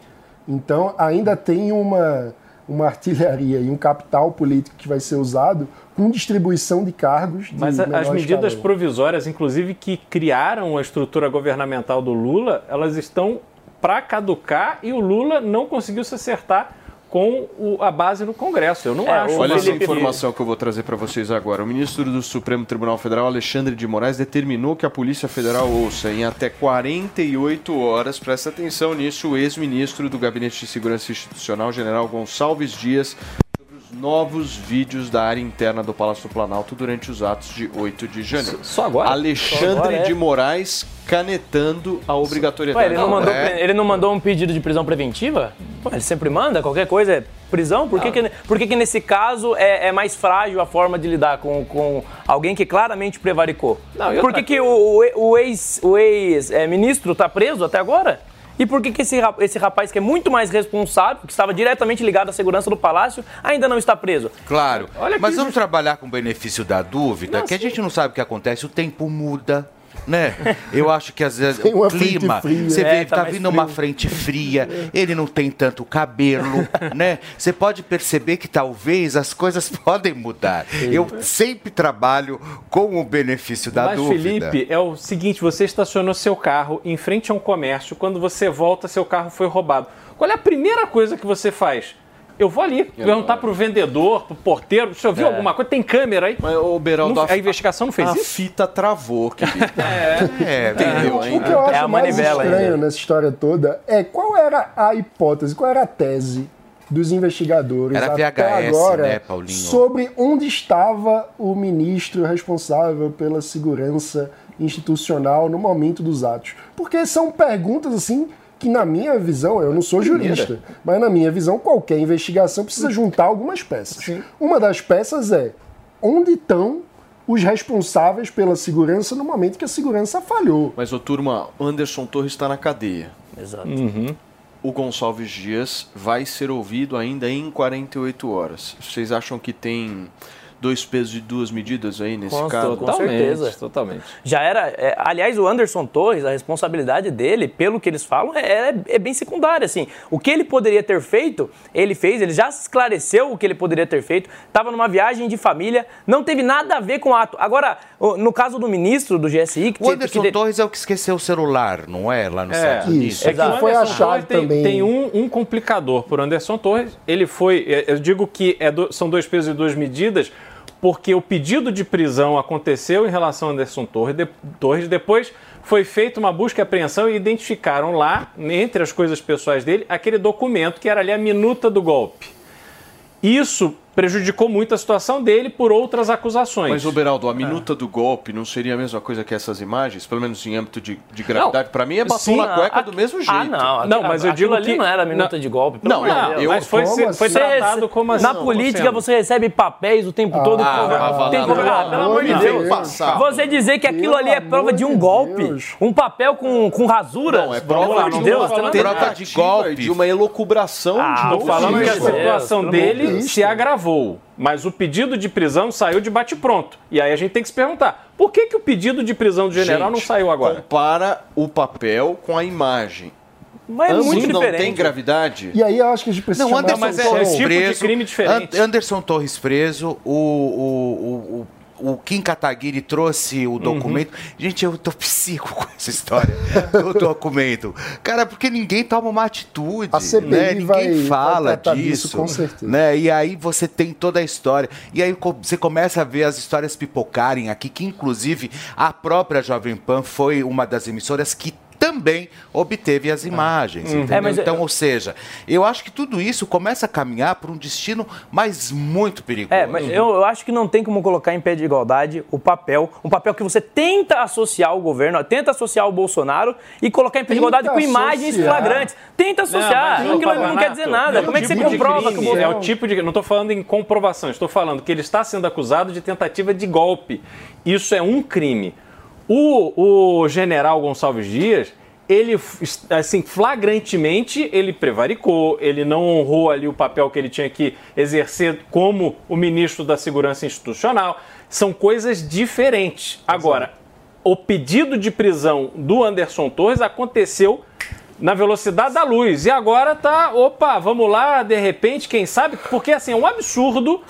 Então ainda tem uma uma artilharia e um capital político que vai ser usado com distribuição de cargos. De Mas as medidas escalão. provisórias, inclusive que criaram a estrutura governamental do Lula, elas estão para caducar e o Lula não conseguiu se acertar com o- a base no Congresso. Eu não acho. Olha essa Felipe, informação que eu vou trazer para vocês agora. O ministro do Supremo Tribunal Federal, Alexandre de Moraes, determinou que a Polícia Federal ouça em até 48 horas, presta atenção nisso, o ex-ministro do Gabinete de Segurança Institucional, general Gonçalves Dias, novos vídeos da área interna do Palácio do Planalto durante os atos de 8 de janeiro. Só agora? Alexandre Só agora, é. de Moraes canetando a obrigatoriedade. Ué, ele, não mandou, é. ele não mandou um pedido de prisão preventiva? Pô, ele sempre manda, qualquer coisa é prisão? Por que, que, por que, que nesse caso é, é mais frágil a forma de lidar com, com alguém que claramente prevaricou? Não, e por que, que o, o ex- o ex-ministro está preso até agora? E por que, que esse, esse rapaz, que é muito mais responsável, que estava diretamente ligado à segurança do palácio, ainda não está preso? Claro. Olha Mas vamos trabalhar com o benefício da dúvida, que a gente não sabe o que acontece, o tempo muda. Né? Eu acho que às vezes Tem o uma clima, você É, vê, tá tá, mais vindo uma frio. frente fria, ele não tem tanto cabelo, <laughs> né? Você pode perceber que talvez as coisas <laughs> podem mudar. Eu sempre trabalho com o benefício da Mas, dúvida. Felipe, é o seguinte: você estacionou seu carro em frente a um comércio, quando você volta, seu carro foi roubado. Qual é a primeira coisa que você faz? Eu vou ali, perguntar pro vendedor, pro porteiro, você ouviu É. alguma coisa? Tem câmera aí? Mas, ô, Beraldo, Não- a- a investigação não fez a isso? fita travou, querido. <laughs> É, entendeu, hein? O que eu acho É a mais estranho ainda. nessa história toda é qual era a hipótese, qual era a tese dos investigadores Era até VHS, agora né, Paulinho? sobre onde estava o ministro responsável pela segurança institucional no momento dos atos. Porque são perguntas assim que na minha visão, eu não sou jurista, mas na minha visão qualquer investigação precisa juntar algumas peças. Uma das peças é onde estão os responsáveis pela segurança no momento que a segurança falhou. Mas, ô turma, Anderson Torres está na cadeia. Exato. O Gonçalves Dias vai ser ouvido ainda em 48 horas. Vocês acham que tem dois pesos e duas medidas aí nesse Com caso? com certeza. Totalmente. Já era. é, aliás, o Anderson Torres, a responsabilidade dele, pelo que eles falam, é, é- é bem secundária. Assim. O que ele poderia ter feito, ele fez, ele já esclareceu o que ele poderia ter feito. Estava numa viagem de família, não teve nada a ver com o ato. Agora, no caso do ministro do GSI, que O Anderson que de- Torres é o que esqueceu o celular, não é? Lá nos É, Estados Unidos. Isso. É que foi Anderson achado Torres tem, também. tem um, um complicador por Anderson Torres. Ele foi, é, eu digo que é do- são dois pesos e duas medidas, porque o pedido de prisão aconteceu em relação a Anderson Torres, de- Torres. Depois foi feita uma busca e apreensão e identificaram lá, entre as coisas pessoais dele, aquele documento que era ali a minuta do golpe. Isso prejudicou muito a situação dele por outras acusações. Mas, ô Beraldo, a minuta do golpe não seria a mesma coisa que essas imagens? Pelo menos em âmbito de, de gravidade? Pra mim é batom Sim, na cueca a- do mesmo jeito. Ah, não. Não, mas eu aquilo digo ali que- não era minuta não. de golpe. Não, não, eu- mas foi, Como foi assim? tratado como assim. Na política você recebe papéis o tempo todo. Ah, vai falar, tem não. como- ah, pelo amor de Deus. passar. Você dizer que aquilo ali é prova de um golpe, Deus. um papel com, com rasura. Não, é prova de de Deus. Prova de golpe. de uma elucubração Ah, Estou falando que a. Deus, situação dele se agravou, mas o pedido de prisão saiu de bate-pronto. E aí a gente tem que se perguntar, por que, que o pedido de prisão do general não Gente, saiu agora? Compara o papel com a imagem. Mas é Ambos muito não diferente. tem gravidade. E aí eu acho que a gente precisa Não, chamar Anderson mas é- Torres é tipo de preso. crime diferente. An- Anderson Torres preso, o, o, o, o o Kim Kataguiri trouxe Uhum. o documento. Gente, eu tô psico com essa história do documento. Cara, porque ninguém toma uma atitude. A CPI né? Ninguém vai- vai fala tratar disso. disso, com certeza. Né? E aí você tem toda a história. E aí você começa a ver as histórias pipocarem aqui, que inclusive a própria Jovem Pan foi uma das emissoras que também obteve as imagens. Uhum. entendeu? É, é- então, ou seja, eu acho que tudo isso começa a caminhar para um destino, mas muito perigoso. É, mas eu, eu acho que não tem como colocar em pé de igualdade o papel, um papel que você tenta associar o governo, tenta associar o Bolsonaro e colocar em pé de Tenta igualdade com imagens flagrantes. Tenta associar, Não, aquilo não quer dizer nada. é Como é que você tipo de comprova que o governo... É o tipo de. Não estou falando em comprovação, estou falando que ele está sendo acusado de tentativa de golpe. Isso é um crime. O, o general Gonçalves Dias, ele, assim, flagrantemente, ele prevaricou, ele não honrou ali o papel que ele tinha que exercer como o ministro da Segurança Institucional. São coisas diferentes. Agora, o pedido de prisão do Anderson Torres aconteceu na velocidade da luz. E agora tá, opa, vamos lá, de repente, quem sabe? Porque assim, é um absurdo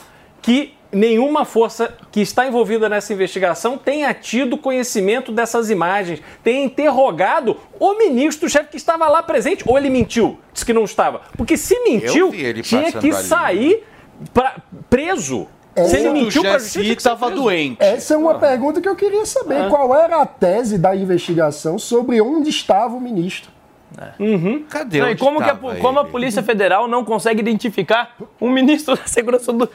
que nenhuma força que está envolvida nessa investigação tenha tido conhecimento dessas imagens, tenha interrogado o ministro-chefe que estava lá presente, ou ele mentiu, disse que não estava. Porque se mentiu, tinha que ali. sair pra- preso. se ele mentiu justiça, tinha que ser preso. Essa é uma pergunta que eu queria saber. Ah. Qual era a tese da investigação sobre onde estava o ministro? Uhum. Cadê Não, e como, que a, como a Polícia Federal não consegue identificar um ministro <laughs> da segurança do.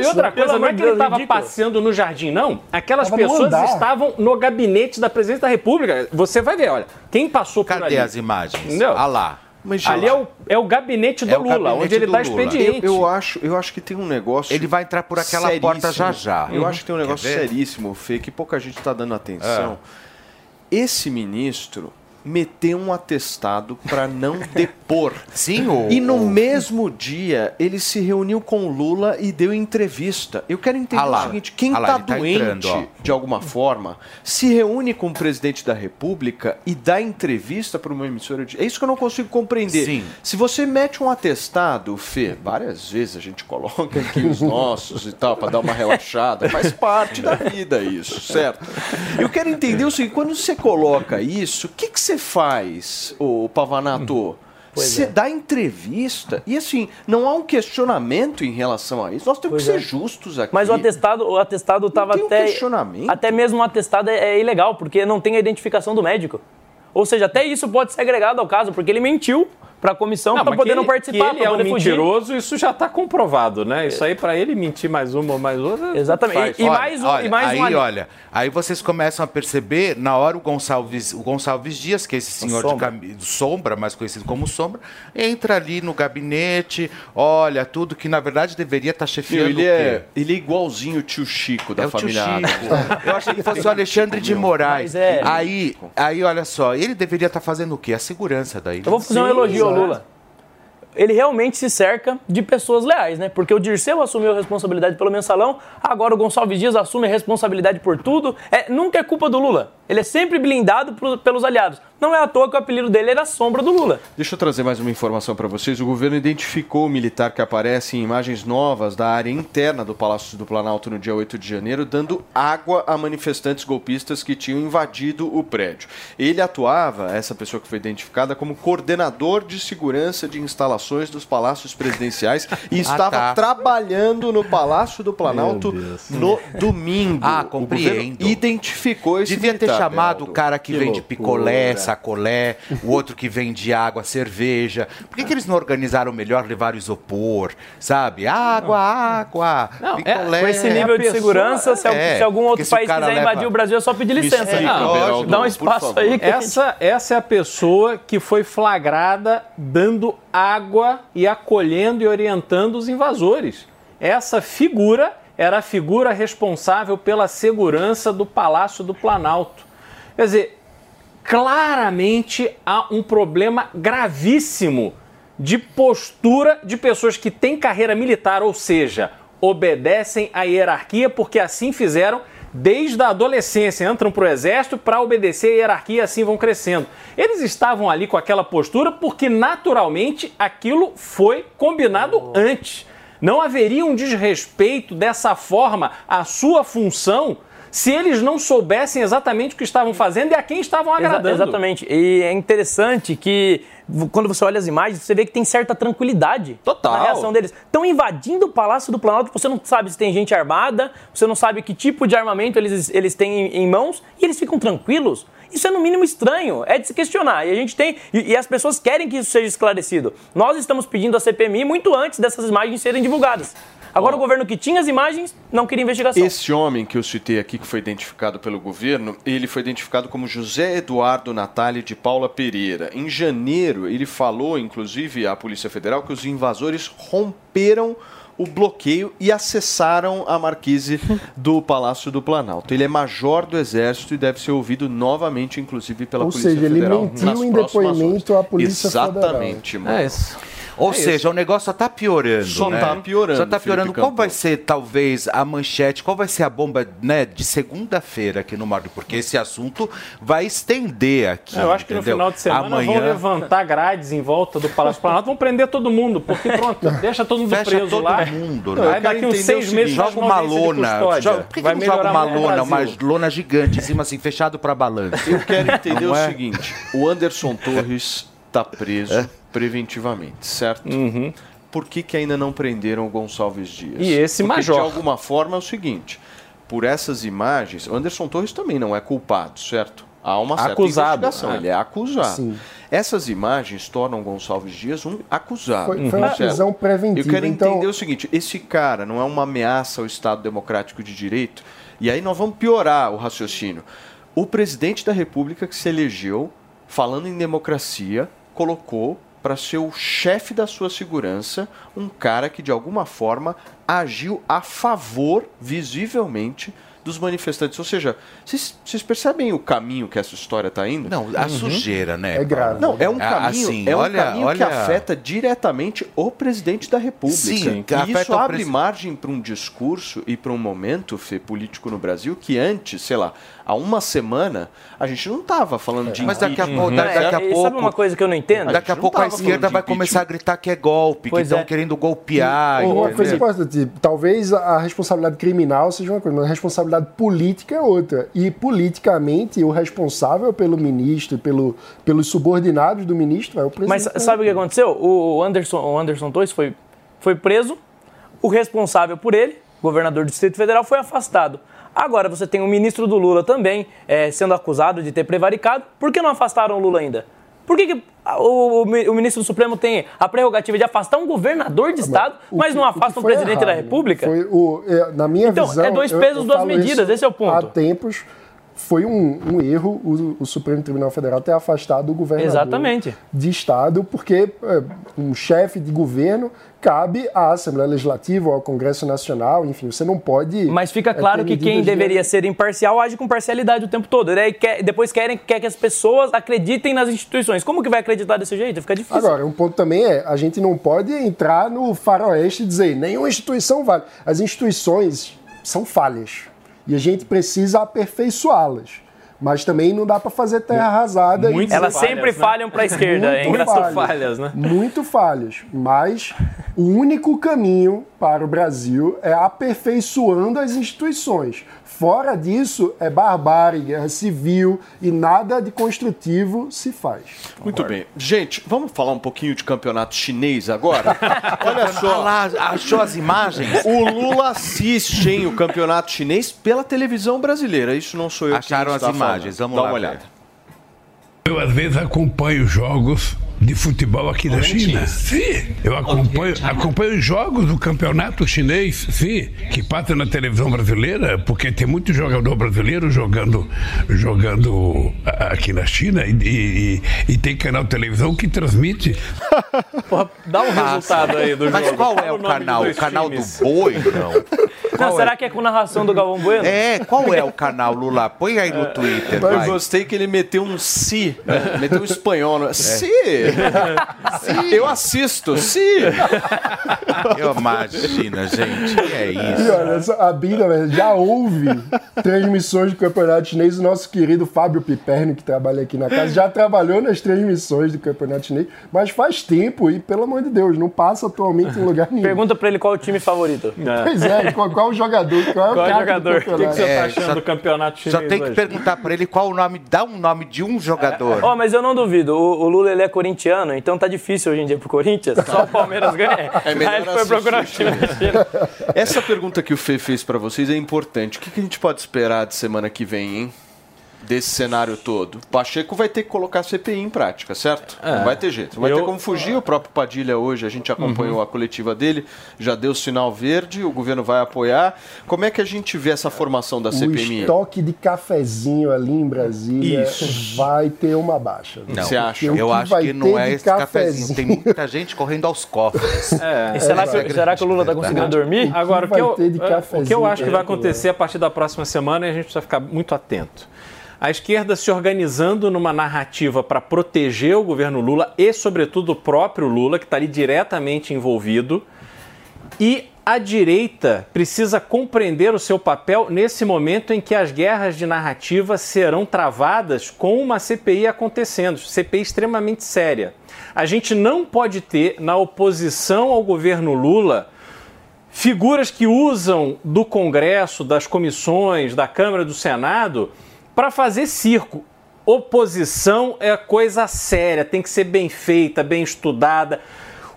E outra coisa, não é que ele estava passeando no jardim, não. Aquelas Tava no pessoas andar. estavam no gabinete da presidência da República. Você vai ver, olha, quem passou por ali. Cadê as imagens? Entendeu? Ah lá. ali é o, é o gabinete do É o Lula, gabinete onde ele Lula. expediente. Eu, eu acho, eu acho que tem um negócio. Ele vai entrar por aquela seríssimo. porta já já. Eu Uhum. acho que tem um negócio seríssimo, Fê, que pouca gente está dando atenção. É. Esse ministro meteu um atestado para não <laughs> depor. Sim, o- E no mesmo dia, ele se reuniu com o Lula e deu entrevista. Eu quero entender Ah lá. o seguinte: quem Ah lá, ele tá doente, entrando, de alguma forma, se reúne com o presidente da República e dá entrevista para uma emissora de. É isso que eu não consigo compreender. Sim. Se você mete um atestado, Fê, várias vezes a gente coloca aqui os <laughs> nossos e tal, para dar uma relaxada, faz parte da vida isso, certo? Eu quero entender o seguinte: quando você coloca isso, o que, que você faz, ô Pavanato? Pois Você é. dá entrevista e assim, não há um questionamento em relação a isso. Nós temos Pois que ser é. justos aqui. Mas o atestado, o atestado estava tem um até. questionamento. Até mesmo o atestado é, é ilegal, porque não tem a identificação do médico. Ou seja, até isso pode ser agregado ao caso, porque ele mentiu para a comissão para poder que não ele- participar, que ele é um fugir. mentiroso, isso já está comprovado, né? Isso aí para ele mentir mais uma ou mais outra. Exatamente. E- e mais um- olha, e mais aí, um ali- olha, aí vocês começam a perceber, na hora o Gonçalves, o Gonçalves Dias, que é esse senhor de Sombra. cami- sombra, mais conhecido como Sombra, entra ali no gabinete, olha, tudo que na verdade deveria estar chefiando ele, o quê? é, ele é igualzinho o tio Chico da É o tio família. Eu achei que fosse o Alexandre de Moraes. É. Aí, aí, olha só, ele deveria estar fazendo o quê? A segurança daí. Eu vou fazer um elogio Lula. Ele realmente se cerca de pessoas leais, né? Porque o Dirceu assumiu a responsabilidade pelo mensalão, agora o Gonçalves Dias assume a responsabilidade por tudo. É, nunca é culpa do Lula. Ele é sempre blindado pro- pelos aliados. Não é à toa que o apelido dele era Sombra do Lula. Deixa eu trazer mais uma informação para vocês. O governo identificou o militar que aparece em imagens novas da área interna do Palácio do Planalto no dia 8 de janeiro, dando água a manifestantes golpistas que tinham invadido o prédio. Ele atuava, essa pessoa que foi identificada, como coordenador de segurança de instalações dos palácios presidenciais e <laughs> estava tá. trabalhando no Palácio do Planalto no domingo. Ah, O governo compreendo. identificou esse Devia ter militar, chamado Beraldo. o cara que, Que vende loucura. picolé, sacolé, o outro que vende água, cerveja. Por que, que eles não organizaram melhor levar o isopor, sabe? Água, água, Não, é, picolé. com esse nível de segurança, se, É, se algum outro país quiser leva- invadir o Brasil, é só pedir licença. explica, Ah, Beraldo, Dá um espaço aí. Que Essa, essa é a pessoa que foi flagrada dando água e acolhendo e orientando os invasores. Essa figura era a figura responsável pela segurança do Palácio do Planalto. Quer dizer, claramente há um problema gravíssimo de postura de pessoas que têm carreira militar, ou seja, obedecem à hierarquia porque assim fizeram desde a adolescência, entram para o exército para obedecer a hierarquia e assim vão crescendo. Eles estavam ali com aquela postura porque naturalmente aquilo foi combinado antes. Não haveria um desrespeito dessa forma à sua função se eles não soubessem exatamente o que estavam fazendo e a quem estavam Exa- agradando. exatamente. E é interessante que quando você olha as imagens, você vê que tem certa tranquilidade Total. na reação deles. Estão invadindo o Palácio do Planalto, você não sabe se tem gente armada, você não sabe que tipo de armamento eles, eles têm em mãos e eles ficam tranquilos. Isso é no mínimo estranho, é de se questionar. E a gente tem. E, e as pessoas querem que isso seja esclarecido. Nós estamos pedindo a CPMI muito antes dessas imagens serem divulgadas. Agora, o governo que tinha as imagens não queria investigação. Esse homem que eu citei aqui, que foi identificado pelo governo, ele foi identificado como José Eduardo Natali de Paula Pereira. Em janeiro, ele falou, inclusive, à Polícia Federal que os invasores romperam o bloqueio e acessaram a marquise do Palácio do Planalto. Ele é major do Exército e deve ser ouvido novamente, inclusive, pela Ou Polícia seja, ele Federal. mentiu nas em próximas depoimento horas. à Polícia Federal. Exatamente, mano. É isso. Ou É seja, isso. o negócio só tá piorando. Só né? tá piorando, Só tá piorando. Felipe Qual Campos. vai ser, talvez, a manchete, qual vai ser a bomba né, de segunda-feira aqui no Marco? Porque esse assunto vai estender aqui. Eu acho que no entendeu? final de semana Amanhã... vão levantar grades em volta do Palácio Planalto, vão prender todo mundo, porque pronto, <laughs> deixa todo mundo Fecha preso todo lá. mundo, Não, né? Aí daqui uns seis meses joga uma lona. Joga, por que, que Vai não joga uma lona, uma lona gigante em cima, assim, fechado para balanço? Eu quero <laughs> entender o é? seguinte: o Anderson <laughs> Torres está preso É. preventivamente, certo? Por que, que ainda não prenderam o Gonçalves Dias? Uhum. E esse Porque, major? De alguma forma é o seguinte: por essas imagens, o Anderson Torres também não é culpado, certo? Há uma certa Acusado, investigação, é. ele é acusado. Sim. Essas imagens tornam Gonçalves Dias um acusado. Foi- foi uma prisão preventiva, Eu quero então- entender o seguinte: esse cara não é uma ameaça ao Estado Democrático de Direito? E aí nós vamos piorar o raciocínio. O presidente da República que se elegeu, falando em democracia, colocou para ser o chefe da sua segurança um cara que de alguma forma agiu a favor, visivelmente, dos manifestantes. Ou seja, vocês percebem o caminho que essa história está indo? Não, a sujeira, né? É grave. Não, é um Ah, caminho, assim, é um olha- caminho que olha- afeta diretamente o presidente da República. Sim, que e afeta isso abre presi- margem para um discurso e para um momento Fê, político no Brasil que antes, sei lá, há uma semana a gente não estava falando de Mas daqui a pouco- certo? daqui a É, e pouco- sabe uma coisa que eu não entendo? Daqui a pouco a esquerda vai começar a gritar que é golpe, Pois que estão é. querendo golpear. Uma entendeu? coisa importante, talvez a responsabilidade criminal seja uma coisa, mas a responsabilidade política é outra. E politicamente, o responsável pelo ministro, pelo, pelos subordinados do ministro é o presidente. Mas da sabe o que aconteceu? O Anderson, o Anderson Torres foi, foi preso, o responsável por ele, governador do Distrito Federal, foi afastado. Agora você tem o ministro do Lula também eh, sendo acusado de ter prevaricado. Por que não afastaram o Lula ainda? Por que, que o, o o ministro do Supremo tem a prerrogativa de afastar um governador de Estado, O mas que- não afasta um presidente da errado República? Foi o, é, na minha Então, visão. é dois eu- pesos, eu duas falo medidas, esse é o ponto. Há tempos foi um, um erro o, o Supremo Tribunal Federal ter afastado o governador Exatamente. de Estado, porque é, um chefe de governo cabe à Assembleia Legislativa ou ao Congresso Nacional, enfim, você não pode. Mas fica é, claro ter que quem de- deveria ser imparcial age com parcialidade o tempo todo. E daí quer- depois querem quer que as pessoas acreditem nas instituições. Como que vai acreditar desse jeito? Fica difícil. Agora, um ponto também é, a gente não pode entrar no faroeste e dizer nenhuma instituição vale. As instituições são falhas e a gente precisa aperfeiçoá-las. Mas também não dá para fazer terra arrasada. e dizer- Elas sempre falham para a esquerda. É Muito engraçado. falhas, né? Muito falhas. Mas o único caminho para o Brasil é aperfeiçoando as instituições. Fora disso, é barbárie, guerra civil e nada de construtivo se faz. Muito bem. Gente, vamos falar um pouquinho de campeonato chinês agora? <laughs> Olha só. Lá, achou as imagens? O Lula assiste hein, o campeonato chinês pela televisão brasileira. Isso não sou eu Acharam que as está imagens, falando. vamos Dá lá uma olhada. Eu às vezes acompanho jogos de futebol aqui da China. Sim, eu acompanho, acompanho jogos do campeonato chinês, sim, que passa na televisão brasileira, porque tem muito jogador brasileiro jogando, jogando aqui na China e, e- e tem canal de televisão que transmite. <laughs> Porra, dá um resultado aí do Mas jogo. qual é o de canal? O canal times. do boi, não? Não, será que é com narração do Galvão Bueno? É, qual é o canal, Lula? Põe aí no Twitter, Eu vai. gostei que ele meteu um si, né? meteu um espanhol. No... Si! Eu assisto, si! Eu imagino, gente, que é E isso? olha, só, a velho, já houve transmissões do campeonato chinês. O nosso querido Fábio Piperno, que trabalha aqui na casa, já trabalhou nas transmissões do campeonato chinês, mas faz tempo e, pelo amor de Deus, não passa atualmente em lugar nenhum. Pergunta pra ele qual é o time favorito. <laughs> Pois é, qual, qual o jogador? Qual é o Qual é jogador? O que, que você tá É, achando só- do campeonato chinês Só tem que hoje? perguntar pra ele qual o nome, dá um nome de um jogador. Ó, mas eu não duvido. O, o Lula ele é corintiano, então tá difícil hoje em dia pro Corinthians. Só o Palmeiras ganha. É melhor <laughs> Aí ele foi procurar o time da China. Essa pergunta que o Fê fez pra vocês é importante. O que que a gente pode esperar de semana que vem, hein? Desse cenário todo. Pacheco vai ter que colocar a CPI em prática, certo? É. Não vai ter jeito. Não vai Eu- ter como fugir. O próprio Padilha hoje, a gente acompanhou a coletiva dele, já deu sinal verde, o governo vai apoiar. Como é que a gente vê essa formação da O CPMI? estoque de cafezinho ali em Brasília Isso. vai ter uma baixa. Não, Você acha? O eu acho que não é esse cafezinho. Tem muita gente correndo aos cofres. <laughs> É. Será, é a que, será que o Lula tá conseguindo dormir? Agora, o que, eu, é, o que eu cafezinho acho que vai pra acontecer a partir da próxima semana e a gente precisa ficar muito atento. A esquerda se organizando numa narrativa para proteger o governo Lula e, sobretudo, o próprio Lula, que está ali diretamente envolvido. E a direita precisa compreender o seu papel nesse momento em que as guerras de narrativa serão travadas com uma CPI acontecendo, CPI extremamente séria. A gente não pode ter na oposição ao governo Lula figuras que usam do Congresso, das comissões, da Câmara, do Senado para fazer circo. Oposição é coisa séria, tem que ser bem feita, bem estudada.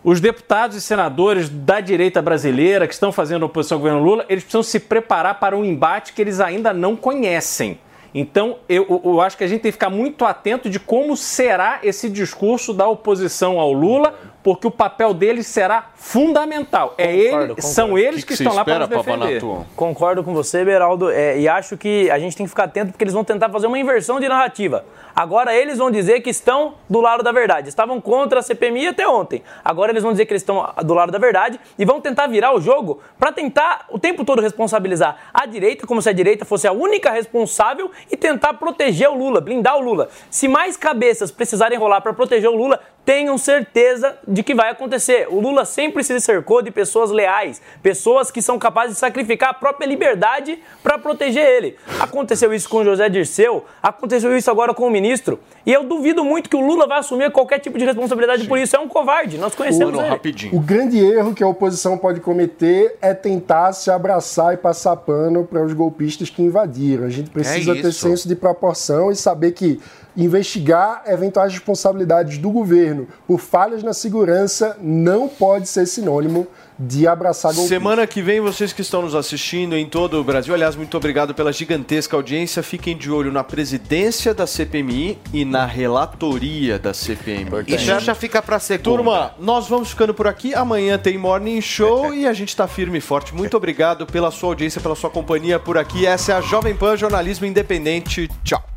Os deputados e senadores da direita brasileira que estão fazendo oposição ao governo Lula, eles precisam se preparar para um embate que eles ainda não conhecem. Então, eu, eu, acho que a gente tem que ficar muito atento de como será esse discurso da oposição ao Lula, porque o papel deles será fundamental. é ele, concordo. São eles que, que, que estão lá para nos defender. Concordo com você, Beraldo, é, e acho que a gente tem que ficar atento porque eles vão tentar fazer uma inversão de narrativa. Agora eles vão dizer que estão do lado da verdade. Estavam contra a CPMI até ontem. Agora eles vão dizer que eles estão do lado da verdade e vão tentar virar o jogo para tentar o tempo todo responsabilizar a direita, como se a direita fosse a única responsável e tentar proteger o Lula, blindar o Lula. Se mais cabeças precisarem rolar para proteger o Lula, tenham certeza de que vai acontecer. O Lula sempre se cercou de pessoas leais, pessoas que são capazes de sacrificar a própria liberdade para proteger ele. Aconteceu isso com José Dirceu, aconteceu isso agora com o ministro, e eu duvido muito que o Lula vai assumir qualquer tipo de responsabilidade Sim. por isso. É um covarde, nós conhecemos ele. Rapidinho. O grande erro que a oposição pode cometer é tentar se abraçar e passar pano para os golpistas que invadiram. A gente precisa é ter senso de proporção e saber que investigar eventuais responsabilidades do governo por falhas na segurança não pode ser sinônimo de abraçar golpistas. Semana que vem, vocês que estão nos assistindo em todo o Brasil, aliás, muito obrigado pela gigantesca audiência. Fiquem de olho na presidência da CPMI e na relatoria da CPMI. E já, já fica para segunda. Turma, nós vamos ficando por aqui. Amanhã tem Morning Show e a gente está firme e forte. Muito obrigado pela sua audiência, pela sua companhia por aqui. Essa é a Jovem Pan Jornalismo Independente. Tchau.